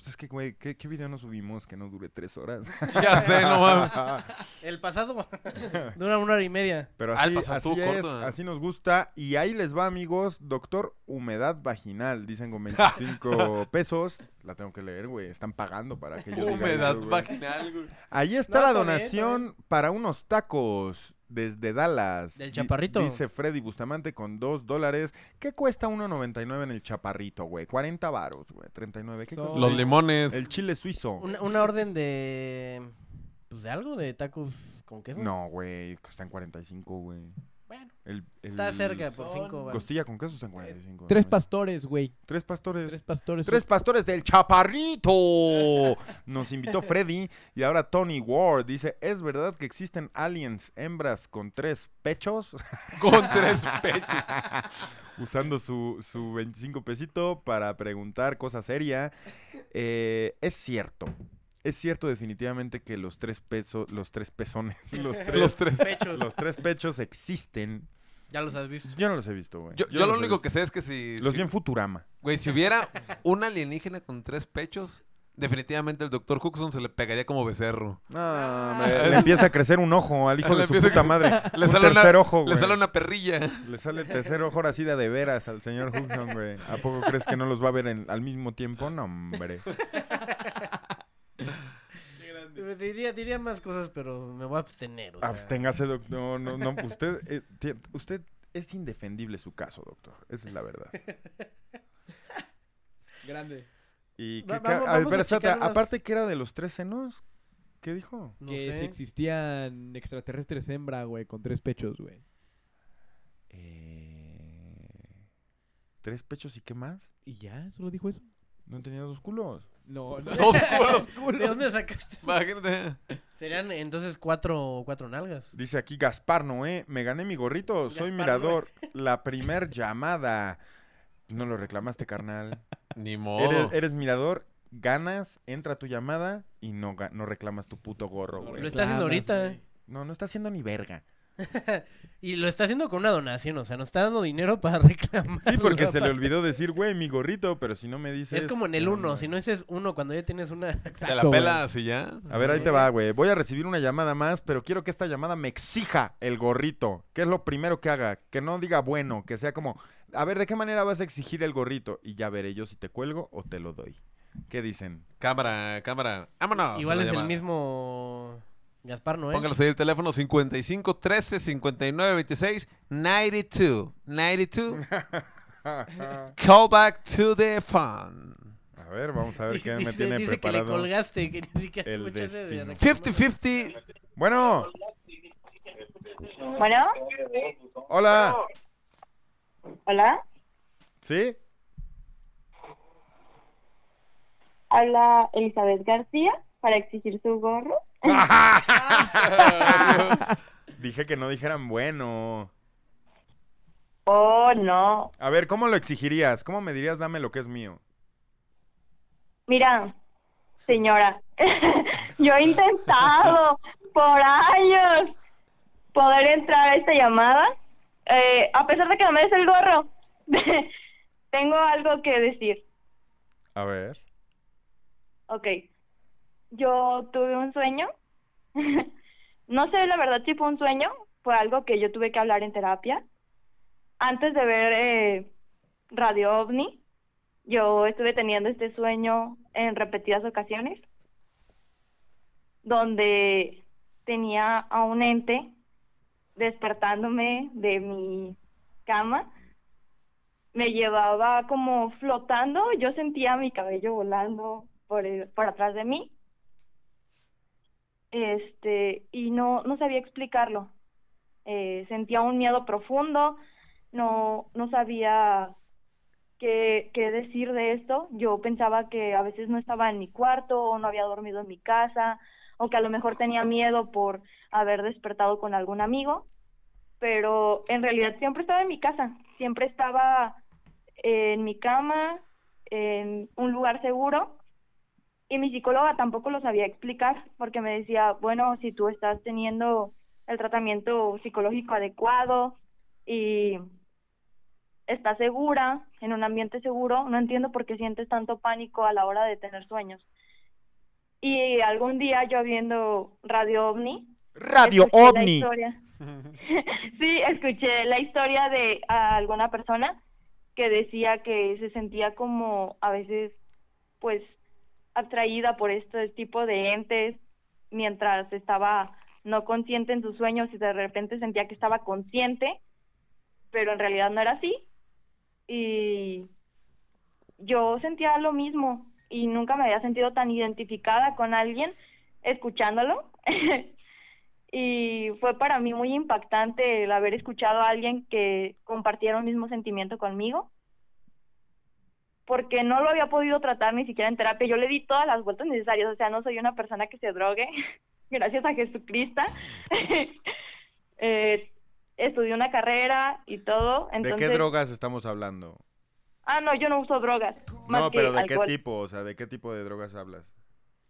Pues es que, güey, ¿qué, qué video no subimos que no dure tres horas? Ya sé, no mames. el pasado dura una hora y media. Pero Ah, así, pasado así es, corto, ¿eh? así nos gusta. Y ahí les va, amigos, doctor Humedad Vaginal. Dicen con 25 pesos. La tengo que leer, güey. Están pagando para que yo diga Humedad eso, güey. vaginal, güey. Ahí está No, la bien, donación para unos tacos desde Dallas. Del Chaparrito. Dice Freddy Bustamante con 2 dólares. ¿Qué cuesta 1.99 en el Chaparrito, güey? 40 varos, güey. 39. ¿Qué Son- cosa? Los limones. El chile suizo. Una, una orden de... Pues de algo, de tacos con queso. No, güey. Están 45, güey. Bueno, El, el- está cerca por Son 5 baros. Costilla con queso está en 45. Tres ¿no? pastores, güey. Tres pastores. Tres pastores. Tres pastores del Chaparrito. Nos invitó Freddy y ahora Tony Ward dice, ¿es verdad que existen aliens hembras con tres pechos? Con tres pechos. Usando su, su 25 pesito para preguntar cosa seria. Eh, es cierto. Es cierto definitivamente que los tres pesos, los tres pezones, los tres, Los tres. Pechos. los tres pechos existen. Ya los has visto. Yo no los he visto, güey. Yo, lo único que sé es que si. Los si- vi en Futurama. Güey, si hubiera un alienígena con tres pechos, definitivamente el Dr. Huxon se le pegaría como becerro. No, me- le empieza a crecer un ojo al hijo Le de su puta madre. Le un sale una- tercer ojo, Le güey. sale una perrilla. Le sale el tercer ojo ahora sí de de veras al señor Hudson, güey. ¿A poco crees que no los va a ver en- al mismo tiempo? No, hombre. Diría, diría más cosas, pero me voy a abstener. o sea. Absténgase, doctor. No, no, no. Usted, eh, usted es indefendible su caso, doctor. Esa es la verdad. Grande. Y Va- que, que- vamos- a ver, vamos a espérate, checar unas- aparte que era de los tres senos, ¿qué dijo? No que sé. si existían extraterrestres hembra, güey, con tres pechos, güey. Eh, ¿Tres pechos y qué más? ¿Y ya? ¿Solo dijo eso? No tenía dos culos. No, no. Dos culos. ¿De dónde sacaste? Imagínate. Serían entonces cuatro, cuatro nalgas. Dice aquí Gaspar Noé, me gané mi gorrito, soy Gaspar mirador. La primer llamada. No lo reclamaste, carnal. Ni modo. eres mirador, ganas, entra tu llamada y no, no reclamas tu puto gorro, No güey. Lo está haciendo ahorita. güey. No, no está haciendo ni verga. Y lo está haciendo con una donación, o sea, nos está dando dinero para reclamar. Sí, porque se le olvidó decir, güey, mi gorrito, pero si no me dices... Es como en el no, 1, no. si no dices uno cuando ya tienes una... Te la pelas y ya. A ver, ahí te va, güey. Voy a recibir una llamada más, pero quiero que esta llamada me exija el gorrito. ¿Qué es lo primero que haga? Que no diga bueno, que sea como, a ver, ¿de qué manera vas a exigir el gorrito? Y ya veré yo si te cuelgo o te lo doy. ¿Qué dicen? Cámara, cámara. Vámonos. Igual es el mismo Gaspar, ¿no? Póngalos ahí el teléfono 55 13 59 26 92. 92. Call back to the fun. A ver, vamos a ver qué me dice, tiene dice que le preparado. colgaste, que ni siquiera el destino. reclamar. 50-50. Bueno, Bueno, hola. hola, ¿Sí? habla Elizabeth García para exigir su gorro. Dije que no dijeran bueno. Oh, no. A ver, ¿cómo lo exigirías? ¿Cómo me dirías dame lo que es mío? Mira, señora, yo he intentado por años poder entrar a esta llamada, eh, a pesar de que no me des el gorro. Tengo algo que decir. A ver. Ok. Yo tuve un sueño. no sé la verdad si fue un sueño, fue algo que yo tuve que hablar en terapia. Antes de ver eh, Radio OVNI, yo estuve teniendo este sueño en repetidas ocasiones, donde tenía a un ente despertándome de mi cama. Me llevaba como flotando, yo sentía mi cabello volando por, el- por atrás de mí. Este, y no, no sabía explicarlo. Eh, sentía un miedo profundo, no, no sabía qué, qué decir de esto. Yo pensaba que a veces no estaba en mi cuarto o no había dormido en mi casa o que a lo mejor tenía miedo por haber despertado con algún amigo, pero en realidad siempre estaba en mi casa, siempre estaba en mi cama, en un lugar seguro y mi psicóloga tampoco lo sabía explicar porque me decía, bueno, si tú estás teniendo el tratamiento psicológico adecuado y estás segura, en un ambiente seguro, no entiendo por qué sientes tanto pánico a la hora de tener sueños. Y algún día yo viendo Radio OVNI, Radio escuché la OVNI. historia- sí, escuché la historia de a alguna persona que decía que se sentía como a veces, pues, atraída por este tipo de entes mientras estaba no consciente en sus sueños y de repente sentía que estaba consciente, pero en realidad no era así. Y yo sentía lo mismo y nunca me había sentido tan identificada con alguien escuchándolo. y fue para mí muy impactante el haber escuchado a alguien que compartiera un mismo sentimiento conmigo porque no lo había podido tratar ni siquiera en terapia. Yo le di todas las vueltas necesarias, o sea, no soy una persona que se drogue, gracias a Jesucristo. eh, estudié una carrera y todo. ¿De Entonces... qué drogas estamos hablando? Ah, no, yo no uso drogas. Más No, que pero ¿de alcohol. qué tipo? O sea, ¿de qué tipo de drogas hablas?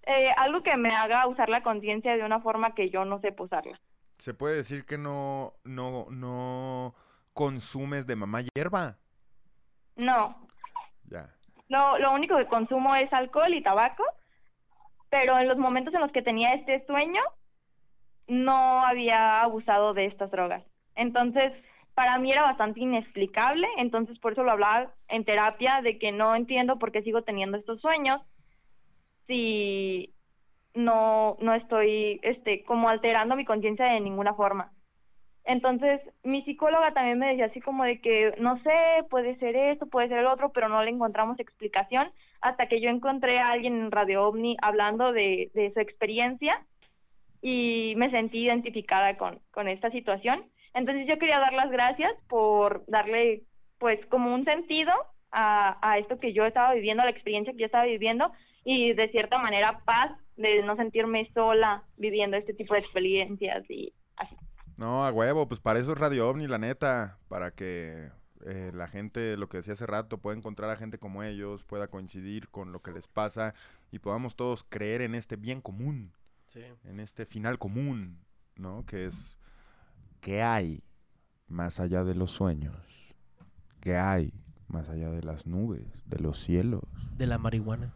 Eh, algo que me haga usar la conciencia de una forma que yo no sé usarla. ¿Se puede decir que no, no, no consumes de mamá hierba? No, Ya. no, lo único que consumo es alcohol y tabaco, pero en los momentos en los que tenía este sueño, no había abusado de estas drogas. Entonces, para mí era bastante inexplicable, entonces por eso lo hablaba en terapia, de que no entiendo por qué sigo teniendo estos sueños si no, no estoy este, como alterando mi conciencia de ninguna forma. Entonces, mi psicóloga también me decía así como de que, no sé, puede ser esto, puede ser el otro, pero no le encontramos explicación hasta que yo encontré a alguien en Radio OVNI hablando de, de su experiencia y me sentí identificada con, con esta situación. Entonces yo quería dar las gracias por darle pues como un sentido a, a esto que yo estaba viviendo, a la experiencia que yo estaba viviendo y de cierta manera paz de no sentirme sola viviendo este tipo de experiencias y así. No, a huevo, pues para eso es Radio OVNI, la neta, para que eh, la gente, lo que decía hace rato, pueda encontrar a gente como ellos, pueda coincidir con lo que les pasa y podamos todos creer en este bien común, Sí. en este final común, ¿no? Que es, ¿qué hay más allá de los sueños? ¿Qué hay más allá de las nubes, de los cielos? De la marihuana.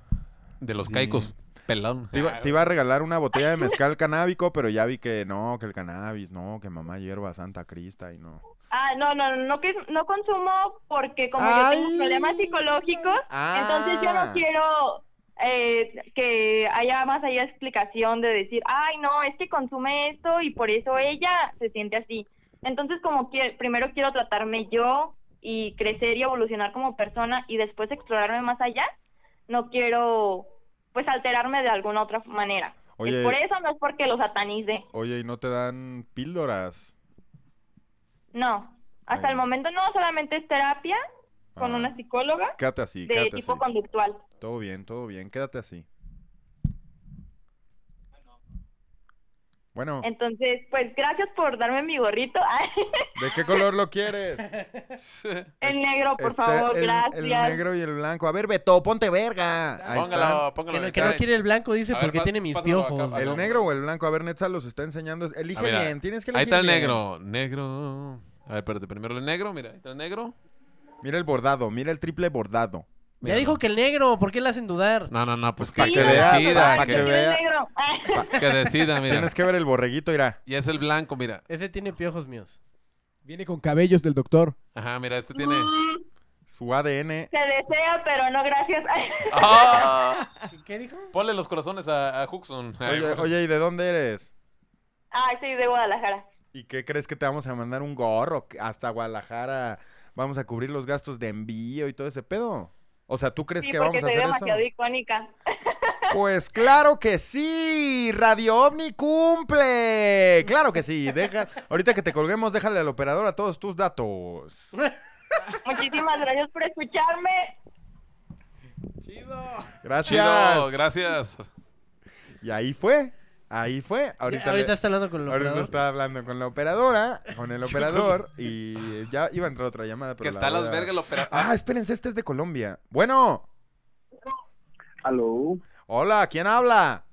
De los Sí. caicos, pelón. Te iba, te iba a regalar una botella de mezcal canábico, pero ya vi que no, que el cannabis, no, que mamá hierba Santa Crista y no. Ah, no, no, no, que no consumo porque como yo tengo problemas psicológicos, entonces yo Ah. no quiero eh, que haya más allá explicación de decir, ay, no, es que consume esto y por eso ella se siente así. Entonces, como que primero quiero tratarme yo y crecer y evolucionar como persona y después explorarme más allá, no quiero pues alterarme de alguna otra manera. Oye. Es por eso no es porque lo satanice. Oye, ¿y no te dan píldoras? No, hasta Ay. el momento no, solamente es terapia con Ah. una psicóloga Quédate así, de quédate tipo así. conductual. Todo bien, todo bien, quédate así. Bueno, Entonces, pues gracias por darme mi gorrito. ¿de qué color lo quieres? el negro, por Está favor, el, gracias. el negro y el blanco. A ver, Beto, ponte verga. Ahí Póngalo, está. póngalo. Que no, ahí que no está. quiere el blanco, dice, A porque tiene mis acá, piojos. ¿El negro o el blanco? A ver, Netza los está enseñando. Elige Ah, bien, tienes que Ahí elegir está el bien. negro. Negro. A ver, espérate. Primero el negro. Mira, ahí está el negro. Mira el bordado, mira el triple bordado. Ya dijo que el negro, ¿por qué le hacen dudar? No, no, no. Pues pa' que, decida. pa' que, que ¿Quién vea. que decida, mira. Tienes que ver el borreguito, irá. Y es el blanco, mira. Ese tiene piojos míos. Viene con cabellos del doctor. Ajá, mira, este tiene. Mm, Su ADN. se desea, pero no gracias. ¡Ah! ¿Qué, qué dijo? Ponle los corazones a, a Huxon. Oye, ¿y de dónde eres? Ay, soy de Guadalajara. ¿Y qué crees que te vamos a mandar un gorro? Hasta Guadalajara vamos a cubrir los gastos de envío y todo ese pedo. O sea, ¿tú crees Sí, que vamos a hacer demasiado eso? icónica. Pues claro que sí, Radio OVNI cumple. Claro que sí. Deja, ahorita que te colguemos, déjale al operador a todos tus datos. Muchísimas gracias por escucharme. Gracias. Chido, gracias. Y ahí fue. Ahí fue. Ahorita, Ahorita, le- está hablando con el ahorita operador. estaba hablando con la operadora, con el operador, y ya iba a entrar otra llamada. Que Pero está a la las vergas el operador. Ah, espérense, este es de Colombia. Bueno, Aló, hola, ¿quién habla?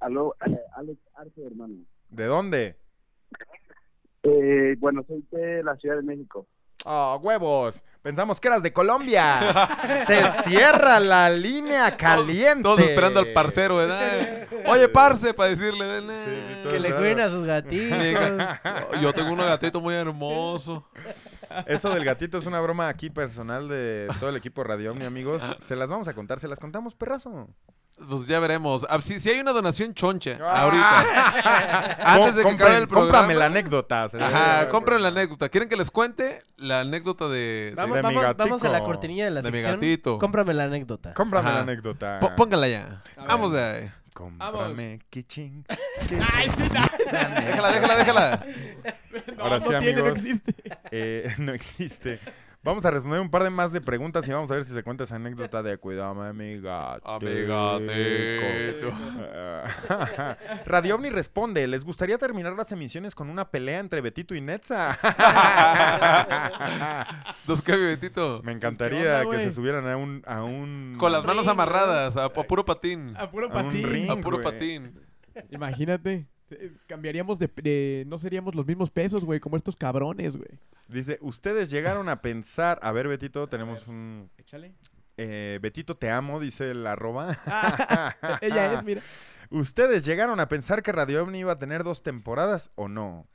aló, eh, Alex Arce, hermano. ¿De dónde? Eh, bueno, soy de la Ciudad de México. Oh, huevos. Pensamos que eras de Colombia. Se cierra la línea caliente. Todos esperando al parcero, ¿verdad? Oye, parce, para decirle. ven, Sí, sí, Que le cuiden a sus gatitos. Yo tengo un gatito muy hermoso. Eso del gatito es una broma aquí personal de todo el equipo Radio Omni, amigos. Se las vamos a contar, se las contamos, perrazo. Pues ya veremos. Ah, Si, si hay una donación choncha Ah. ahorita. Antes de que Compren- acabe el programa. Cómprame la anécdota. Ajá, compren la anécdota. ¿Quieren que les cuente la anécdota de, de- Vamos, de mi vamos, vamos a la cortinilla de la De mi sección. gatito. Cómprame la anécdota. Cómprame Ajá. la anécdota. Po- pónganla ya. Vamos de ahí. Cómprame kitchen. Ay, sí, no. Déjala, déjala, déjala. Ahora no sí, tiene, no amigos. existe. eh, no existe. Vamos a responder un par de más de preguntas y vamos a ver si se cuenta esa anécdota de cuidame, amiga. Amigatito. Radio Omni responde, ¿les gustaría terminar las emisiones con una pelea entre Betito y Netza? Dos que Betito. Me encantaría onda, que se subieran a un... A un Con las manos ring, amarradas, a, a puro patín. A puro A un patín. ring. A puro patín. Imagínate. Cambiaríamos de, de- No seríamos los mismos pesos, güey, como estos cabrones, güey. Dice, ¿ustedes llegaron a pensar... A ver, Betito, tenemos un... Échale. eh, Betito, te amo, dice el arroba. Ella es, mira. ¿Ustedes llegaron a pensar que Radio Omni iba a tener dos temporadas o no?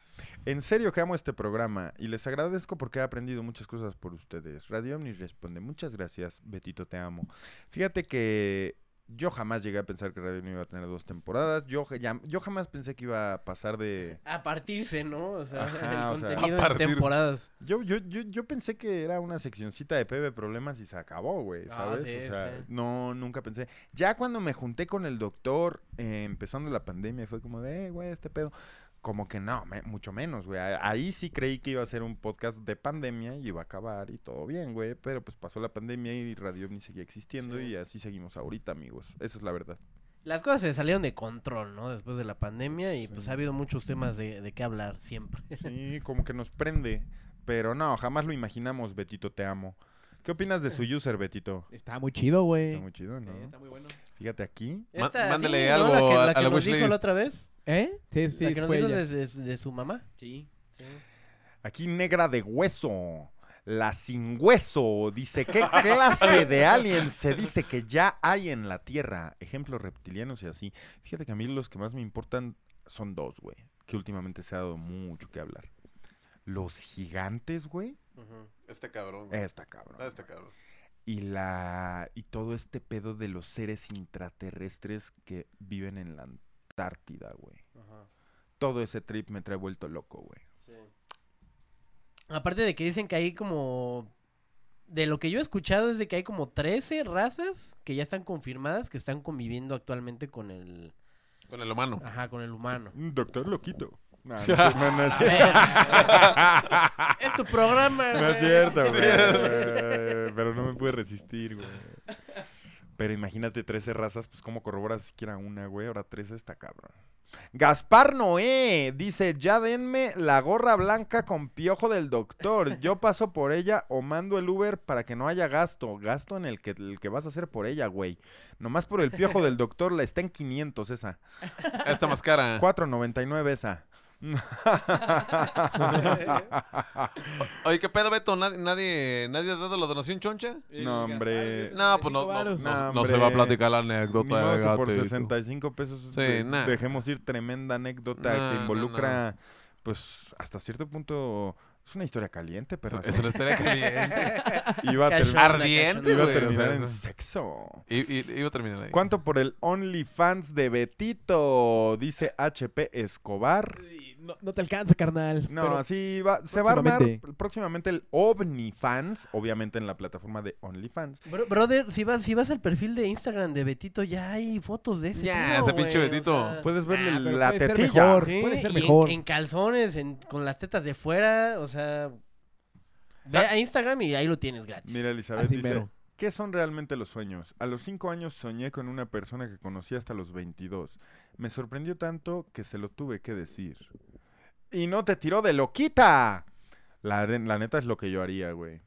En serio que amo este programa y les agradezco porque he aprendido muchas cosas por ustedes. Radio Omni responde, muchas gracias, Betito, te amo. Fíjate que yo jamás llegué a pensar que Radio Omni iba a tener dos temporadas. Yo, ya- yo jamás pensé que iba a pasar de... A partirse, ¿no? O sea, Ajá, el contenido temporadas. Yo, yo, yo, yo pensé que era una seccioncita de PB Problemas y se acabó, güey, Ah, ¿sabes? sí, o sea, sí. no, nunca pensé. Ya cuando me junté con el doctor, eh, empezando la pandemia, fue como de, eh, güey, este pedo. Como que no, me- mucho menos, güey. Ahí sí creí que iba a ser un podcast de pandemia y iba a acabar y todo bien, güey. Pero pues pasó la pandemia y Radio ni seguía existiendo Sí. y así seguimos ahorita, amigos. Esa es la verdad. Las cosas se salieron de control, ¿no? Después de la pandemia y pues ha habido muchos temas de, de qué hablar siempre. Sí, como que nos prende. Pero no, jamás lo imaginamos, Betito, te amo. ¿Qué opinas de su user, Betito? Está muy chido, güey. Está muy chido, ¿no? Sí, está muy bueno. Fíjate aquí. Esta, mándale sí, ¿no? algo La que, a- la a que la nos dijo la otra vez. ¿Eh? Sí, sí, la que nos fue dijo ella. de, de- de su mamá. Sí. Aquí negra de hueso. La sin hueso. Dice, ¿qué clase de aliens se dice que ya hay en la Tierra? Ejemplos reptilianos y así. Fíjate que a mí los que más me importan son dos, güey. Que últimamente se ha dado mucho que hablar. Los gigantes, güey. Este cabrón. güey. Está cabrón. Este cabrón. Y la. Y todo este pedo de los seres intraterrestres que viven en la Antártida, güey. Todo ese trip me trae vuelto loco, güey. Aparte de que dicen que hay como... De lo que yo he escuchado es de que hay como 13 razas que ya están confirmadas que están conviviendo actualmente con el... Con el humano. Ajá, con el humano. Doctor Loquito. No, no, es no, no es cierto. Es tu programa. No es cierto, güey. Pero no me pude resistir, güey. Pero imagínate 13 razas, pues cómo corroboras siquiera una, güey. Ahora 13 está cabrón. Gaspar Noé dice, ya denme la gorra blanca con piojo del doctor. Yo paso por ella o mando el Uber para que no haya gasto. Gasto en el que, el que vas a hacer por ella, güey. Nomás por el piojo del doctor, la está en 500 esa. Esta más cara. 4.99 esa. Oye, ¿qué pedo, Beto? ¿Nadie, nadie, nadie ha dado la donación choncha? No, hombre. No, pues no, no, varos. no- No, no se va a platicar la Ni anécdota. modo que por gatito. 65 pesos Sí, de- nah. dejemos ir tremenda anécdota que involucra, pues, hasta cierto punto, es una historia caliente, pero Es una historia caliente. iba a, terminar- Ardiente, iba a terminar en sexo. Y, y- iba a terminar ahí. ¿Cuánto por el OnlyFans de Betito? Dice HP Escobar. No, no te alcanza, carnal. No, pero- así va, se va a armar próximamente. el OVNIFans, obviamente en la plataforma de OnlyFans. Bro- brother, si vas, si vas al perfil de Instagram de Betito, ya hay fotos de ese. Ya, tío, ese pinche o Betito. sea, Puedes verle Ah, la puede ser tetilla. mejor. sí, puede ser y en- mejor. En, calzones, en- con las tetas de fuera, o sea... Ve a Instagram y ahí lo tienes gratis. Mira, Elizabeth Así dice, mero. ¿qué son realmente los sueños? A los cinco años soñé con una persona que conocí hasta los 22. Me sorprendió tanto que se lo tuve que decir. Y no te tiró de loquita. La, la neta es lo que yo haría, güey.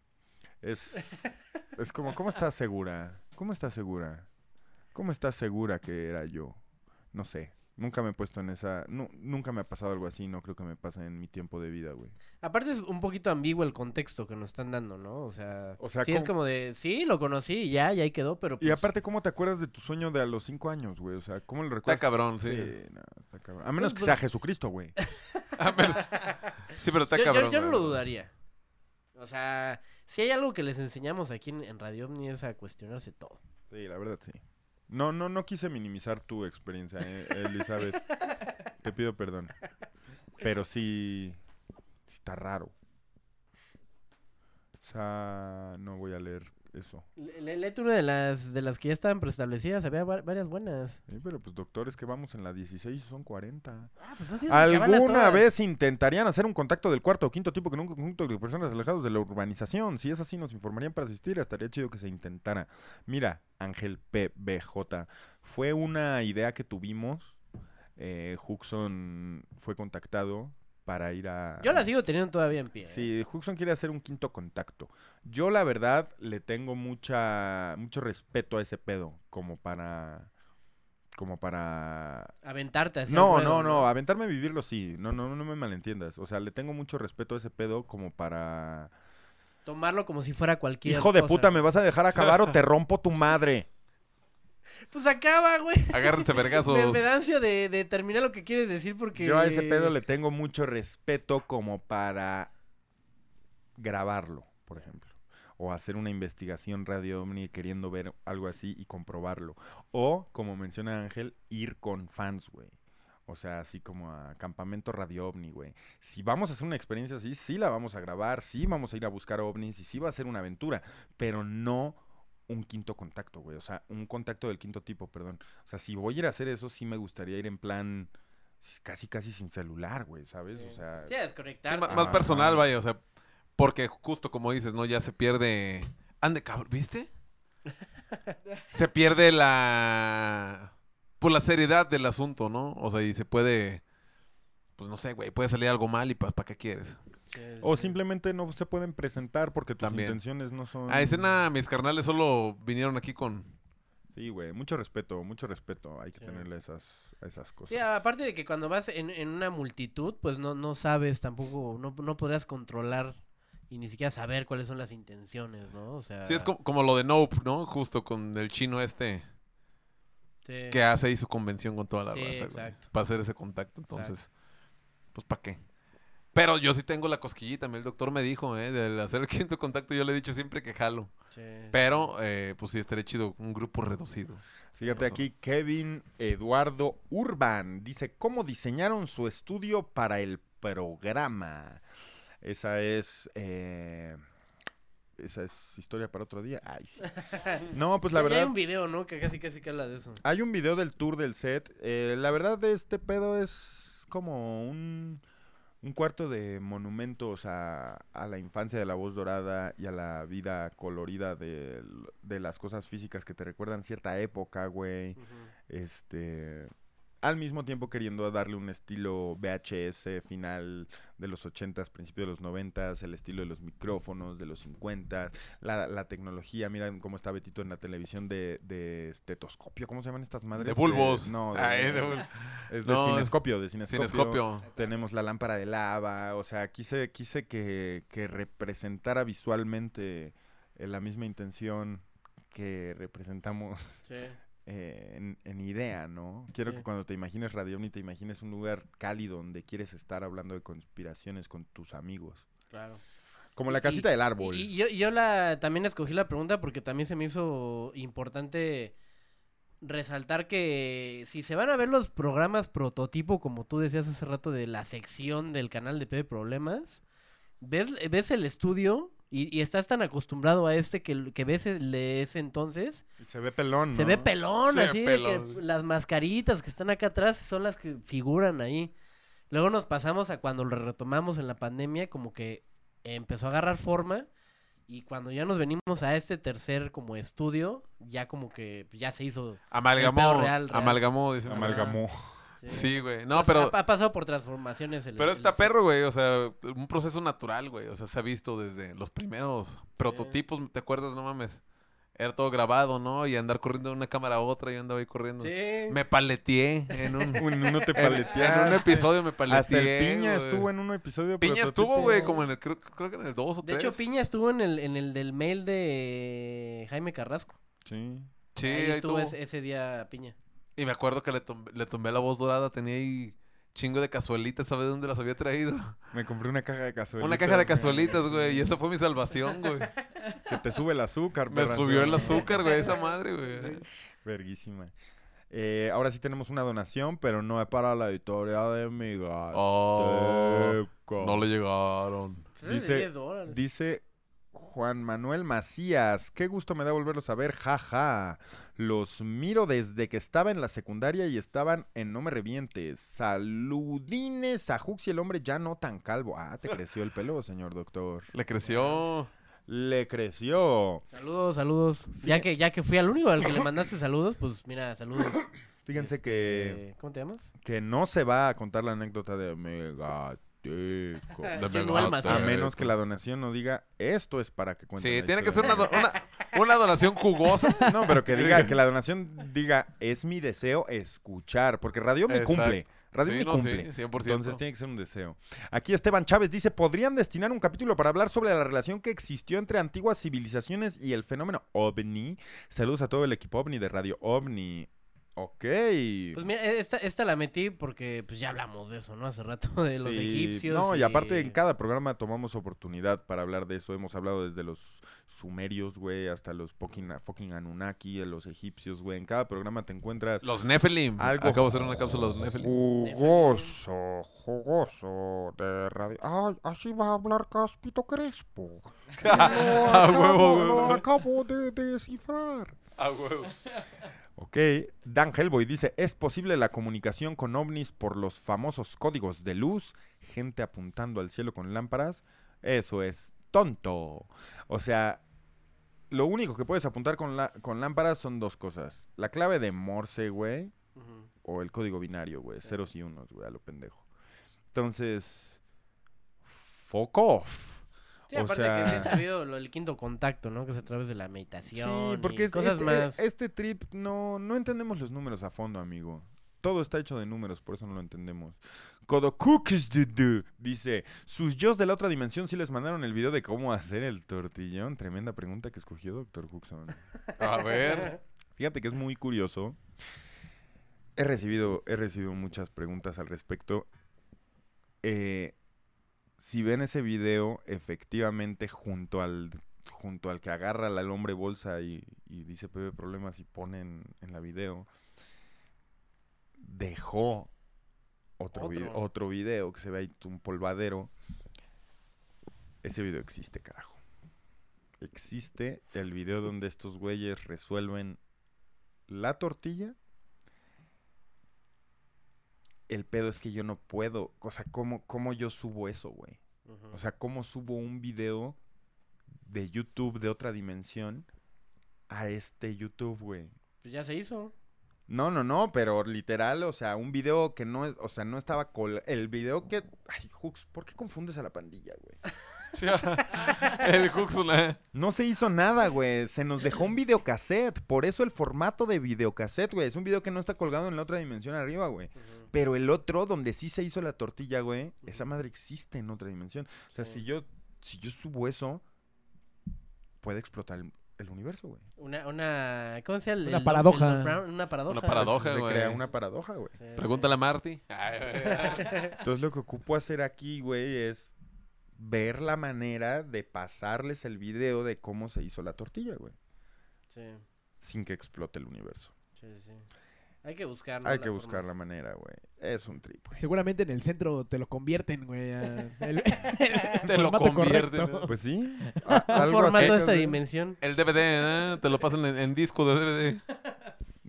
Es, es como, ¿cómo estás segura? ¿Cómo estás segura? ¿Cómo estás segura que era yo? No sé. Nunca me he puesto en esa... nu- nunca me ha pasado algo así. No creo que me pase en mi tiempo de vida, güey. Aparte es un poquito ambiguo el contexto que nos están dando, ¿no? O sea, O sea, sí es ¿cómo- como de, sí, lo conocí y ya, y ahí quedó, pero Y pues, aparte, ¿cómo te acuerdas de tu sueño de a los cinco años, güey? O sea, ¿cómo lo Está recuerdas? cabrón, sí. no, está cabrón. A menos Pues, que sea pues- Jesucristo, güey. Ah, pero- sí, pero está yo, yo- cabrón. yo no güey. lo dudaría. O sea, si hay algo que les enseñamos aquí en, en Radio Omni es a cuestionarse todo. Sí, la verdad, sí. No, no, no quise minimizar tu experiencia, eh, Elizabeth. Te pido perdón. Pero sí, sí está raro. O sea, no voy a leer eso. Le- le- una de las, de las que ya estaban preestablecidas, había va- varias buenas. Sí, pero pues doctores que vamos en la 16 y son 40. Ah, pues no que ¿Alguna vez intentarían hacer un contacto del cuarto o quinto tipo con un conjunto de personas alejados de la urbanización? Si es así, nos informarían para asistir. Estaría chido que se intentara. Mira, Ángel PBJ, fue una idea que tuvimos. Eh, Huxon fue contactado para ir a... Yo la sigo teniendo todavía en pie. Sí, Huxon quiere hacer un quinto contacto. Yo la verdad le tengo mucha mucho respeto a ese pedo como para como para Aventarte así. no, ruedo, no, no, aventarme a vivirlo sí. No, no, no me malentiendas. O sea, le tengo mucho respeto a ese pedo como para Tomarlo como si fuera cualquier Hijo de puta, ¿me vas a dejar acabar o te rompo tu madre? Pues acaba, güey. Agárrense vergazos. Me, me da ansia de, de terminar lo que quieres decir porque... Yo a ese pedo le tengo mucho respeto como para grabarlo, por ejemplo. O hacer una investigación radio ovni queriendo ver algo así y comprobarlo. O, como menciona Ángel, ir con fans, güey. O sea, así como a campamento radio ovni, güey. Si vamos a hacer una experiencia así, sí la vamos a grabar, sí vamos a ir a buscar ovnis y sí va a ser una aventura, pero no un quinto contacto, güey. O sea, un contacto del quinto tipo, perdón. O sea, si voy a ir a hacer eso, sí me gustaría ir en plan casi, casi sin celular, güey, ¿sabes? O sea, Sí, a desconectar. Sí, ma- más personal, vaya, o sea, porque justo como dices, ¿no? Ya se pierde... Ande, cabrón, ¿viste? se pierde la... Pues la seriedad del asunto, ¿no? O sea, y se puede... Pues no sé, güey, puede salir algo mal y pues, ¿para qué quieres? O simplemente no se pueden presentar porque tus También. intenciones no son... A escena, mis carnales solo vinieron aquí con... Sí, güey, mucho respeto, mucho respeto. Hay que tenerle esas, esas cosas. Sí, aparte de que cuando vas en, en una multitud, pues no, no sabes tampoco, no, no podrás controlar y ni siquiera saber cuáles son las intenciones, ¿no? O sea... Sí, es como, como lo de Nope, ¿no? Justo con el chino este... Sí. Que hace ahí su convención con toda la Sí, raza, güey, exacto. Para hacer ese contacto, entonces... Pues, ¿para qué? Pero yo sí tengo la cosquillita, el doctor me dijo, ¿eh? De hacer el quinto contacto, yo le he dicho siempre que jalo. Sí, Pero, eh, pues sí, estaría chido, un grupo reducido. Fíjate aquí, Kevin Eduardo Urban dice, ¿cómo diseñaron su estudio para el programa? Esa es... eh, esa es historia para otro día. Ay, sí. No, pues la verdad... Hay un video, ¿no? Que casi casi que habla de eso. Hay un video del tour del set. Eh, la verdad de este pedo es como un, un cuarto de monumentos a, a la infancia de la voz dorada y a la vida colorida de, de las cosas físicas que te recuerdan cierta época, güey. Este... Al mismo tiempo queriendo darle un estilo VHS final de los 80s, principio de los 90s, el estilo de los micrófonos de los 50s, la, la tecnología, mira cómo está Betito en la televisión de, de estetoscopio, ¿cómo se llaman estas madres? De bulbos. no, de, Ay, de bul- es de No, cinescopio, de cinescopio. cinescopio. Tenemos la lámpara de lava, o sea, quise, quise que, que representara visualmente eh, la misma intención que representamos Sí. Eh, en, en idea, ¿no? Quiero Sí. que cuando te imagines Radio Omni te imagines un lugar cálido donde quieres estar hablando de conspiraciones con tus amigos. Claro. Como la Y- casita del árbol. Y, y yo, yo la, también escogí la pregunta porque también se me hizo importante resaltar que si se van a ver los programas prototipo, como tú decías hace rato, de la sección del canal de Pepe Problemas, ves, ves el estudio y, y estás tan acostumbrado a este que, que ves el de ese entonces. Y se ve pelón, Se ve pelón, Se así, de que las mascaritas que están acá atrás son las que figuran ahí. Luego nos pasamos a cuando lo retomamos en la pandemia, como que empezó a agarrar forma. Y cuando ya nos venimos a este tercer como estudio, ya como que ya se hizo... Amalgamó, real, real. amalgamó, dicen. Amalgamó. Sí, güey. No, Pues, pero... Ha, ha pasado por transformaciones. el- Pero el- está perro, güey. O sea, un proceso natural, güey. O sea, se ha visto desde los primeros prototipos, ¿te acuerdas? No mames. Era todo grabado, ¿no? Y andar corriendo de una cámara a otra, y andaba ahí corriendo. Sí. Me paleteé en un... En uno te en- paleteaste. En un episodio me paleteé. Hasta el Piña estuvo en un episodio Piña prototipo. estuvo, güey, como en el... Creo, creo que en el 2 o De 3. hecho, Piña estuvo en el, en el del mail de Jaime Carrasco. Sí. Sí, ahí, ahí estuvo estuvo. ese día Piña. Y me acuerdo que le, tom- le tumbé la voz dorada. Tenía ahí chingo de cazuelitas. ¿Sabes dónde las había traído? Me compré una caja de cazuelitas. Una caja de cazuelitas, güey. Y esa fue mi salvación, güey. Que te sube el azúcar, Me perra, subió sí. el azúcar, güey, esa madre, güey. Verguísima. Eh, ahora sí tenemos una donación, pero no es para la editorial de mi Oh, gateca. no le llegaron. Pues es de Dice, 10 dólares. dice Juan Manuel Macías, qué gusto me da volverlos a ver, jaja. Los miro desde que estaba en la secundaria y estaban en No Me Revientes. Saludines a Jux y el hombre ya no tan calvo. Ah, te creció el pelo, señor doctor. Le creció. Le creció. Saludos, saludos. Ya que, ya que fui al único al que le mandaste saludos, pues mira, saludos. Fíjense que, Eh, ¿Cómo te llamas? que no se va a contar la anécdota de Megateco. A menos que la donación no diga, esto es para que cuenten Sí, tiene que ser historia". una, do- una, una donación jugosa. No, pero que diga, que la donación diga, es mi deseo escuchar, porque Radio me Exacto. cumple. Radio Sí, me no, sí, cumple. 100%. Entonces tiene que ser un deseo. Aquí Esteban Chávez dice, ¿podrían destinar un capítulo para hablar sobre la relación que existió entre antiguas civilizaciones y el fenómeno ovni? Saludos a todo el equipo ovni de Radio OVNI. Ok. Pues mira, esta, esta la metí porque pues ya hablamos de eso, ¿no? Hace rato de los Sí, egipcios. No, y aparte en cada programa tomamos oportunidad para hablar de eso. Hemos hablado desde los sumerios, güey, hasta los fucking, fucking Anunnaki, los egipcios, güey. En cada programa te encuentras Los Nephilim. Algo Acabo de hacer una cápsula de los Nephilim. jugoso, jugoso de radio. Ay, así va a hablar Caspito Crespo. Lo A acabo, huevo, lo huevo. acabo de descifrar. Ah, huevo. Ok, Dan Hellboy dice, ¿es posible la comunicación con ovnis por los famosos códigos de luz? Gente apuntando al cielo con lámparas. Eso es tonto. O sea, lo único que puedes apuntar con, la- con lámparas son dos cosas. La clave de Morse, güey, o el código binario, güey, ceros y unos, güey, a lo pendejo. Entonces, fuck off. Sí, O aparte sea- que se ha sabido lo del quinto contacto, ¿no? Que es a través de la meditación. Sí, y porque es- cosas este, más. este trip no, no entendemos los números a fondo, amigo. Todo está hecho de números, por eso no lo entendemos. Kodokukis dudu dice, sus yo de la otra dimensión sí les mandaron el video de cómo hacer el tortillón. Tremenda pregunta que escogió Doctor Huxon. A ver. Fíjate que es muy curioso. He recibido, he recibido muchas preguntas al respecto. Eh, si ven ese video, efectivamente, junto al, junto al que agarra al hombre bolsa y, y dice Pepe Problemas y ponen en la video, dejó otro, Otro. otro video que se ve ahí un polvadero. Ese video existe, carajo. Existe el video donde estos güeyes resuelven la tortilla. El pedo es que yo no puedo. O sea, ¿cómo, cómo yo subo eso, güey? O sea, ¿cómo subo un video de YouTube de otra dimensión a este YouTube, güey? Pues ya se hizo. No, no, no, pero literal, o sea, un video que no es, o sea, no estaba col... El video que... Ay, Hux, ¿por qué confundes a la pandilla, güey? el Huxula. No se hizo nada, güey. Se nos dejó un videocassette. Por eso el formato de videocassette, güey. Es un video que no está colgado en la otra dimensión arriba, güey. Pero el otro, donde sí se hizo la tortilla, güey, esa madre existe en otra dimensión. O sea, Sí. si yo, si yo subo eso, puede explotar el, el universo, güey. Una, una, ¿cómo se llama? Una El- paradoja. el Doc Brown, una paradoja. Una paradoja. se güey. crea una paradoja, güey. Sí, Pregúntale a Marty. Entonces lo que ocupo hacer aquí, güey, es ver la manera de pasarles el video de cómo se hizo la tortilla, güey. Sí, Sin que explote el universo. sí, sí. Hay que buscarlo. Hay la que buscar forma. la manera, güey. Es un trip, güey. Seguramente en el centro te lo convierten, güey. a- el- Te lo convierten. correcto. Pues sí. a- algo formato de esta dimensión. El DVD, ¿eh? Te lo pasan en, en disco de DVD.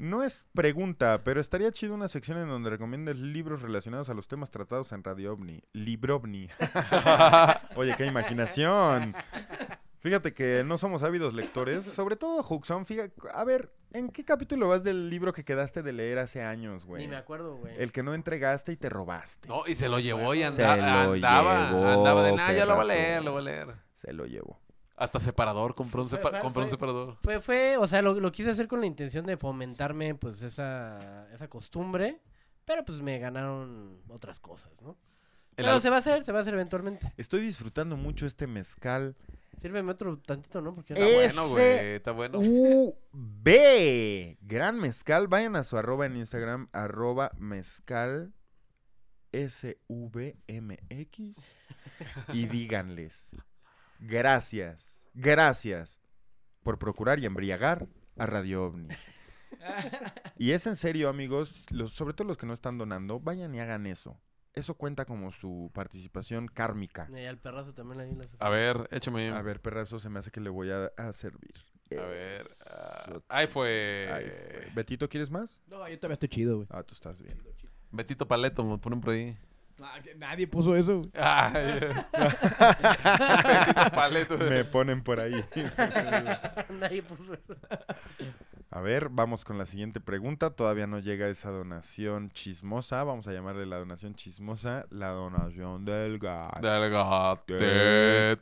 No es pregunta, pero estaría chido una sección en donde recomiendes libros relacionados a los temas tratados en Radio OVNI. Librobni. Oye, qué imaginación. Fíjate que no somos ávidos lectores, sobre todo Huxon. Fíjate, a ver, ¿en qué capítulo vas del libro que quedaste de leer hace años, güey? Ni me acuerdo, güey. El que no entregaste y te robaste. No, y se lo llevó y Se anda- lo andaba. llevó, andaba de nada, ya lo voy a leer, lo voy a leer. Se lo llevó. Hasta separador, compró un, sepa- fue- compró un separador. Fue, fue, o sea, lo, lo quise hacer con la intención de fomentarme, pues, esa, esa costumbre. Pero, pues, me ganaron otras cosas, ¿no? El Pero se va a hacer, se va a hacer eventualmente. Estoy disfrutando mucho este mezcal. Sírveme otro tantito, ¿no? Porque Está Es- bueno, güey, está bueno. UB. Gran mezcal. Vayan a su arroba en Instagram, arroba mezcal SVMX y díganles, gracias, gracias por procurar y embriagar a Radio OVNI. Y es en serio, amigos, los, sobre todo los que no están donando, vayan y hagan eso. eso cuenta como su participación kármica. Y al perrazo también ahí las- A ver, échame. A ver, perrazo, se me hace que le voy a, a servir. A ver. Ah, ahí fue. ahí fue. Betito, ¿quieres más? No, yo todavía estoy chido, güey. Ah, tú estás bien. Betito Paleto, me ponen por ahí. Ah, que nadie puso eso, güey. Betito Paleto. Me ponen por ahí. Nadie puso eso. A ver, vamos con la siguiente pregunta. Todavía no llega esa donación chismosa. Vamos a llamarle la donación chismosa, la donación del gato. Del.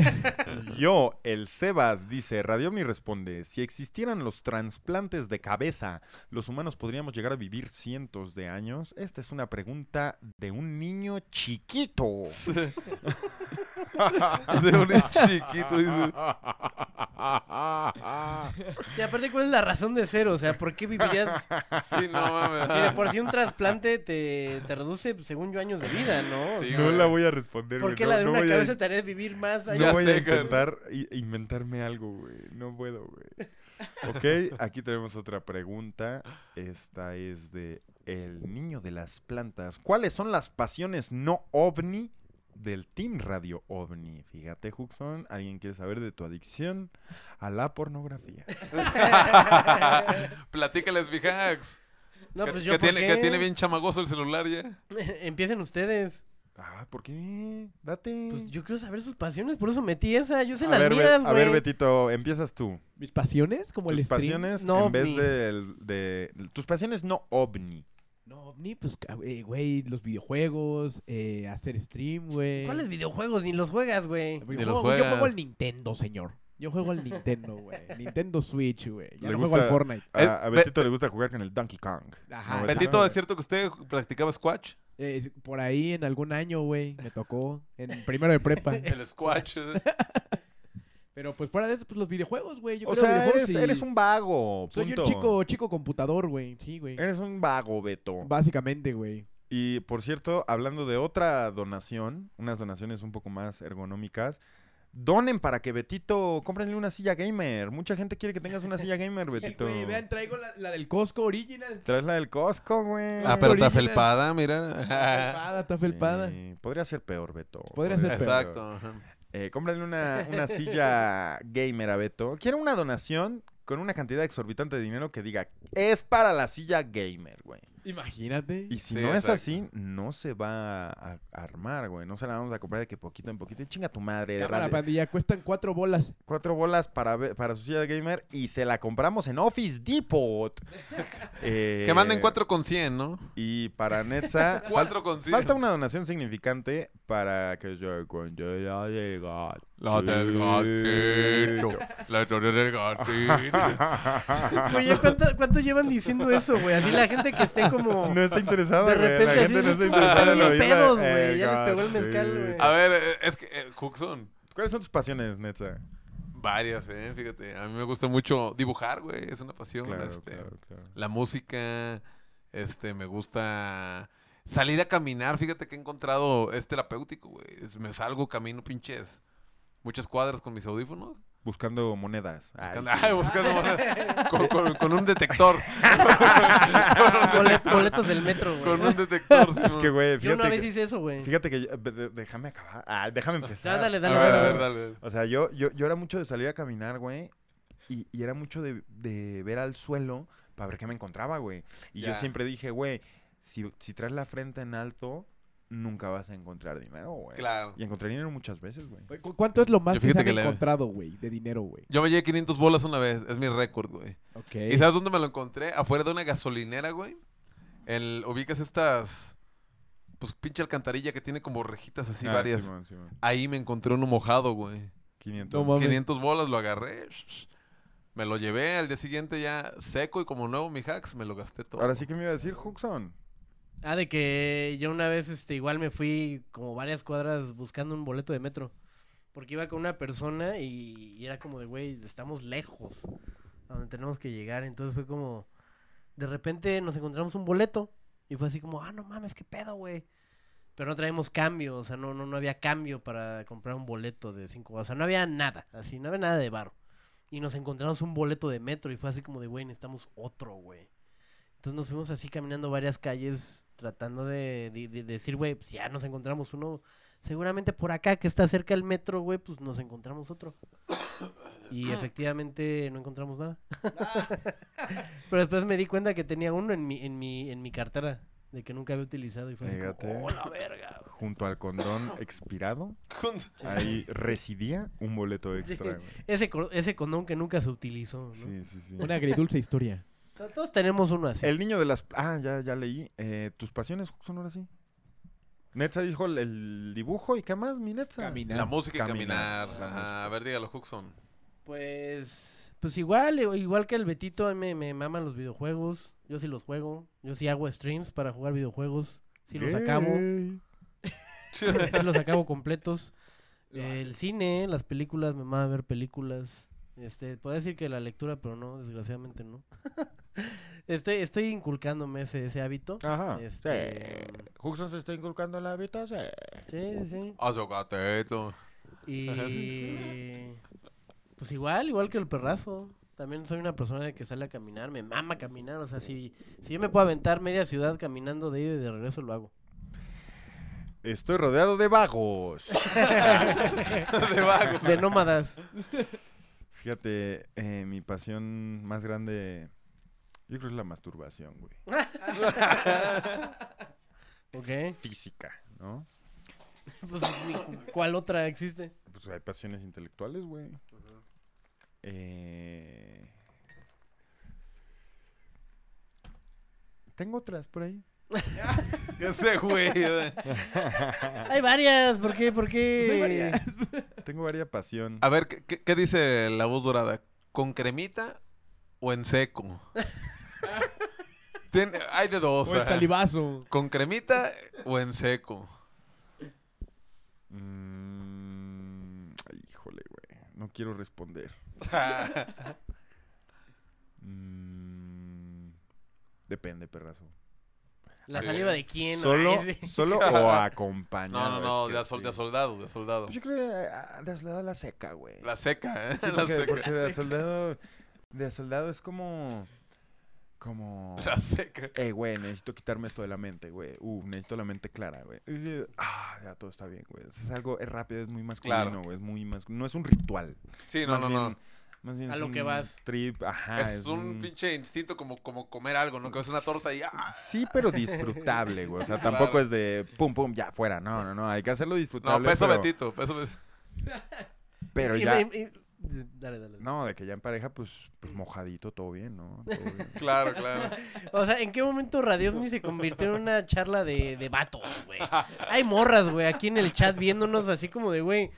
Yo, el Sebas, dice, Radiomi responde, si existieran los trasplantes de cabeza, ¿los humanos podríamos llegar a vivir cientos de años? Esta es una pregunta de un niño chiquito. De un chiquito. dice. Y aparte, ¿cuál es la razón de ser? O sea, ¿por qué vivirías? Sí, no mames. Si de por sí un trasplante te, te reduce, según yo, años de vida, ¿no? O Sí, sea, No la voy a responder. ¿Por güey, qué no- la de no una voy a- cabeza te haría vivir más No años? voy a sé, cabrón. intentar i- inventarme algo, güey. No puedo, güey. Ok, aquí tenemos otra pregunta. Esta es de El niño de las plantas. ¿Cuáles son las pasiones no ovni del Team Radio OVNI? Fíjate, Huxon, ¿alguien quiere saber de tu adicción a la pornografía? Platícales, Bijax. No, que, pues yo, que ¿por tiene, qué? que tiene bien chamagoso el celular ya. Empiecen ustedes. Ah, ¿por qué? Date. Pues yo quiero saber sus pasiones, por eso metí esa. Yo sé a, las ver, mías, a ver, güey. Betito, empiezas tú. ¿Mis pasiones? Como el Tus stream. pasiones No en vez del- de, Tus pasiones no ovni. No, ovni, pues, eh, güey, los videojuegos, eh, hacer stream, güey. ¿Cuáles videojuegos? Ni los juegas, güey. Yo Ni juego- los Yo juegas. juego al Nintendo, señor. Yo juego al Nintendo, güey. Nintendo Switch, güey. Ya Le no gusta- juego al Fortnite. A, Es- a Be- Betito le gusta jugar con el Donkey Kong. Ajá. ¿No, Betito, ¿es cierto que usted practicaba Squatch? Eh, por ahí en algún año, güey, me tocó. En primero de prepa. El Squatch. Pero pues fuera de eso, pues los videojuegos, güey. Yo O creo sea, videojuegos eres, y- eres un vago. Soy punto. un chico, chico computador, güey. Sí, güey. Eres un vago, Beto. Básicamente, güey. Y por cierto, hablando de otra donación, unas donaciones un poco más ergonómicas, donen para que Betito, cómprenle una silla gamer. Mucha gente quiere que tengas una silla gamer, Betito. Güey, vean, traigo la, la del Costco Original. Traes la del Costco, güey. Ah, pero está felpada, mira. Está felpada, está felpada. Sí, podría ser peor, Beto. Podría ser peor. Exacto. Eh, cómprale una, una silla gamer a Beto. Quiero una donación con una cantidad exorbitante de dinero que diga, es para la silla gamer, güey. Imagínate. Y si Sí, no es así, no se va a, armar, güey. No se la vamos a comprar de que poquito en poquito. Y chinga tu madre. Cámara, pandilla, cuestan cuatro bolas. Cuatro bolas para, para su silla gamer y se la compramos en Office Depot. Eh, Que manden 4 con 100, ¿no? Y para Netza, 4 con 100. falta una donación significante para que se encuentre la de gato. La del gatito. La historia del gatito. Oye, ¿cuánto, ¿cuánto llevan diciendo eso, güey? Así la gente que esté como... No está interesada, De güey. La repente gente así no está se- interesada en pedos, güey. el Ya les pegó el mezcal, güey. A ver, eh, es que, eh, Huxon, ¿Cuáles son tus pasiones, Netza? varias, eh, fíjate. A mí me gusta mucho dibujar, güey, es una pasión. Claro, este, claro, claro. La música, este, me gusta salir a caminar, fíjate que he encontrado, es terapéutico, güey. Me salgo, camino pinches muchas cuadras con mis audífonos. Buscando monedas. Ay, Buscando, sí. ay, buscando con, con- con un detector. Bolet- boletos del metro, güey. con un detector. Es Simón. que, güey, Yo fíjate una vez que- hice eso, güey. Fíjate que yo- déjame acabar. Ah, déjame empezar. dale, dale, a ver, dale, a ver, dale. dale. O sea, yo, yo, yo era mucho de salir a caminar, güey. Y, y era mucho de, de ver al suelo para ver qué me encontraba, güey. Y yo Ya. siempre dije, güey, si, si traes la frente en alto, nunca vas a encontrar dinero, güey. Claro. Y encontré dinero muchas veces, güey. Güey, ¿cu- ¿Cuánto es lo más Yo que se fíjate han que le- encontrado, güey, de dinero, güey? Yo me llevé 500 bolas una vez, es mi récord, güey. Ok. ¿Y sabes dónde me lo encontré? Afuera de una gasolinera, güey. El, ubicas estas, pues pinche alcantarilla que tiene como rejitas así Ah, varias. Simón, Simón. Ahí me encontré uno mojado, güey. 500. No mames. 500 bolas, lo agarré. Me lo llevé al día siguiente ya seco y como nuevo mi hacks, me lo gasté todo. Ahora sí que me iba a decir, Huxon. Ah, de que yo una vez, este, igual me fui como varias cuadras buscando un boleto de metro. Porque iba con una persona y, era como de, güey, estamos lejos a donde tenemos que llegar. Entonces fue como, de repente nos encontramos un boleto y fue así como, ah, no mames, qué pedo, güey. Pero no traemos cambio, o sea, no, no, no había cambio para comprar un boleto de cinco, o sea, no había nada, así, no había nada de bar. Y nos encontramos un boleto de metro y fue así como de, güey, necesitamos otro, güey. Entonces nos fuimos así caminando varias calles tratando de, de- de decir, güey, pues ya nos encontramos uno. Seguramente por acá, que está cerca del metro, güey, pues nos encontramos otro. Y efectivamente no encontramos nada. Pero después me di cuenta que tenía uno en mi, en mi, en mi cartera, de que nunca había utilizado. Y fue así como, oh, la verga. güey". Junto al condón expirado, Sí. ahí residía un boleto extra, güey. ese, co- ese condón que nunca se utilizó. ¿no? Sí, sí, sí. Una agridulce historia. O sea, todos tenemos uno así. El niño de las... Ah, ya, ya leí. Eh, ¿Tus pasiones son ahora sí? Netza dijo el, el dibujo y qué más, mi Netza. Caminar. La música y Caminar, caminar. la Ajá, música. a ver, dígalo, Huxon. Pues, pues igual, eh, igual que el Betito, a mí me, me maman los videojuegos. Yo sí los juego. Yo sí hago streams para jugar videojuegos. Sí los acabo. Sí los acabo completos. el cine, las películas, me mama ver películas. Este, puedo decir que la lectura, pero no, desgraciadamente no. estoy, estoy inculcándome ese, ese hábito. Ajá. Este, Sí. Huxon se está inculcando el hábito, sí. sí, sí, sí. Azogateto. Y pues igual, igual que el perrazo. También soy una persona de que sale a caminar, me mama caminar, o sea, si, si yo me puedo aventar media ciudad caminando de ida y de regreso, lo hago. Estoy rodeado de vagos. De vagos. De nómadas. Fíjate, eh, mi pasión más grande, yo creo que es la masturbación, güey. Ok. Física, ¿no? Pues, ¿cuál otra existe? Pues hay pasiones intelectuales, güey. Eh, Tengo otras por ahí. Ese güey. Hay varias, ¿por qué? ¿Por qué? Tengo varias pasión. A ver, ¿qué, qué- qué dice la voz dorada? ¿Con cremita o en seco? Hay de dos. O el salivazo. ¿Con cremita o en seco? Mm, ay, híjole, güey. No quiero responder. Mm, depende, perrazo. ¿La saliva de quién? ¿Solo, solo o acompañado? No, no, no, Es que de, a sol- sí. de soldado, de soldado. Pues yo creo que ah, de a soldado la seca, güey. La seca, ¿eh? Sí, La porque, seca. porque de soldado, de soldado es como, como, La seca. eh, güey, necesito quitarme esto de la mente, güey. Uh, necesito la mente clara, güey. Ah, ya todo está bien, güey. Es algo, es rápido, es muy masculino, Claro. güey. Es muy masculino. No es un ritual. Sí, Es no, más no, bien- no. Más bien A lo que vas. Trip, ajá. es, un pinche instinto como, como comer algo, ¿no? Que es una torta y ¡ah! Sí, pero disfrutable, güey. O sea, tampoco Claro. es de pum, pum, ya, fuera. No, no, no. Hay que hacerlo No, disfrutable. peso pero, Betito, peso Betito. pero ya. y- y- Dale, dale. No, de que ya en pareja, pues, pues mojadito, todo bien, ¿no? Todo bien. Claro, claro. O sea, ¿en qué momento Radio OVNI se convirtió en una charla de, de vatos, güey? Hay morras, güey, aquí en el chat viéndonos así como de, güey,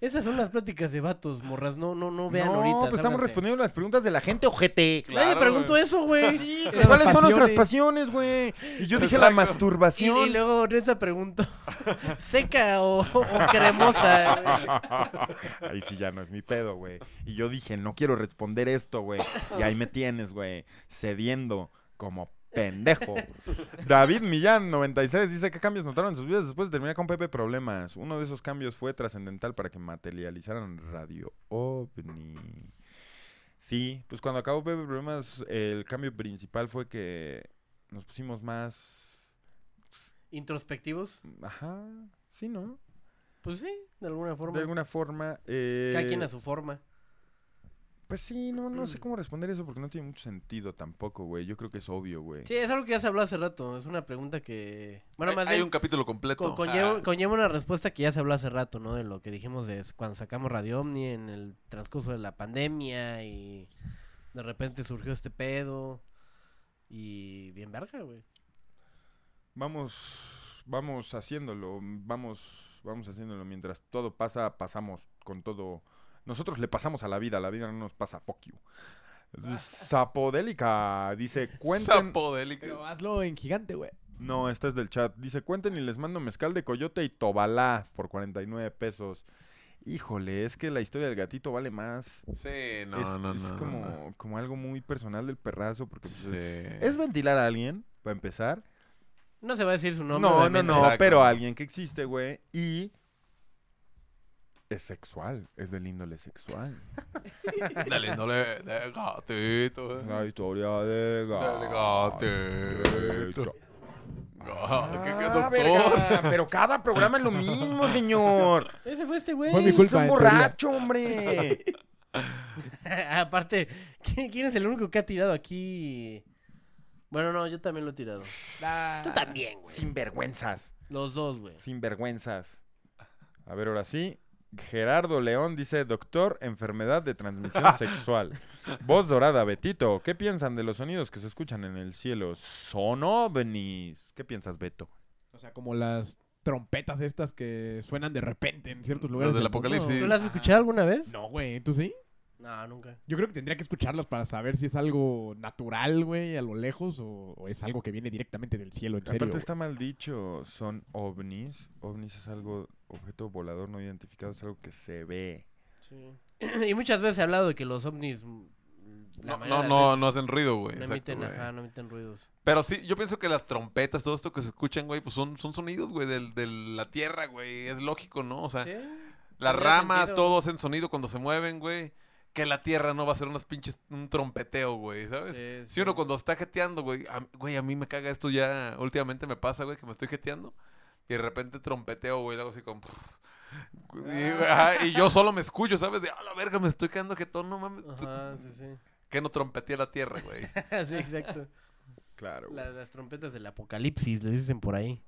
esas son las pláticas de vatos, morras, no, no, no vean no, ahorita. pues estamos respondiendo las preguntas de la gente, ojete. Nadie Claro, preguntó güey. eso, güey. Sí, ¿cuáles son nuestras pasiones. güey? Y yo dije la Exacto. Y, masturbación. y luego Nessa preguntó, ¿seca o, o cremosa? güey? Ahí sí ya no es mi pedo, güey. Y yo dije, no quiero responder esto, güey. Y ahí me tienes, güey, cediendo como pendejo. David Millán, 96, dice que cambios notaron en sus vidas después de terminar con Pepe Problemas. Uno de esos cambios fue trascendental para que materializaran Radio OVNI. Sí, pues cuando acabó Pepe Problemas, el cambio principal fue que nos pusimos más... ¿Introspectivos? Ajá, sí, ¿no? Pues sí, de alguna forma. De alguna forma... Eh... Cada quien a su forma. Pues sí, no, no Mm. sé cómo responder eso porque no tiene mucho sentido tampoco, güey. Yo creo que es obvio, güey. Sí, es algo que ya se habló hace rato. Es una pregunta que. Bueno, hay, más hay bien. un capítulo completo. Con- conlleva, Ah. conlleva una respuesta que ya se habló hace rato, ¿no? De lo que dijimos de cuando sacamos Radio Omni en el transcurso de la pandemia y de repente surgió este pedo y bien verga, güey. Vamos, vamos haciéndolo, vamos, vamos haciéndolo. Mientras todo pasa, pasamos con todo. Nosotros le pasamos a la vida, la vida no nos pasa, fuck you. Zapodélica dice, cuenten... Sapodélico. Pero hazlo en gigante, güey. No, esta es del chat. Dice, cuenten y les mando mezcal de coyote y tobalá por 49 pesos. Híjole, es que la historia del gatito vale más. Sí, no, es no, es no, no, como, no. como algo muy personal del perrazo. Porque pues, Sí. es ventilar a alguien, para empezar. No se va a decir su nombre. No, no, no, pero alguien que existe, güey. Y es sexual, es del índole sexual. Dale, no le. De gatito. eh. La historia de Del gatito. Ah, ¿qué- qué Ah, doctor? verga, pero cada programa es lo mismo, señor. Ese fue este güey. Fue mi Es culpa. un borracho, hombre. Aparte, ¿quién, quién es el único que ha tirado aquí? Bueno, no, yo también lo he tirado. Tú también, güey. Sin vergüenzas. Los dos, güey. Sin vergüenzas. A ver, ahora sí. Gerardo León dice, doctor, enfermedad de transmisión sexual. Voz dorada, Betito. ¿Qué piensan de los sonidos que se escuchan en el cielo? Son ovnis. ¿Qué piensas, Beto? O sea, como las trompetas estas que suenan de repente en ciertos Los lugares. del mundo. apocalipsis. ¿Tú lo has escuchado alguna vez? No, güey. ¿Tú sí? No, nunca. Yo creo que tendría que escucharlos para saber si es algo natural, güey, a lo lejos, o, o es algo que viene directamente del cielo, en serio. Aparte güey. está mal dicho, son ovnis. Ovnis es algo, objeto volador no identificado, es algo que se ve. Sí. y muchas veces he hablado de que los ovnis. mm, No, no, de no, hacen ruido, güey. no emiten, ajá, no emiten ruidos. Pero sí, yo pienso que las trompetas, todo esto que se escuchan, güey, pues son, son sonidos, güey, del- de la tierra, güey. Es lógico, ¿no? O sea, Sí. las ramas, sentido. todo hacen sonido cuando se mueven, güey. Que la tierra no va a ser unas pinches, un trompeteo, güey, ¿sabes? Sí, Si sí. uno cuando está jeteando, güey, a, güey, a mí me caga esto ya, últimamente me pasa, güey, que me estoy jeteando y de repente trompeteo, güey, algo así como... Y, ajá, y yo solo me escucho, ¿sabes? De, a la verga, me estoy quedando jetón, no mames. Ajá, sí, sí. Que no trompetea la tierra, güey. sí, exacto. Claro. Las, las trompetas del apocalipsis, le dicen por ahí.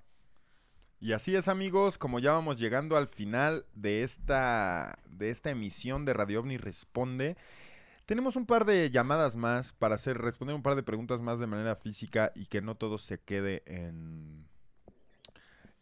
Y así es, amigos, como ya vamos llegando al final de esta, de esta emisión de Radio OVNI Responde, tenemos un par de llamadas más para hacer, responder un par de preguntas más de manera física y que no todo se quede en,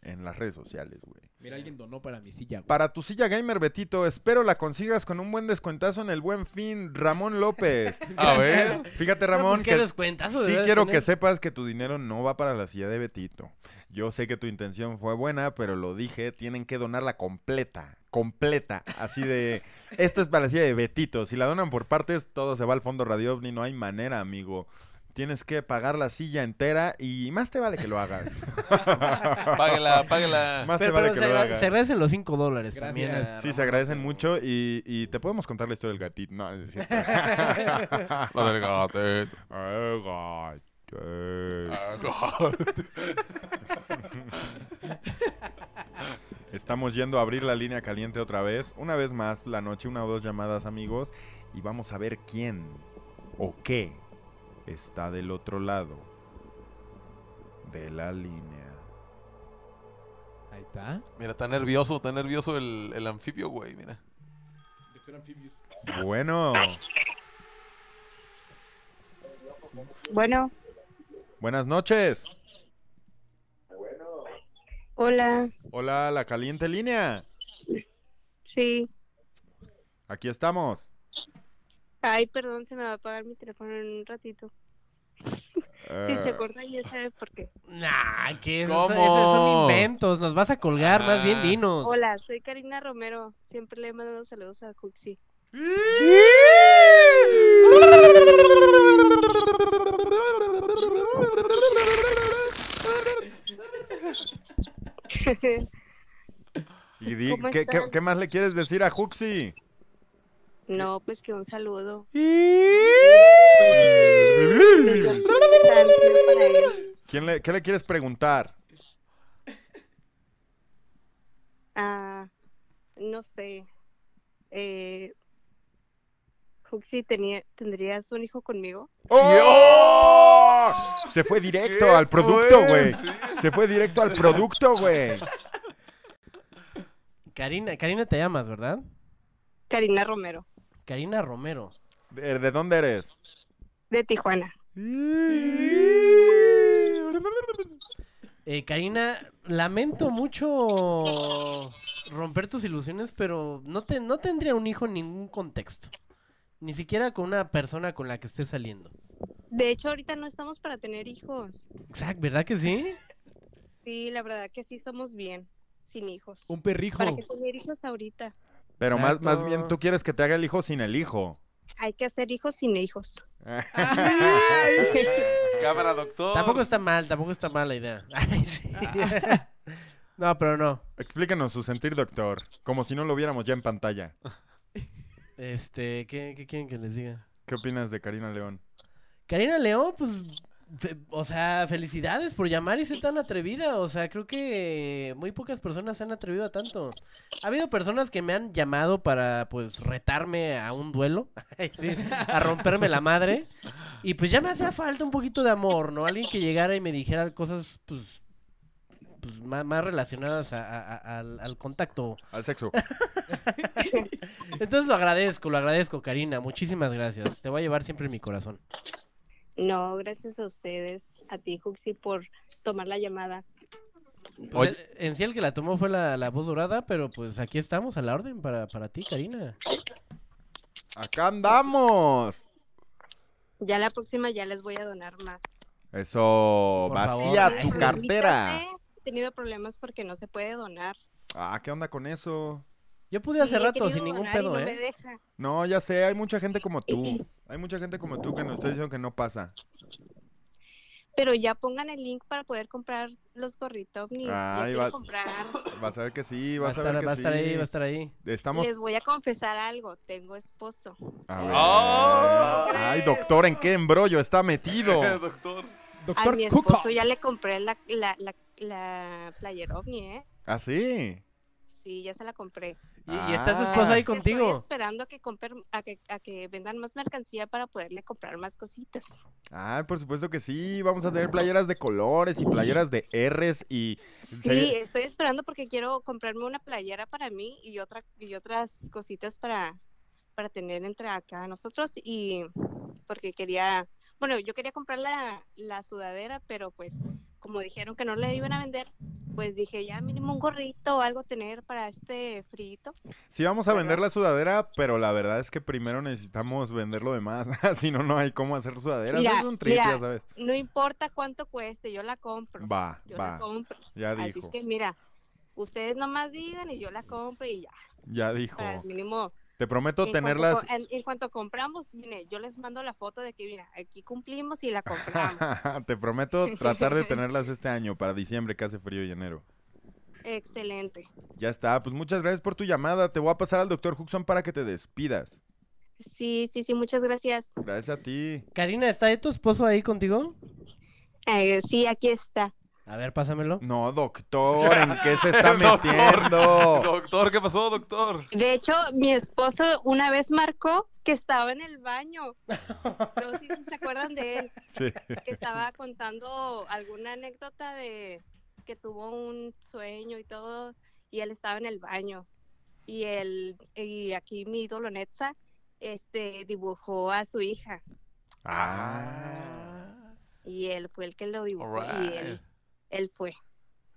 en las redes sociales, güey. Mira, alguien donó para mi silla, güey. Para tu silla gamer, Betito, espero la consigas con un buen descuentazo en el buen fin, Ramón López. A ver. Fíjate, No, Ramón, pues, qué que descuentazo sí quiero tener. que sepas que tu dinero no va para la silla de Betito. Yo sé que tu intención fue buena, pero lo dije, tienen que donarla completa, completa, así de, esto es para la silla de Betito. Si la donan por partes, todo se va al fondo Radio OVNI, no hay manera, amigo. Tienes que pagar la silla entera y más te vale que lo hagas. Páguela, páguela. Más te vale pero que se, lo hagas. se agradecen los 5 dólares Gracias. también. Sí, se agradecen mucho y, y te podemos contar la historia del gatito. No, es cierto. Lo del gatito. El gatito. Estamos yendo a abrir la línea caliente otra vez. Una vez más, la noche, una o dos llamadas, amigos. Y vamos a ver quién o qué está del otro lado de la línea. Ahí está. Mira, está nervioso, está nervioso el, el anfibio, güey, mira. Bueno, Bueno, buenas noches. hola, Hola, la caliente línea. sí. Aquí estamos. Ay, perdón, se me va a apagar mi teléfono en un ratito. Si se corta, ya sabes por qué. Nah, que esos, ¿Cómo? esos son inventos. Nos vas a colgar, más bien Ah. dinos. Hola, soy Karina Romero. Siempre le he mandado saludos a Cuxi. y di- ¿Cómo ¿qué, qué, qué más le quieres decir a Juxi? No, pues que un saludo. ¿Quién le, ¿Qué le quieres preguntar? Ah, no sé. Eh, Cuxi, tenía, ¿tendrías un hijo conmigo? ¡Oh! Se fue directo ¿Qué al producto, fue? güey. Se fue directo al producto, güey. Karina, Karina te llamas, ¿verdad? Karina Romero, Karina Romero. ¿De, de dónde eres? de Tijuana. Eh, Karina, lamento mucho romper tus ilusiones, pero no, te, no tendría un hijo en ningún contexto. Ni siquiera con una persona con la que estés saliendo. De hecho, ahorita no estamos para tener hijos. Exacto, ¿verdad que sí? Sí, la verdad que sí estamos bien, sin hijos. Un perrijo. ¿Para qué tener hijos ahorita? Pero más, más bien tú quieres que te haga el hijo sin el hijo. Hay que hacer hijos sin hijos. Cámara, doctor. Tampoco está mal, tampoco está mal la idea. Ay, sí. no, pero no. Explícanos su sentir, doctor. Como si no lo viéramos ya en pantalla. Este, ¿qué, qué quieren que les diga? ¿Qué opinas de Karina León? Karina León, pues o sea, felicidades por llamar y ser tan atrevida. O sea, creo que muy pocas personas se han atrevido a tanto. Ha habido personas que me han llamado para, pues, retarme a un duelo, sí, a romperme la madre. Y pues ya me hacía falta un poquito de amor, ¿no? Alguien que llegara y me dijera cosas, pues, pues más, más relacionadas a- a- a- al, al contacto. Al sexo. Entonces lo agradezco, lo agradezco, Karina. Muchísimas gracias. Te voy a llevar siempre en mi corazón. No, gracias a ustedes, a ti, Juxi, por tomar la llamada. Pues, el- en sí el que la tomó fue la, la voz dorada, pero pues aquí estamos a la orden para, para ti, Karina. Acá andamos. Ya la próxima ya les voy a donar más. Eso, Por vacía favor. tu cartera. He tenido problemas porque no se puede donar. Ah, ¿qué onda con eso? Yo pude hace Sí, rato sin ningún pedo, no ¿eh? No, ya sé, hay mucha gente como tú. Hay mucha gente como tú que nos está diciendo que no pasa. Pero ya pongan el link para poder comprar los gorritos. Ni Ay, va- comprar. Vas a ver que sí, Va a vas a, estar, ver que va a sí. estar ahí, va a estar ahí. Estamos. Les voy a confesar algo. Tengo esposo. A ver. ¡Oh! Ay, doctor, ¿en qué embrollo está metido? Doctor. A Doctor mi Cook. esposo ya le compré la, la, la, la player ovni, ¿eh? ¿Ah, sí? Sí, ya se la compré. Y, y está tu Ah. esposa ahí Estoy contigo. esperando a que, compren- a, que, a que vendan más mercancía para poderle comprar más cositas. Ah, por supuesto que sí. Vamos a tener playeras de colores y playeras de R's y... Sí, estoy esperando porque quiero comprarme una playera para mí y otra y otras cositas para para tener entre acá nosotros y porque quería, bueno, yo quería comprar la, la sudadera, pero pues como dijeron que no la iban a vender, pues dije ya mínimo un gorrito o algo tener para este frito. Sí, vamos a vender la sudadera, pero la verdad es que primero necesitamos vender lo demás. si no, no hay cómo hacer sudaderas. Mira, es un trip, mira, ya sabes. No importa cuánto cueste, yo la compro. Va, yo la va. compro. Ya Así dijo. es que mira, ustedes nomás digan y yo la compro y ya. Ya dijo. Para el mínimo Te prometo en tenerlas... en, en cuanto compramos, mire, yo les mando la foto de que, mira, aquí cumplimos y la compramos. Te prometo tratar de tenerlas este año para diciembre que hace frío y enero. Excelente. Ya está, pues muchas gracias por tu llamada. Te voy a pasar al doctor Huxon para que te despidas. Sí, sí, sí, muchas gracias. Gracias a ti. Karina, ¿está tu esposo ahí contigo? Eh, sí, aquí está. A ver, pásamelo. No, doctor, ¿en qué se está metiendo? Doctor, ¿qué pasó, doctor? De hecho, mi esposo una vez marcó que estaba en el baño. No sé si se acuerdan de él, Sí. que estaba contando alguna anécdota de que tuvo un sueño y todo, y él estaba en el baño. Y él, y aquí mi ídolo Netza, este, dibujó a su hija. Ah. Y él fue el que lo dibujó y él, él fue.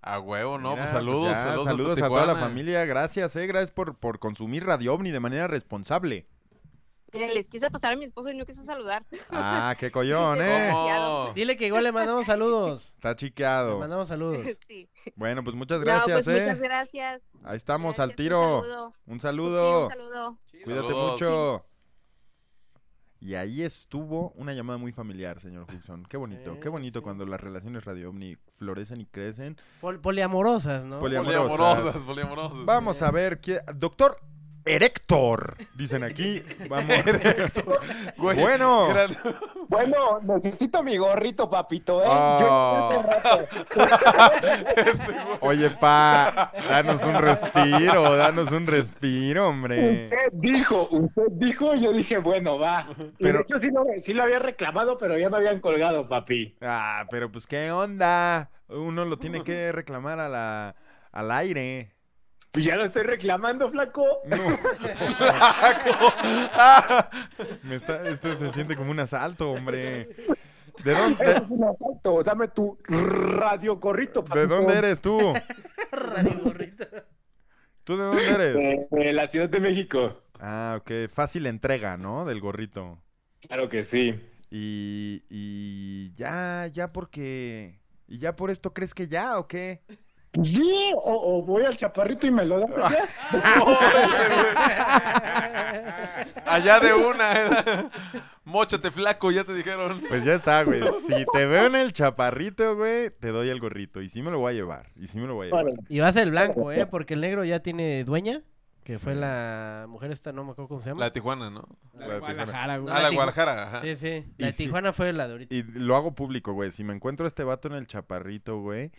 A huevo, no, Mira, pues saludos, ya, saludos, saludos a toda la familia. Gracias, eh. Gracias por, por consumir Radio OVNI de manera responsable. Miren, les quise pasar a mi esposo y no quiso saludar. Ah, qué collón, eh. ¿Cómo? Dile que igual le mandamos saludos. Está Le chiqueado. mandamos saludos. Sí. Bueno, pues muchas No, gracias, pues eh. muchas gracias. Ahí estamos Gracias, al tiro. Un saludo. Un Sí, saludo. un saludo. Cuídate Saludos. mucho. Y ahí estuvo una llamada muy familiar, señor Huxon. Qué bonito, Sí, qué bonito sí. cuando las relaciones Radio OVNI florecen y crecen. Pol- poliamorosas, ¿no? Poli- Poliamorosas, poliamorosas. Vamos a ver quién. Doctor Erector, dicen aquí. Vamos. Güey, Bueno. gran- Bueno, necesito mi gorrito, papito, ¿eh? Oh. Yo güey. Oye, pa, danos un respiro, danos un respiro, hombre. Usted dijo, usted dijo, yo dije, bueno, va. Y Pero- de hecho sí lo, sí lo había reclamado, pero ya me habían colgado, papi. Ah, pero pues qué onda. Uno lo tiene que reclamar a la, al aire. Pues ya lo estoy reclamando, flaco. No. Me está, esto se siente como un asalto, hombre. ¿De dónde, es un asalto. Dame tu radio gorrito, papito. de dónde eres tú? Radio gorrita. ¿Tú de dónde eres? De, de la Ciudad de México. Ah, ok. Fácil entrega, ¿no? Del gorrito. Claro que sí. Y, y ya, ya porque... ¿Y ya por esto crees que ya o qué? Sí, o, o voy al chaparrito y me lo das allá. De una. ¿eh? Móchate flaco, ya te dijeron. Pues ya está, güey. Si te veo en el chaparrito, güey, te doy el gorrito. Y sí me lo voy a llevar. Y sí me lo voy a llevar. Y va a ser el blanco, ¿eh? Porque el negro ya tiene dueña. Que fue la mujer esta, no me acuerdo cómo se llama. La de Tijuana, ¿no? La de Guadalajara, güey. Ah, la de Guadalajara, ajá. Sí, sí. Y La de sí. Tijuana fue la de ahorita. Y lo hago público, güey. Si me encuentro a este vato en el chaparrito, güey.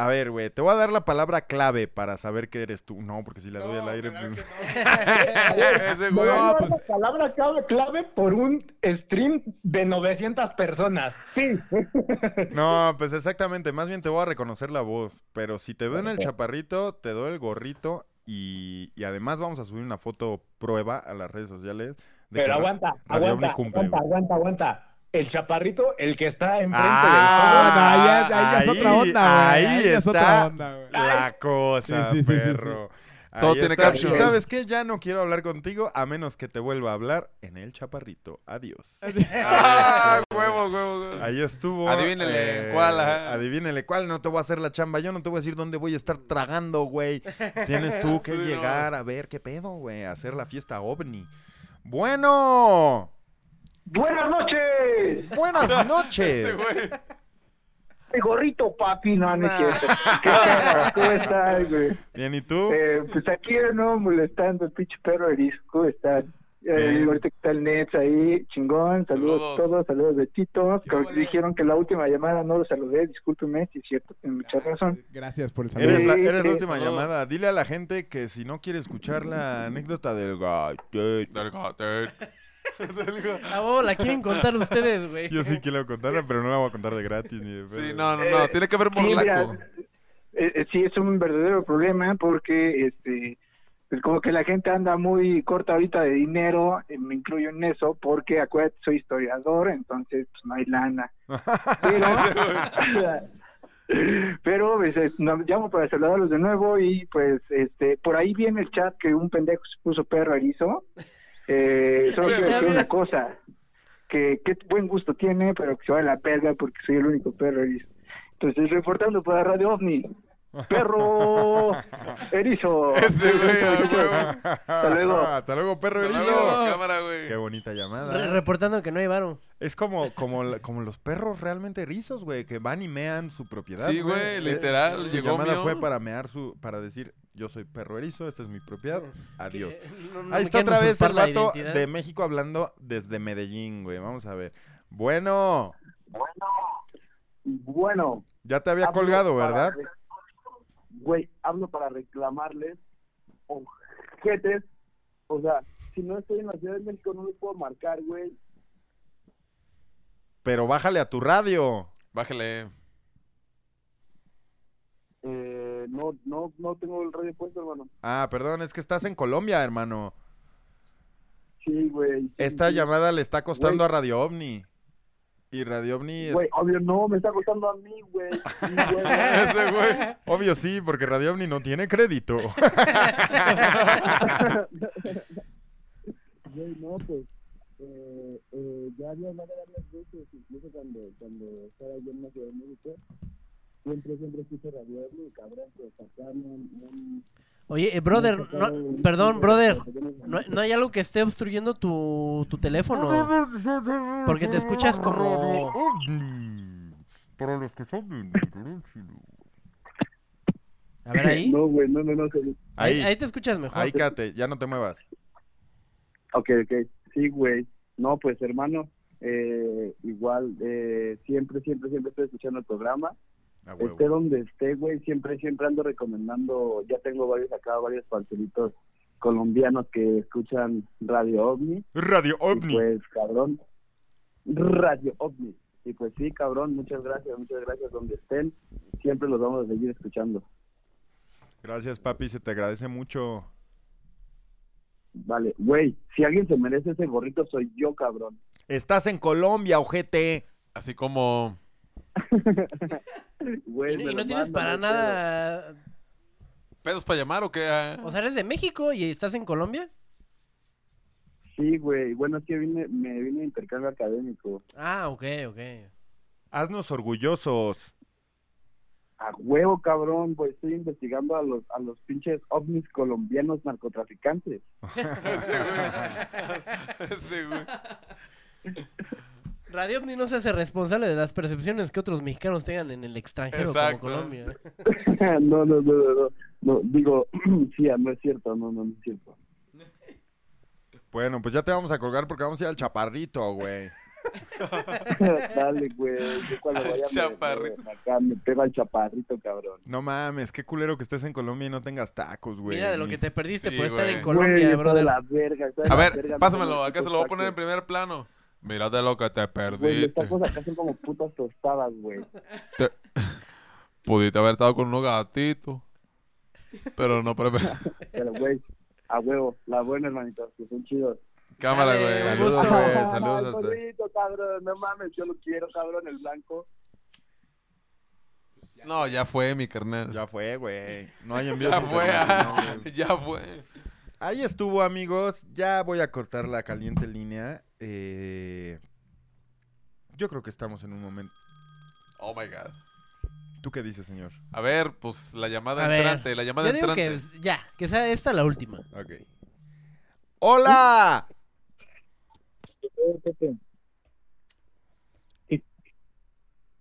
A ver, güey, te voy a dar la palabra clave para saber que eres tú. No, porque si la doy al aire, pues... Ese Me güey. a dar la palabra clave, clave por un stream de 900 personas. Sí. No, pues exactamente. Más bien te voy a reconocer la voz. Pero si te veo en el chaparrito, te doy el gorrito. Y, y además vamos a subir una foto prueba a las redes sociales. De Pero que aguanta, aguanta, cumple, aguanta, aguanta. El chaparrito, el que está enfrente Ah, no, ya- ahí ya es otra onda, güey. Ahí, Ahí es está otra onda, güey. la cosa, Sí, sí, sí, sí, perro. Ahí Todo tiene caption. Y sabes qué, ya no quiero hablar contigo a menos que te vuelva a hablar en el chaparrito. Adiós. Ah, huevo, huevo, huevo. Ahí estuvo. Adivínele cuál, ajá. Adivínele cuál, no te voy a hacer la chamba. Yo no te voy a decir dónde voy a estar tragando, güey. Tienes tú que Sí, no. llegar a ver qué pedo, güey. Hacer la fiesta ovni. Bueno. Buenas noches. Buenas noches. El gorrito, papi, no, no es cierto. ¿Qué tal? ¿Cómo estás, güey? Bien, ¿y tú? Eh, pues aquí no molestando el pinche perro erisco. ¿Cómo estás? Eh, ahorita que está el Nets ahí, chingón, saludos, Saludos. a todos, saludos de Tito. ¿Qué Que dijeron que la última llamada no lo saludé, discúlpeme, si es cierto, tiene mucha razón. Gracias por el saludo. Eres la, eres la última saludos. llamada. Dile a la gente que si no quiere escuchar la anécdota del gato. Del gato. Ah, oh, la quieren contar ustedes, güey. Yo sí quiero contarla, pero no la voy a contar de gratis ni de Sí, no, no, no. Tiene que haber Sí, morlaco. eh, eh, sí, es un verdadero problema porque este pues como que la gente anda muy corta ahorita de dinero, eh, me incluyo en eso, porque acuérdate, soy historiador, entonces pues no hay lana. Pero, pero pues, eh, no, llamo para saludarlos de nuevo y pues este por ahí viene el chat que un pendejo se puso perro erizo. Eh, solo quiero decir una cosa, que qué buen gusto tiene, pero que se va a la perga porque soy el único perro. Entonces, reportando para Radio OVNI, perro erizo. Ese güey. Hasta luego. Hasta luego, perro Hasta erizo. luego, Cámara, Qué güey. bonita llamada. Re- reportando que no hay varo. Es como, como, como los perros realmente erizos, güey, que van y mean su propiedad. Sí, güey, Eh, literal, Su llegó llamada mío. fue para mear su, para decir, yo soy perro erizo, esta es mi propiedad, adiós. Que- no- no Ahí está otra vez el vato de México hablando desde Medellín, güey. Vamos a ver. Bueno, Bueno, ya te había colgado, para ¿verdad? re- Güey, hablo para reclamarles, ojetes, o sea, si no estoy en la Ciudad de México no les puedo marcar, güey. Pero bájale a tu radio. Bájale. Eh, no, no, no tengo el radio puesto, hermano. Ah, perdón, es que estás en Colombia, hermano. Sí, güey. sí, Esta sí. llamada le está costando Güey. a Radio OVNI. Y Radio OVNI es... Güey, obvio no, me está costando a mí, güey. Sí, güey. Ese güey. Obvio sí, porque Radio OVNI no tiene crédito. Güey, no, pues, eh, eh, ya había hablado varias veces, incluso cuando, cuando estaba yo en la Ciudad de México, siempre, siempre escucho Radio Ovni, cabrón, pues sacarme un... Oye, eh, brother, no, perdón, brother. ¿No, no hay algo que esté obstruyendo tu, tu teléfono? Porque te escuchas como... Para los que saben. A ver ahí. No, güey, no, no, no. sí. Ahí, Ahí, ahí te escuchas mejor. ahí quédate, ya no te muevas. Ok, ok. Sí, güey. No, pues, hermano, eh, igual, eh, siempre, siempre, siempre estoy escuchando el programa. Esté donde esté, güey, siempre, siempre ando recomendando, ya tengo varios acá, varios parcelitos colombianos que escuchan Radio OVNI. Radio Y OVNI. pues, cabrón, Radio OVNI. Y pues sí, cabrón, muchas gracias, muchas gracias donde estén. Siempre los vamos a seguir escuchando. Gracias, papi, se te agradece mucho. Vale, güey, si alguien se merece ese gorrito soy yo, cabrón. Estás en Colombia, ojete. Así como. Güey, Y, no- y tienes para no nada... ¿Pedos para llamar o qué? Ah, O sea, ¿eres de México y estás en Colombia? Sí, güey. Bueno, es que vine, me vine de intercambio académico. Ah, ok, ok. Haznos orgullosos. A huevo, cabrón, pues estoy investigando a los, a los pinches ovnis colombianos narcotraficantes. Ese güey. Ese güey. Radio OVNI no se hace responsable de las percepciones que otros mexicanos tengan en el extranjero Exacto. como Colombia. no, no, no, no, no, no, digo, sí, no es cierto, no, no, no es cierto. Bueno, pues ya te vamos a colgar porque vamos a ir al chaparrito, güey. Dale, güey, yo cuando Al vaya chaparrito. me, acá me pego al chaparrito, cabrón. No mames, qué culero que estés en Colombia y no tengas tacos, güey. Mira de lo que te perdiste Sí, por estar güey. en Colombia, Güey, de la verga, de A la ver, verga, pásamelo, acá se lo voy a poner en primer plano. Mira de lo que te Güey, los perdiste. tacos acá son como putas tostadas, güey. Te- Pudiste haber estado con unos gatitos. Pero no, pero... Pero, güey, a huevo, la buena, hermanito, que son chidos. Cámara, güey. Saludos, güey. Ah, Saludos gordito, cabrón, no mames, yo lo quiero, cabrón, el blanco. No, ya fue, mi carnal. Ya fue, güey. No hay envíos Ya fue, ah, ya fue. Ahí estuvo, amigos. Ya voy a cortar la caliente línea. Eh, Yo creo que estamos en un momento. Oh my god. ¿Tú qué dices, señor? A ver, pues la llamada A ver, entrante, la llamada Yo digo entrante. que ya, que sea esta la última. Ok. ¡Hola!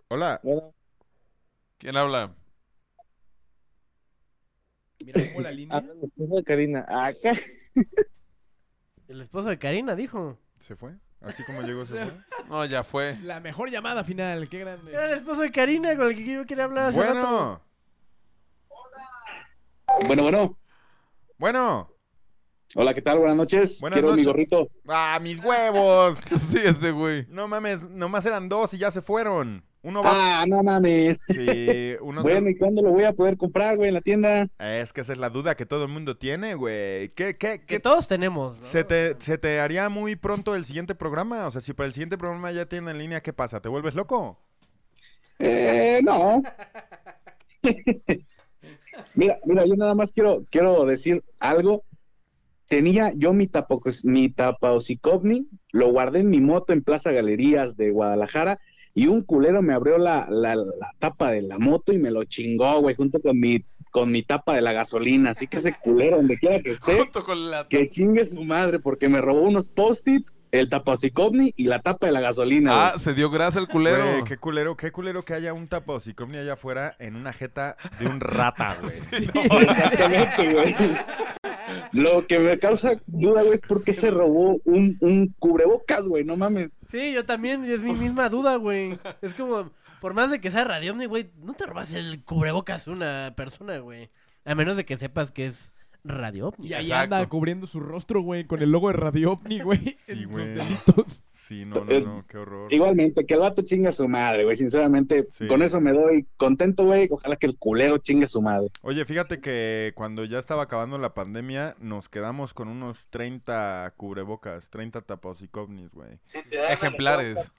Hola. ¿Quién habla? Mira cómo la línea. Karina, acá. El esposo de Karina dijo. ¿Se fue? ¿Así como llegó se fue? No, ya fue. La mejor llamada final, qué grande. Era el esposo de Karina con el que yo quería hablar hace rato. Bueno. Bueno, bueno. Hola, ¿qué tal? Buenas noches. Buenas Quiero mi gorrito. ¡Ah, mis huevos! Sí, este güey. No mames, nomás eran dos y ya se fueron. Uno va. Ah, no mames. Sí, uno se- Bueno, ¿y cuándo lo voy a poder comprar, güey, en la tienda? Es que esa es la duda que todo el mundo tiene, güey. ¿Qué, qué, Que qué? todos tenemos, ¿no? ¿Se te, ¿Se te haría muy pronto el siguiente programa? O sea, si para el siguiente programa ya tiene en línea, ¿qué pasa? ¿Te vuelves loco? Eh, no. mira, mira, yo nada más quiero, quiero decir algo. Tenía yo mi, tapocos- mi tapaocicovni, lo guardé en mi moto en Plaza Galerías de Guadalajara y un culero me abrió la, la, la tapa de la moto y me lo chingó, güey, junto con mi, con mi tapa de la gasolina. Así que ese culero, donde quiera que esté, Junto con la... que chingue su madre porque me robó unos post-it, el tapaocicovni y la tapa de la gasolina. güey. Ah, se dio grasa el culero. Güey, qué culero, qué culero que haya un tapaocicomni allá afuera en una jeta de un rata, güey. Exactamente, güey. Lo que me causa duda, güey, es por qué se robó un, un cubrebocas, güey, no mames. Sí, yo también, y es mi misma duda, güey. Es como, por más de que sea Radio Omni, güey, no te robas el cubrebocas a una persona, güey. A menos de que sepas que es Radio Omni. Y ahí Exacto. anda cubriendo su rostro, güey, con el logo de Radio OVNI, güey. Sí, en sus güey. delitos. Sí, no, no, no, qué horror. Igualmente, que el vato chinga a su madre, güey, sinceramente, Sí. con eso me doy contento, güey, ojalá que el culero chingue a su madre. Oye, fíjate que cuando ya estaba acabando la pandemia, nos quedamos con unos 30 cubrebocas, 30 tapaocicomnis, güey. Ejemplares.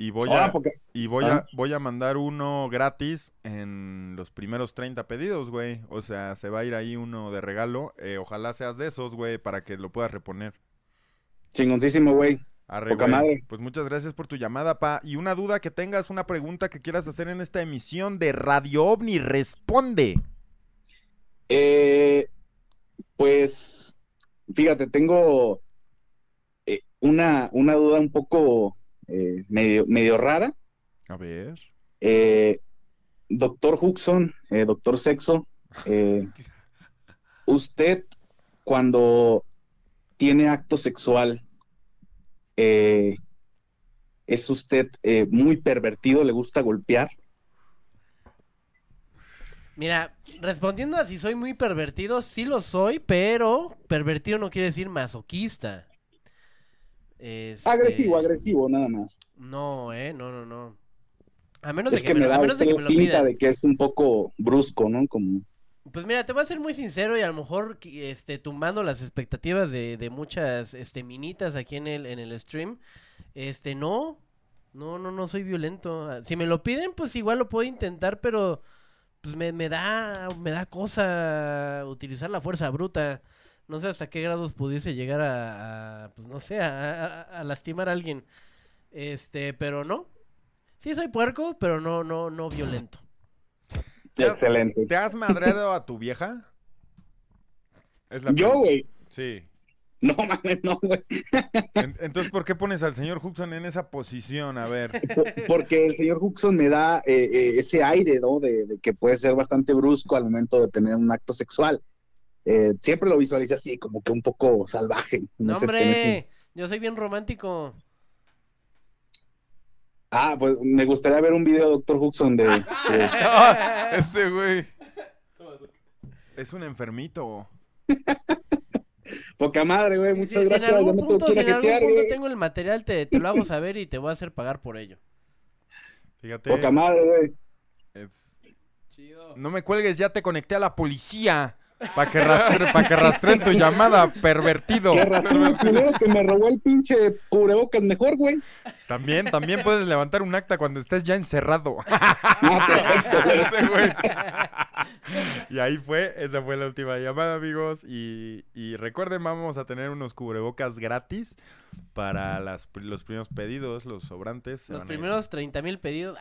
Y voy Ahora, a, porque- y voy Ah. a, voy a mandar uno gratis en los primeros 30 pedidos, güey. O sea, se va a ir ahí uno de regalo. Eh, ojalá seas de esos, güey, para que lo puedas reponer. Chingoncísimo, güey. Arre, Poca güey. madre. Pues muchas gracias por tu llamada, pa. Y una duda que tengas, una pregunta que quieras hacer en esta emisión de Radio OVNI, responde. Eh, pues, fíjate, tengo eh, una, una duda un poco eh, medio, medio rara. A ver. Eh, doctor Huxon, eh, doctor Sexo, eh, usted cuando tiene acto sexual, eh, ¿es usted eh, muy pervertido? ¿Le gusta golpear? Mira, respondiendo a si soy muy pervertido, sí lo soy, pero pervertido no quiere decir masoquista. Este, Agresivo, agresivo, nada más. No, eh, no, no, no. A menos Es de que que, me, a menos de que me lo pinta de que es un poco brusco, ¿no? Como... Pues mira, te voy a ser muy sincero y a lo mejor este, tumbando las expectativas de, de muchas este, minitas aquí en el, en el stream. Este, no, no, no, no soy violento. Si me lo piden, pues igual lo puedo intentar, pero pues me, me da, me da cosa utilizar la fuerza bruta. No sé hasta qué grados pudiese llegar a, a, pues no sé, a, a- a lastimar a alguien. Este, pero no. Sí soy puerco, pero no, no, no violento. ¿Te has- Excelente. ¿Te has madreado a tu vieja? Es la Yo, güey, Sí. No, mames, no, güey. En- Entonces, ¿por qué pones al señor Huxon en esa posición? A ver. Po- Porque el señor Huxon me da eh, eh, ese aire, ¿no? De, de que puede ser bastante brusco al momento de tener un acto sexual. Eh, siempre lo visualiza así, como que un poco salvaje. No, hombre, yo soy bien romántico. Ah, pues me gustaría ver un video de Doctor Huxon de... de- Ah, ese güey. Es un enfermito. Poca madre, güey, muchas gracias. en algún punto, si en algún punto tengo el material, te, te lo hago saber y te voy a hacer pagar por ello. Fíjate. Poca madre, güey. es- No me cuelgues, ya te conecté a la policía. Para que, rastre, pa' que rastreen tu llamada, pervertido. Que rastreen al culero que me robó el pinche cubrebocas mejor, güey. También, también puedes levantar un acta cuando estés ya encerrado. Ah, perfecto, güey. Ese güey. Y ahí fue, esa fue la última llamada, amigos. Y, y recuerden, vamos a tener unos cubrebocas gratis para las, los primeros pedidos, los sobrantes. Los primeros 30 mil pedidos.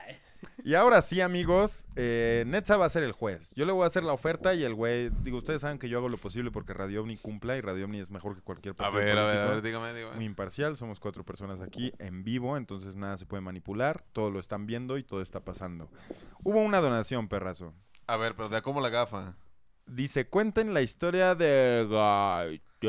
Y ahora sí, amigos, eh, Netza va a ser el juez. Yo le voy a hacer la oferta y el güey, digo, ustedes saben que yo hago lo posible porque Radio Omni cumpla y Radio Omni es mejor que cualquier A partido a ver, a ver, dígame, dígame. Muy imparcial, somos cuatro personas aquí en vivo, entonces nada se puede manipular, todo lo están viendo y todo está pasando. Hubo una donación, perrazo. A ver, pero de cómo la gafa. Dice, cuenten la historia de Gaite.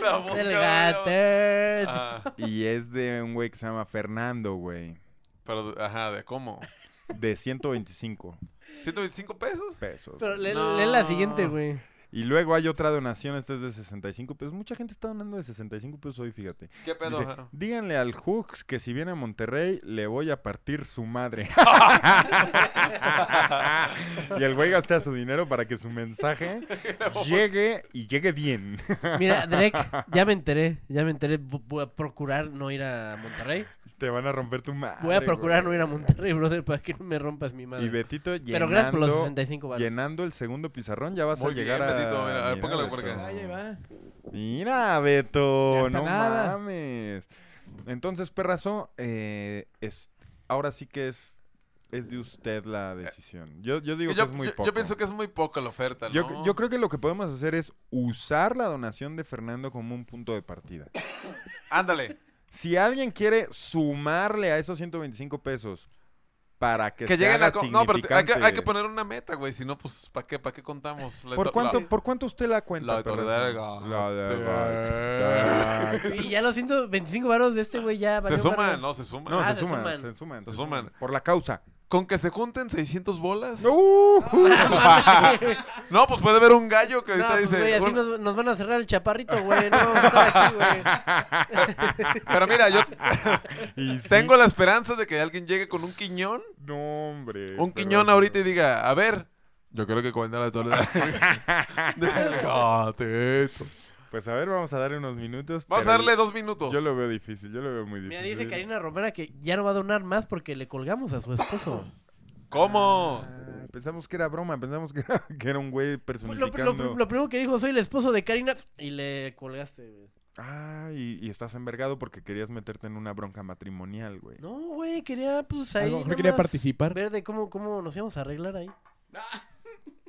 La boca, Del güey. gatet. Ah, y es de un güey que se llama Fernando, güey. pero, ajá, ¿de cómo? De 125 ¿125 pesos? pesos. Pero lee, No. lee la siguiente, güey. Y luego hay otra donación, esta es de 65 pesos. Mucha gente está donando de 65 pesos hoy, fíjate. ¿Qué pedo? Dice, díganle al Hooks que si viene a Monterrey le voy a partir su madre. y el güey gastea su dinero para que su mensaje llegue y llegue bien. Mira, Drake, ya me enteré, ya me enteré. Vo- Voy a procurar no ir a Monterrey. Te van a romper tu madre. Voy a procurar güey. no ir a Monterrey, brother, para que no me rompas mi madre. Y Betito Pero gracias por los llenando- 65 baros. llenando el segundo pizarrón, ya vas Muy a llegar bien, a... Betito, mira, a ver, póngalo por Beto. acá. Ahí va. Mira, Beto, no nada. mames. Entonces, perrazo, eh, es, ahora sí que es, es de usted la decisión. Yo, yo digo yo, que es muy yo- poco. yo pienso que es muy poca la oferta, ¿no? Yo, yo creo que lo que podemos hacer es usar la donación de Fernando como un punto de partida. Ándale. Si alguien quiere sumarle a esos 125 pesos para que, Que se lleguen haga a... No, pero hay que, hay que significante- poner una meta, güey. Si no, pues, ¿para qué? ¿Para qué contamos? La ¿Por to- cuánto, la- ¿Por cuánto usted la cuenta? La gato. del gato. Y ya los 125 baros de este güey ya Se suman, no, se suman. No, Ah, se, se suman, suman. se suman, Se suman. Por la causa. Con que se junten 600 bolas. Uh, No, pues puede haber un gallo que No, ahorita pues, dice. güey, así "Bueno, nos, nos van a cerrar el chaparrito, güey. No, vamos a estar aquí, güey. Pero mira, yo Y sí. tengo la esperanza de que alguien llegue con un quiñón. No, hombre. Un quiñón ahorita y diga, a ver, yo creo que cuenta la autoridad. Pues a ver, vamos a darle unos minutos. Vamos a darle dos minutos. Yo lo veo difícil, yo lo veo muy Mira, difícil. dice Karina Romera que ya no va a donar más porque le colgamos a su esposo. ¿Cómo? Ah, pensamos que era broma, pensamos que era, que era un güey Pues lo, personificando. lo- lo primero que dijo, soy el esposo de Karina, y le colgaste, güey. Ah, y, y estás envergado porque querías meterte en una bronca matrimonial, güey. No, güey, quería, pues A ahí. lo mejor quería participar. Ver de cómo, cómo nos íbamos a arreglar ahí.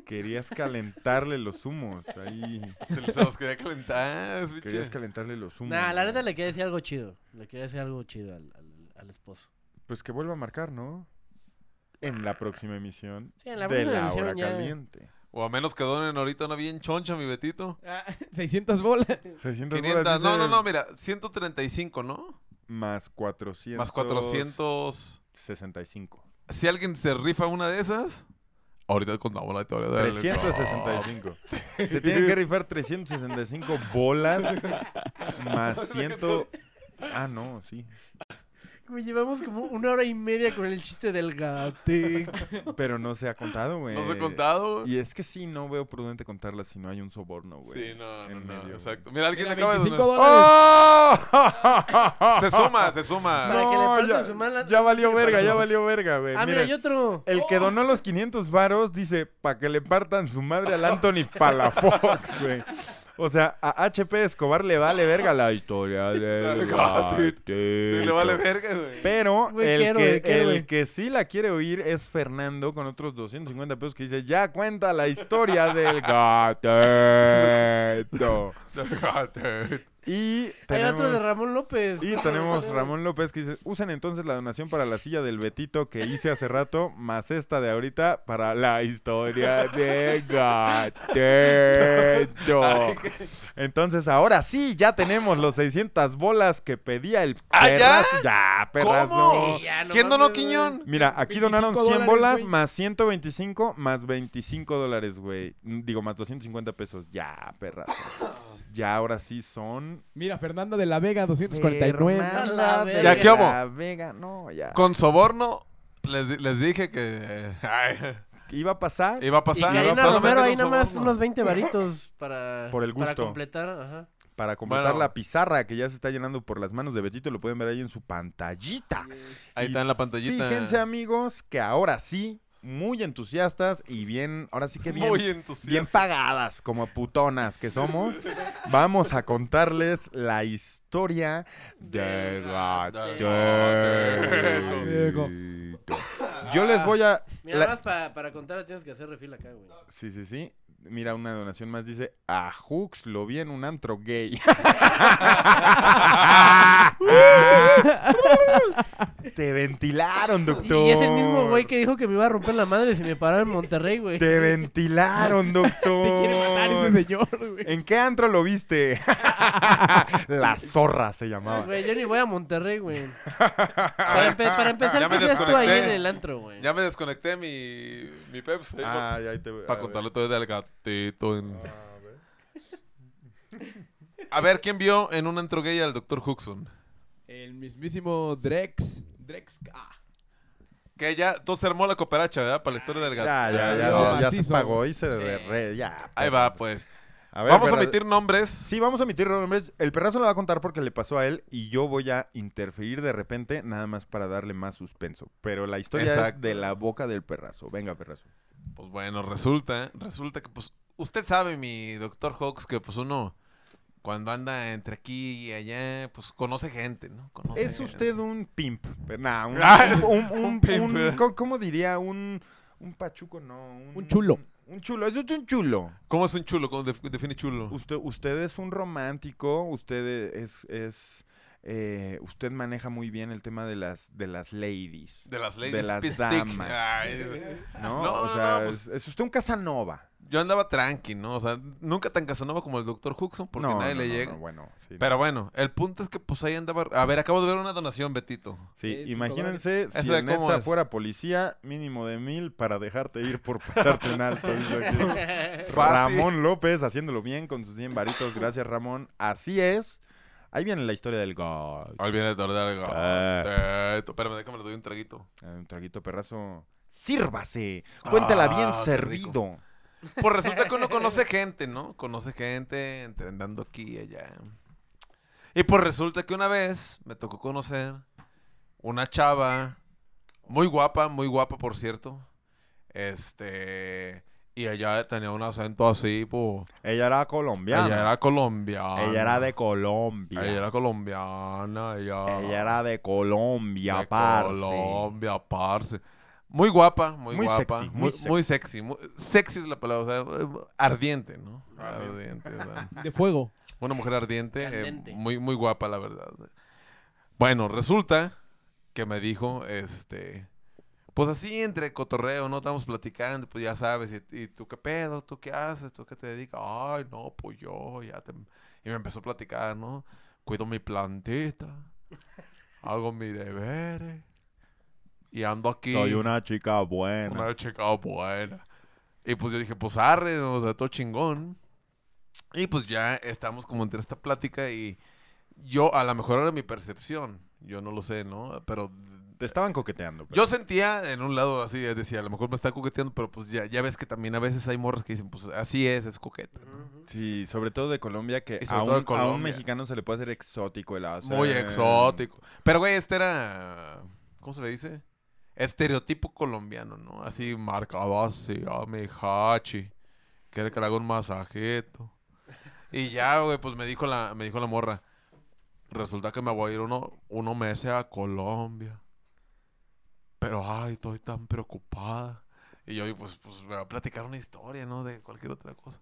Querías calentarle los humos. Ahí. Se los quería calentar, biche. Querías calentarle los humos. Nah, la neta le quería decir algo chido. Le quería decir algo chido al, al- al esposo. Pues que vuelva a marcar, ¿no? En la próxima emisión Sí, en la de próxima la emisión hora ya. caliente. O a menos que donen ahorita una bien choncha, mi Betito. Ah, 600 bolas. 600 500, bolas, no, dice, no, no, mira, 135, ¿no? Más 400. Más 400. 65. Si alguien se rifa una de esas, ahorita contamos la historia de 365. Se tienen que rifar 365 bolas más 100. Ah, no, sí. Güey, llevamos como una hora y media con el chiste del gate. Pero no se ha contado, güey. No se ha contado, güey. Y es que sí, no veo prudente contarla si no hay un soborno, güey. Sí, no, no, en no, medio, güey. exacto. Mira, alguien Mira, acaba de 25 donar. dólares. Se suma, se suma. Para que le No, partan ya, su mala- ya valió verga, ya Para- valió verga, güey. Ah, mira, Mira, y otro. El que donó los 500 varos dice, para que le partan su madre al Anthony Palafox, güey. O sea, a HP Escobar le vale verga la historia del gatito. Sí, le vale verga, güey. Pero Güey, el, quiero, que, güey, quiero, el güey. que sí la quiere oír es Fernando con otros 250 pesos que dice, ya cuenta la historia del gatito. Y Hay otro de tenemos... Ramón López. Y tenemos Ramón López que dice, usen entonces la donación para la silla del Betito que hice hace rato, más esta de ahorita para la historia de Gatito. Entonces ahora sí, ya tenemos los 600 bolas que pedía el ¿Ah, ya? Ya, perrazo. ¿Cómo? Sí, ya, no ¿Quién donó. Quiñón? Mira, aquí donaron 100 dólares, bolas güey. más 125 más 25 dólares, güey. Digo, más 250 pesos. Ya, perrazo. Ya, ahora sí son... Mira, Fernanda de la Vega, 249. Fernanda de ¿Ya qué hubo? la Vega, no, ya. Con soborno, les, les dije que ay, ¿Qué iba a pasar? iba a Y pasar. Karina solamente Romero ahí nada más unos 20 varitos para, Por el para gusto. completar. Ajá. Para completar Bueno. la pizarra que ya se está llenando por las manos de Betito, lo pueden ver ahí en su pantallita. Ahí Y está en la pantallita. Fíjense, amigos, que ahora sí, muy entusiastas y bien, ahora sí que bien, Muy bien pagadas como putonas que somos, vamos a contarles la historia de Gatito. Yo les voy a... Mira, la- más pa- para contar tienes que hacer refil acá, güey. Sí, sí, sí. Mira, una donación más dice, a Hooks lo vi en un antro gay. Te ventilaron, doctor. Y es el mismo güey que dijo que me iba a romper la madre si me paraba en Monterrey, güey. Te ventilaron, doctor. Te quiere matar ese señor, güey. ¿En qué antro lo viste? La zorra se llamaba. Güey, yo ni voy a Monterrey, güey. Para, empe- para empezar, Ya ¿qué me hacías tú ahí desconecté. en el antro, güey? Ya me desconecté mi, mi Pepsi. Ah, ya ahí te voy. Para a contarle ver. todo del gatito. en- A ver, ¿quién vio en un antro gay al Dr. Huxon? El mismísimo Drex. Drex. Ah. Que ya, todo se armó la cooperacha, ¿verdad? Para la historia del gato. Ya, ya, ya, No, ya, ya se pagó y se derre, ya. Ahí va, pues. A ver, Vamos a omitir nombres. Sí, vamos a omitir nombres. El perrazo lo va a contar porque le pasó a él y yo voy a interferir de repente nada más para darle más suspenso. Pero la historia Exacto. es de la boca del perrazo. Venga, perrazo. Pues bueno, resulta, resulta que pues usted sabe, mi doctor Hawks, que pues uno cuando anda entre aquí y allá, pues conoce gente, ¿no? Conoce Es gente. usted un pimp. Pero, nah, un, Ah, un- un- un pimp. ¿cómo, diría? Un, un pachuco, no. Un chulo. Un chulo. Es usted un chulo. ¿Cómo es un chulo? ¿Cómo def- define chulo? Usted, usted es un romántico. Usted es... es eh, usted maneja muy bien el tema de las, de las ladies. De las ladies De las pistic. damas. Ay, ¿no? No, o sea, no, pues- es, usted un Casanova. Yo andaba tranqui, ¿no? O sea, nunca tan casanova como el doctor Huxon, porque no, nadie no, le no, llega. no, bueno, sí, Pero bueno, el punto es que pues ahí andaba... A ver, acabo de ver una donación, Betito. Sí, Sí, sí, imagínense si ¿Eso de el Netza es? fuera policía, mínimo de mil para dejarte ir por pasarte un alto. Ramón López haciéndolo bien con sus 100 varitos. Gracias, Ramón. Así es. Ahí viene la historia del God. Ahí viene el doctor del Ah. gatito. Espérame, déjame le doy un traguito. Ah, Un traguito perrazo. Sírvase. Cuéntala Ah, bien qué servido. Pues resulta que uno conoce gente, ¿no? Conoce gente entre- andando aquí y allá. Y pues resulta que una vez me tocó conocer una chava muy guapa, muy guapa, por cierto. Este. Y ella tenía un acento así, pues. Ella era colombiana. Ella era colombiana. Ella era de Colombia. Ella era colombiana. Ella, Ella era de Colombia, de parce. Colombia, parce. Muy guapa, muy, Muy guapa. sexy, muy muy, sexy. muy sexy. muy- sexy es la palabra, o sea, ardiente, ¿no? Ardiente, o sea, De fuego. una mujer ardiente, eh, muy, muy guapa, la verdad. Bueno, resulta que me dijo, este, pues así entre cotorreo, ¿no? Estamos platicando, pues ya sabes, y, y tú qué pedo, tú qué haces, tú qué te dedicas, ay, no, pues yo, ya te... Y me empezó a platicar, ¿no? Cuido mi plantita, hago mi deberes, y ando aquí. Soy una chica buena. Una chica buena. Y pues yo dije, pues arre, o sea, todo chingón. Y pues ya estamos como entre esta plática y yo, a lo mejor era mi percepción, yo no lo sé, ¿no? Pero Te estaban coqueteando. pero- yo sentía en un lado así, decía, a lo mejor me está coqueteando, pero pues ya, ya ves que también a veces hay morras que dicen, pues así es, es coqueta. ¿no? Sí, sobre todo de Colombia, que a todo un, Colombia. a un mexicano se le puede hacer exótico el acento. Muy exótico. Pero, güey, este era, ¿cómo se le dice? Estereotipo colombiano, ¿no? Así marcado así, a mi hachi. Quiere que le haga un masajito. Y ya, güey, pues me dijo la, me dijo la morra. Resulta que me voy a ir uno, unos meses a Colombia. Pero, ay, estoy tan preocupada. Y yo, pues, pues me va a platicar una historia, ¿no? De cualquier otra cosa.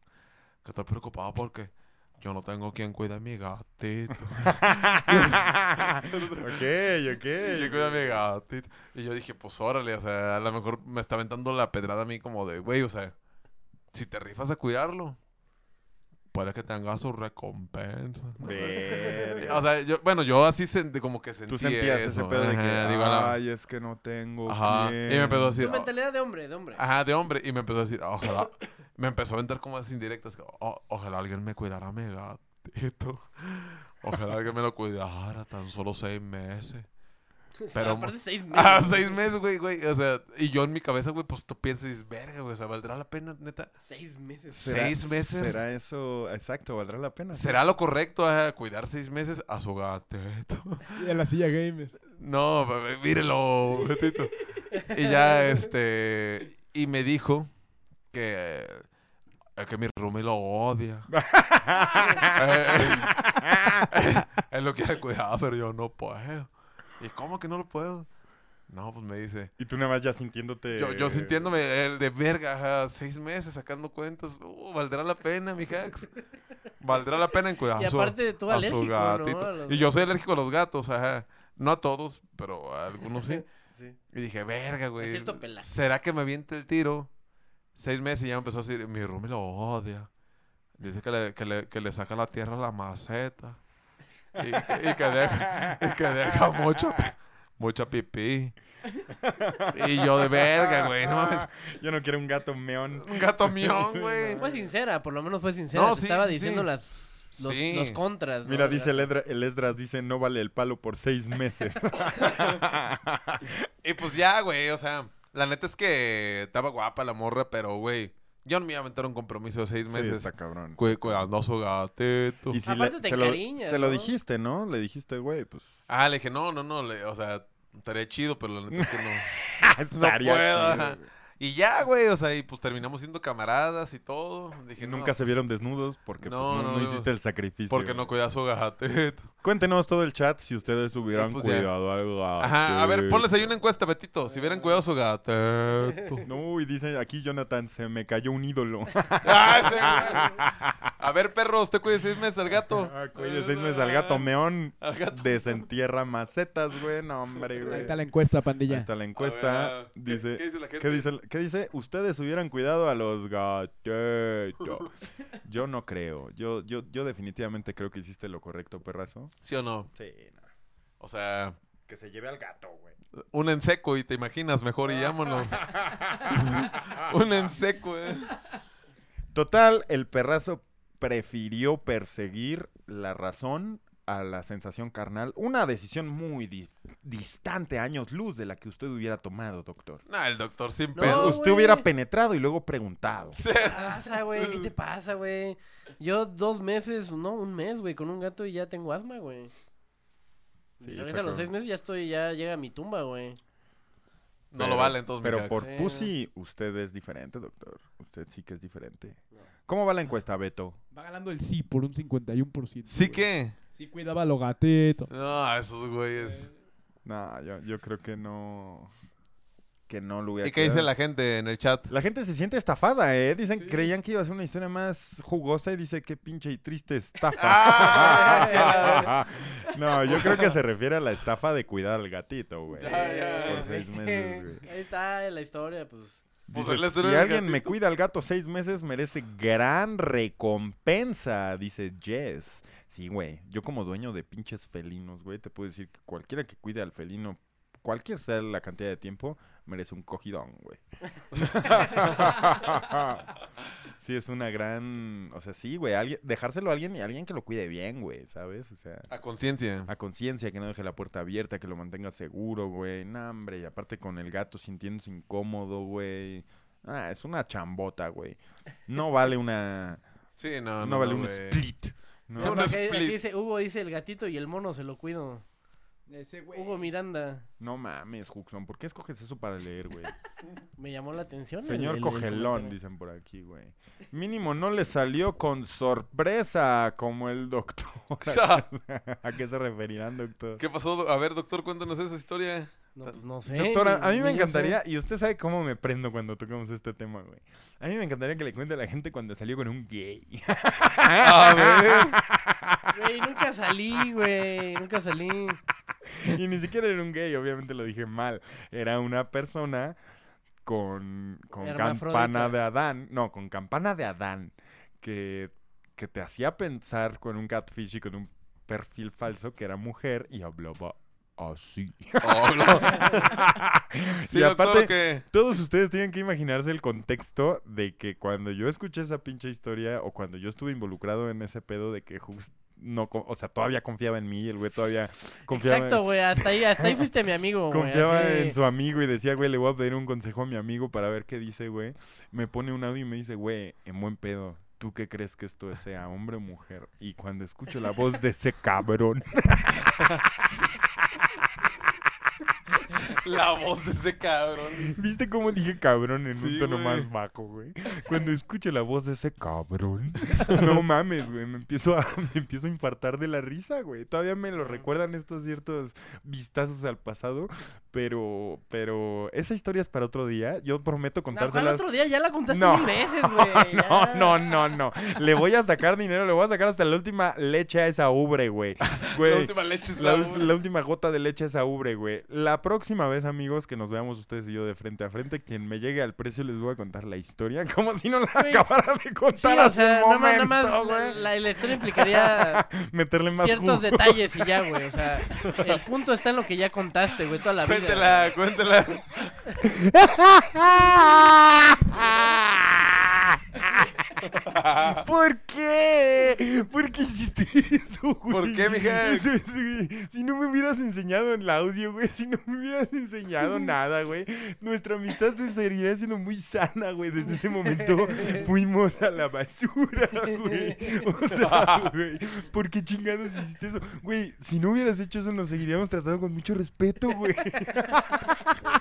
Que estoy preocupada porque yo no tengo quien cuide a mi gatito. Ok, ok. ¿Quién cuida a mi gatito? Y yo dije, pues órale, o sea, a lo mejor me está aventando la pedrada a mí como de, güey, o sea, si te rifas a cuidarlo, puede que tenga su recompensa. Verga. o sea, yo, bueno, yo así sentí, como que sentí Tú sentías eso, ese pedo de que, ajá, digo, a la- ay, es que no tengo Ajá, y me empezó a decir, Tu mentalidad de hombre, de hombre. Ajá, de hombre. Y me empezó a decir, ojalá. me empezó a aventar como así indirectas. que, "Oh, ojalá alguien me cuidara a mi gatito. Ojalá alguien me lo cuidara tan solo seis meses. Pero. Aparte, seis Ah, meses. seis meses, güey, güey. O sea, y yo en mi cabeza, güey, pues tú piensas y dices, verga, güey. O sea, ¿valdrá la pena, neta? Seis meses. ¿Será- Seis meses. ¿Será eso? Exacto, ¿valdrá la pena? ¿Será lo correcto cuidar seis meses a su gatito? Y en la silla gamer. No, bebé, mírelo, gatito. Y ya, este. Y me dijo que. eh, que mi roomie lo odia. Eh, Él lo quiere cuidar, pero yo no puedo. ¿Y cómo que no lo puedo? No, pues me dice. Y tú nada más ya sintiéndote... Yo, yo sintiéndome el de verga, ajá, seis meses sacando cuentas. Uh, ¿Valdrá la pena, mi hacks? ¿Valdrá la pena en cuidar Y a su, aparte a su alérgico, Y yo soy alérgico a los gatos, ajá. No a todos, pero a algunos sí. Sí. Y dije, verga, güey. cierto. ¿Será que me aviente el tiro? Seis meses y ya me empezó a decir, mi roomie lo odia. Dice que le, que le, que le saca la tierra a la maceta. Y, que- y que deja, y que deja mucho, mucha pipí. Y yo de verga, güey. No mames. Yo no quiero un gato meón. Un gato mión, güey. Fue sincera, por lo menos fue sincera. No, Te sí, estaba sí, diciendo sí. las, los, Sí. los contras. ¿no? Mira, dice el. Edra- el Esdras, dice, no vale el palo por seis meses. Y pues ya, güey, o sea, la neta es que estaba guapa la morra, pero, güey, yo no me iba a aventar un compromiso de seis Sí, meses. está cabrón. cu- cuidando a su gatito. Y si Aparte le- te se, lo, se lo ¿no? dijiste, ¿no? Le dijiste, güey, pues... Ah, le dije, no, no, no, le- o sea, estaría chido, pero la neta es que no. Estaría puedo, chido. Y ya, güey, o sea, y pues terminamos siendo camaradas y todo. Dije, no, Nunca se vieron desnudos porque pues, No, no, no, no no. hiciste el sacrificio. Porque no cuida a su gatito. Cuéntenos todo el chat si ustedes hubieran pues ya. cuidado algo. Ajá, a ver, ponles ahí una encuesta, Betito. Si hubieran cuidado a su gatito. No, y dice aquí Jonathan, se me cayó un ídolo. Ah, a ver, perro, usted cuide seis meses al gato. Ah, Cuide seis meses al gato meón. Al gato. Desentierra macetas, güey. No, hombre, güey. Ahí está la encuesta, Ahí pandilla. está la encuesta. ver, ¿qué- dice, qué dice la gente? ¿qué dice? ¿Qué dice? Ustedes hubieran cuidado a los gatitos. Yo no creo. Yo, yo, yo definitivamente creo que hiciste lo correcto, perrazo. ¿Sí o no? Sí, no. O sea, Que se lleve al gato, güey. un en seco y te imaginas mejor y llámonos. un en seco, eh. Total, el perrazo prefirió perseguir la razón a la sensación carnal. Una decisión muy di- distante, años luz, de la que usted hubiera tomado, doctor. No, el doctor sin No, pedo. usted hubiera penetrado y luego preguntado. ¿Qué te pasa, güey? ¿Qué te pasa, güey? Yo dos meses, no, un mes, güey, con un gato y ya tengo asma, güey. Sí, a los seis meses ya estoy, ya llega a mi tumba, güey. No lo vale entonces, Pero por Sí, pussy, usted es diferente, doctor. Usted sí que es diferente. ¿Cómo va la encuesta, Beto? Va ganando el sí por un 51%. ¿Sí güey. que? Sí cuidaba a los gatitos. No, esos güeyes. No, yo, yo creo que no. Que no lo hubiera ¿Y qué dice la gente en el chat? La gente se siente estafada, ¿eh? Dicen, creían que iba a ser una historia más jugosa y dice, qué pinche y triste estafa. No, yo creo que se refiere a la estafa de cuidar al gatito, güey. Ya, ya, Por seis sí. meses, güey. Ahí está la historia, pues. Pues Dice, si alguien me gatito". cuida al gato seis meses, merece gran recompensa, dice Jess. Sí, güey. Yo como dueño de pinches felinos, güey, te puedo decir que cualquiera que cuide al felino, cualquier sea la cantidad de tiempo, merece un cogidón, güey. sí, es una gran... O sea, sí, güey. alguien- Dejárselo a alguien y alguien que lo cuide bien, güey, ¿sabes? O sea... A conciencia. A conciencia, que no deje la puerta abierta, que lo mantenga seguro, güey. No, hombre, y aparte con el gato sintiéndose incómodo, güey. Ah, es una chambota, güey. No vale una... Sí, No, no, no. vale un split. ¿no? No, split. dice, Hugo dice el gatito y el mono se lo cuido. Ese güey. Hugo Miranda. No mames, Juxon, ¿por qué escoges eso para leer, güey? Me llamó la atención. Señor el- el Cogelón, dicen por aquí, güey. Mínimo no le salió con sorpresa como el doctor. ¿A qué se referirán, doctor? ¿Qué pasó? do- A ver, doctor, cuéntanos esa historia. No, pues no sé. Doctora, a mí me encantaría, y usted sabe cómo me prendo cuando tocamos este tema, güey. A mí me encantaría que le cuente a la gente cuando salió con un gay. A ver. Güey, nunca salí, güey. Nunca salí. Y ni siquiera era un gay, obviamente lo dije mal. Era una persona con, con campana de Adán. No, con campana de Adán. Que, que te hacía pensar con un catfish y con un perfil falso que era mujer y hablaba así. Oh, no. Sí, y aparte, que- todos ustedes tienen que imaginarse el contexto de que cuando yo escuché esa pinche historia o cuando yo estuve involucrado en ese pedo de que Hux no, o sea, todavía confiaba en mí y el güey todavía confiaba en- Exacto, güey. Hasta ahí, hasta ahí fuiste mi amigo, güey. Confiaba así. en su amigo y decía, güey, le voy a pedir un consejo a mi amigo para ver qué dice, güey. Me pone un audio y me dice, güey, en buen pedo, ¿tú qué crees que esto sea, hombre o mujer? Y cuando escucho la voz de ese cabrón, La voz de ese cabrón. ¿viste cómo dije cabrón en un tono güey. más bajo, güey? Cuando escucho la voz de ese cabrón, no mames, güey, me empiezo a, me empiezo a infartar de la risa, güey. Todavía me lo recuerdan estos ciertos vistazos al pasado, pero, pero esa historia es para otro día. Yo prometo No, ¿cuál contárselas. otro día ya la contaste No. mil veces, güey. No, no, no, no. Le voy a sacar dinero, le voy a sacar hasta la última leche a esa ubre, güey. Güey, La última leche es la, la ubre. la última gota de leche a esa ubre, güey. La próxima vez, amigos, que nos veamos ustedes y yo de frente a frente, quien me llegue al precio les voy a contar la historia como si no la Güey. acabara de Sí, contar o hace sea, nada más, nada más güey. la, la historia implicaría Meterle más ciertos jugo. detalles y ya, güey. O sea, el punto está en lo que ya contaste, güey, toda la vida. Cuéntela, cuéntela. ¿Por qué? ¿Por qué hiciste eso, güey? ¿Por qué, mija? Si no me hubieras enseñado el audio, güey. Si no me hubieras enseñado nada, güey. Nuestra amistad se seguiría siendo muy sana, güey. Desde ese momento fuimos a la basura, güey. O sea, güey. ¿Por qué chingados hiciste eso? Güey, si no hubieras hecho eso, nos seguiríamos tratando con mucho respeto, güey.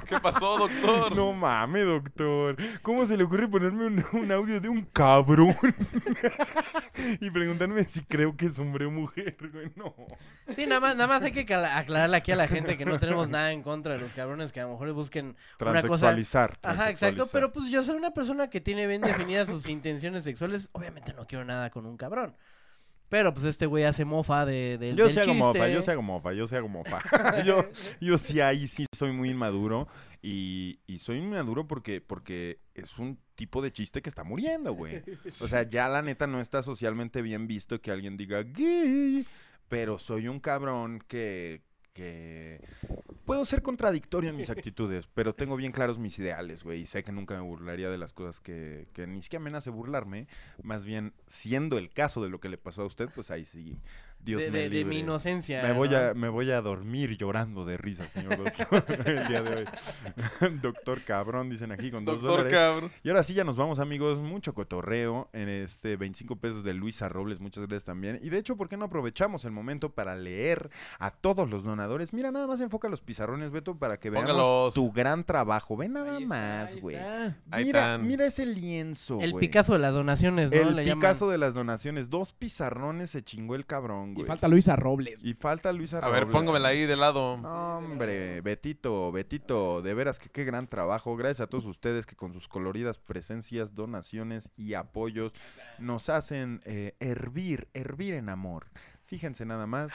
¿Qué pasó, doctor? No mames, doctor. ¿Cómo se le ocurre ponerme un, un audio de un cabrón? y preguntarme si creo que es hombre o mujer, güey. No. Sí, nada más, nada más hay que aclararle aquí a la gente que no tenemos nada en contra de los cabrones que a lo mejor busquen una cosa. Transexualizar, Ajá, exacto. Pero pues yo soy una persona que tiene bien definidas sus intenciones sexuales. Obviamente no quiero nada con un cabrón. Pero pues este güey hace mofa de, del Yo del sí hago mofa, yo sí hago mofa, yo sí hago mofa. yo, yo sí ahí sí soy muy inmaduro y, y soy inmaduro porque, porque es un tipo de chiste que está muriendo, güey. O sea, ya la neta no está socialmente bien visto que alguien diga gay, pero soy un cabrón que, que puedo ser contradictorio en mis actitudes, pero tengo bien claros mis ideales, güey, y sé que nunca me burlaría de las cosas que, que ni siquiera me nace burlarme, más bien siendo el caso de lo que le pasó a usted, pues ahí sí, Dios De- me de- de libre. mi inocencia, Me voy, a, me voy a dormir llorando de risa, señor doctor, el día de hoy. doctor cabrón, dicen aquí con dos Doctor dólares. cabrón. Y ahora sí, ya nos vamos, amigos. Mucho cotorreo en este 25 pesos de Luisa Robles. Muchas gracias también. Y de hecho, ¿por qué no aprovechamos el momento para leer a todos los donadores? Mira, nada más enfoca los pizarrones, Beto, para que veamos Póngalos. tu gran trabajo. Ve nada más, güey. Ahí Mira, están. mira ese lienzo, El güey. Picasso de las donaciones, ¿no? El Le llaman. Picasso de las donaciones. Dos pizarrones se chingó el cabrón, güey. falta Luisa Robles. Y falta Luisa A Robles. ver, póngamela ahí de lado. No, hombre, Betito, Betito, de veras que qué gran trabajo. Gracias a todos ustedes que con sus coloridas presencias, donaciones y apoyos nos hacen eh, hervir, hervir en amor. Fíjense nada más.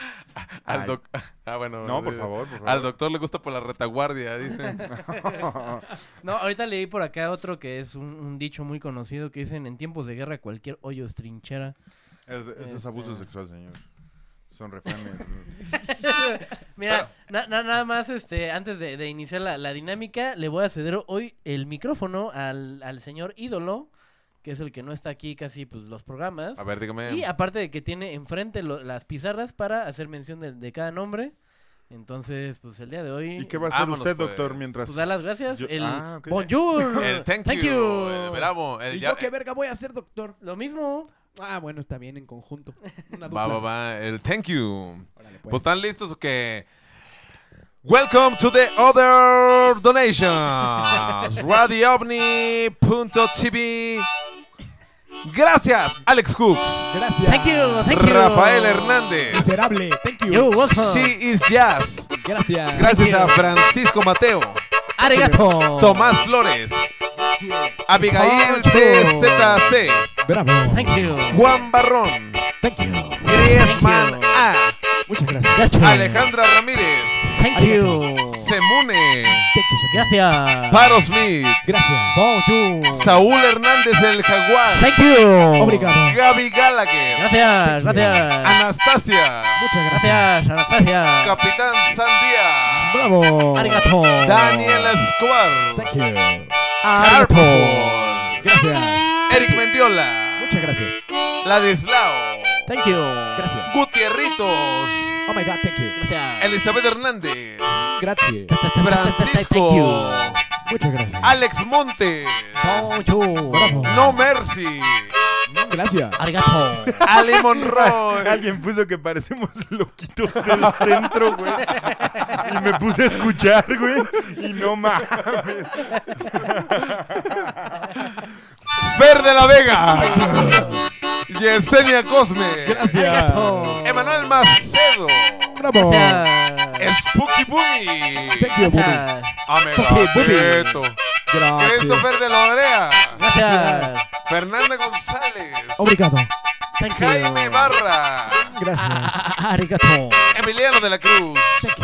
Al Ay. doc- Ah, bueno. No, por eh, favor, por favor. Al doctor le gusta por la retaguardia, dice. No, ahorita leí por acá otro que es un, un dicho muy conocido que dicen en tiempos de guerra cualquier hoyo es trinchera. Es- ese es abuso Este- sexual, señor. Son refranes. Mira, na- na- nada más este antes de, de iniciar la, la dinámica, le voy a ceder hoy el micrófono al, al señor ídolo, que es el que no está aquí casi pues los programas. A ver, dígame. Y aparte de que tiene enfrente lo- las pizarras para hacer mención de, de cada nombre. Entonces, pues el día de hoy. ¿Y qué va a hacer Vámonos, usted, pues. doctor, mientras... Pues dar las gracias. Yo- el Ah, bonjour. El thank, you, El bravo. El ¿Y ya- yo qué verga voy a hacer, doctor? Lo mismo. Ah, bueno, está bien en conjunto. Una Va, dupla. va, va. El thank you. Órale, pues. Pues están listos o qué. Welcome to the other donations. RadioOvni.tv. Gracias, Alex Cooks. Gracias. Thank you, thank you. Rafael Hernández. Miserable. Thank you. You're welcome. She is Jazz. Gracias. Gracias Thank a you. Francisco Mateo. Arigato. Tomás Flores. Abigail Thank you. TZC. Bravo. Thank you. Juan Barrón. Thank you. Griezmann Thank you. A. Muchas gracias. Alejandra Ramírez. Thank you. Semune. Thank you, señor. Gracias. Paro Smith. Gracias. Bonjour. Saúl Hernández el Jaguar. Thank you. Obrigado. Gaby Gallagher. Gracias, gracias. Anastasia. Muchas gracias. Gracias, Anastasia. Capitán Sandía. Bravo. Arigato. Daniel Escobar. Thank you. Carpol. Gracias. Eric Mendiola. Muchas gracias. Ladislao. Thank you. Gracias. Gutierritos. Oh my God, thank you. Gracias. Elizabeth Hernández. Gracias. Francisco. Thank you. Muchas gracias. Alex Montes. Bonjour. Bravo. No Mercy. Gracias. Arigato. Ali Monroy. Alguien puso que parecemos loquitos del centro, güey. Y me puse a escuchar, güey. Y no mames. Fer de la Vega. Yesenia Cosme. Gracias. Emanuel Macedo. Bravo. Gracias. Spooky Boomy. Thank you, Boomy. Amegaceto. Gracias. Christopher de la Orea. Gracias. Fernanda González. Obrigado. Thank you. Jaime Barra. Gracias. Ah, Arigato. Emiliano de la Cruz. Thank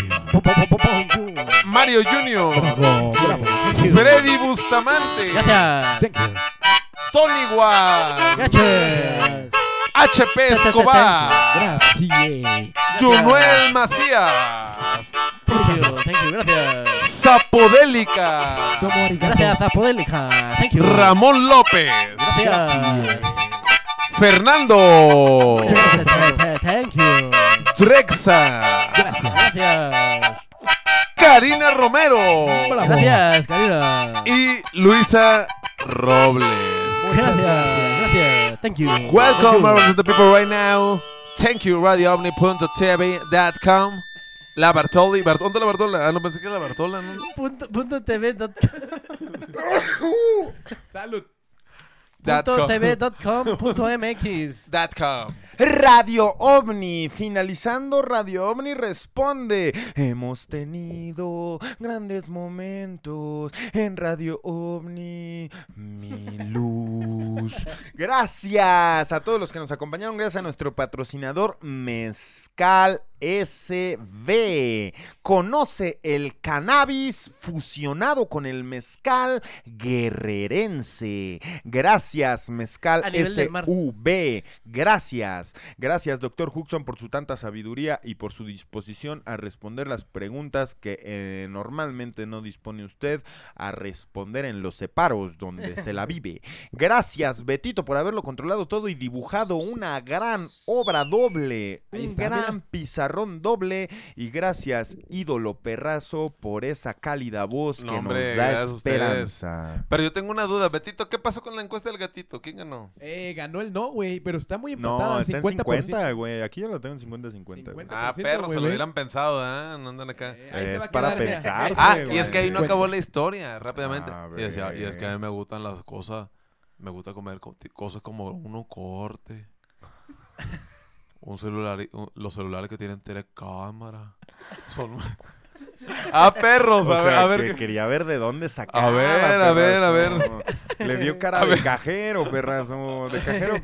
you. Mario Junior. Bravo. Bravo. Freddy Bustamante. Gracias. Thank you. Tony Guas. Gracias. HP Escobar. Gracias. Junuel Macías. Thank you. Thank you. Gracias. Zapodélica. Gracias, Zapodélica. Thank you. Ramón López. Gracias. Fernando. Gracias. Thank you. Drexa. Gracias. Karina Romero. Bravo. Gracias, Karina. Y Luisa Robles. Gracias. Gracias. Thank you. Welcome, Bonjour. members of the people right now. Thank you, radioomni.tv.com. La Bartoli. Bart ¿Dónde la Bartola? Ah, no pensé que era la Bartola. ¿no? Punto, punto TV dot, Salud. Dot punto com. TV dot com punto MX. Dot com. Radio OVNI, finalizando Radio OVNI responde. Hemos tenido grandes momentos en Radio OVNI, mi luz. Gracias a todos los que nos acompañaron, gracias a nuestro patrocinador Mezcal SV. Conoce el cannabis fusionado con el mezcal guerrerense. Gracias, Mezcal. SV. Gracias. Gracias, doctor Huxon, por su tanta sabiduría y por su disposición a responder las preguntas que eh, normalmente no dispone usted a responder en los separos donde se la vive. Gracias, Betito, por haberlo controlado todo y dibujado una gran obra doble. Un gran mira. Doble. Y gracias, ídolo perrazo, por esa cálida voz No, que hombre, nos da esperanza. Pero yo tengo una duda, Betito, ¿qué pasó con la encuesta del gatito? ¿Quién ganó? Eh, ganó el no, güey, pero está muy empatada. No, está en 50%. 50, güey. Aquí yo lo tengo en 50-50. güey. 50. Ah, 100%, perros, güey, se lo hubieran pensado, ¿eh? No andan acá. Eh, Es para pensarse, Ah, y es que ahí no acabó la historia, rápidamente. A Y, decía, y es que a mí me gustan las cosas, me gusta comer cosas como uno corte. Un celular, y- un- los celulares que tienen telecámara. Son... ah, perros, O a ver, sea, a ver. que quería ver de dónde sacaba. A ver, a ver, a ver. Le dio cara A de ver. cajero, perrazo. De cajero,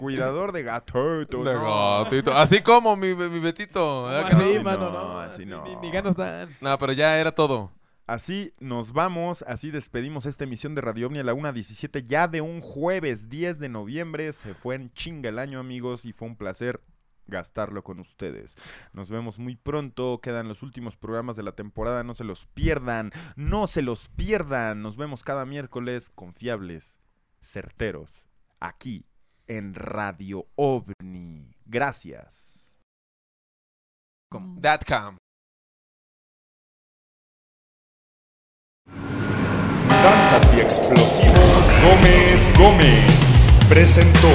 cuidador de gato. De gatito. Así como mi, mi Betito. Así mano, no, no. así así no. Ni, ni ganas dan. No, pero ya era todo. Así nos vamos, así despedimos esta emisión de Radio Omni a la 1.17 ya de un jueves 10 de noviembre. Se fue en chinga el año, amigos, y fue un placer gastarlo con ustedes. Nos vemos muy pronto, quedan los últimos programas de la temporada, no se los pierdan, no se los pierdan. Nos vemos cada miércoles confiables, certeros, aquí en Radio OVNI. Gracias. Dot com. Danzas y explosivos Gómez Gómez presentó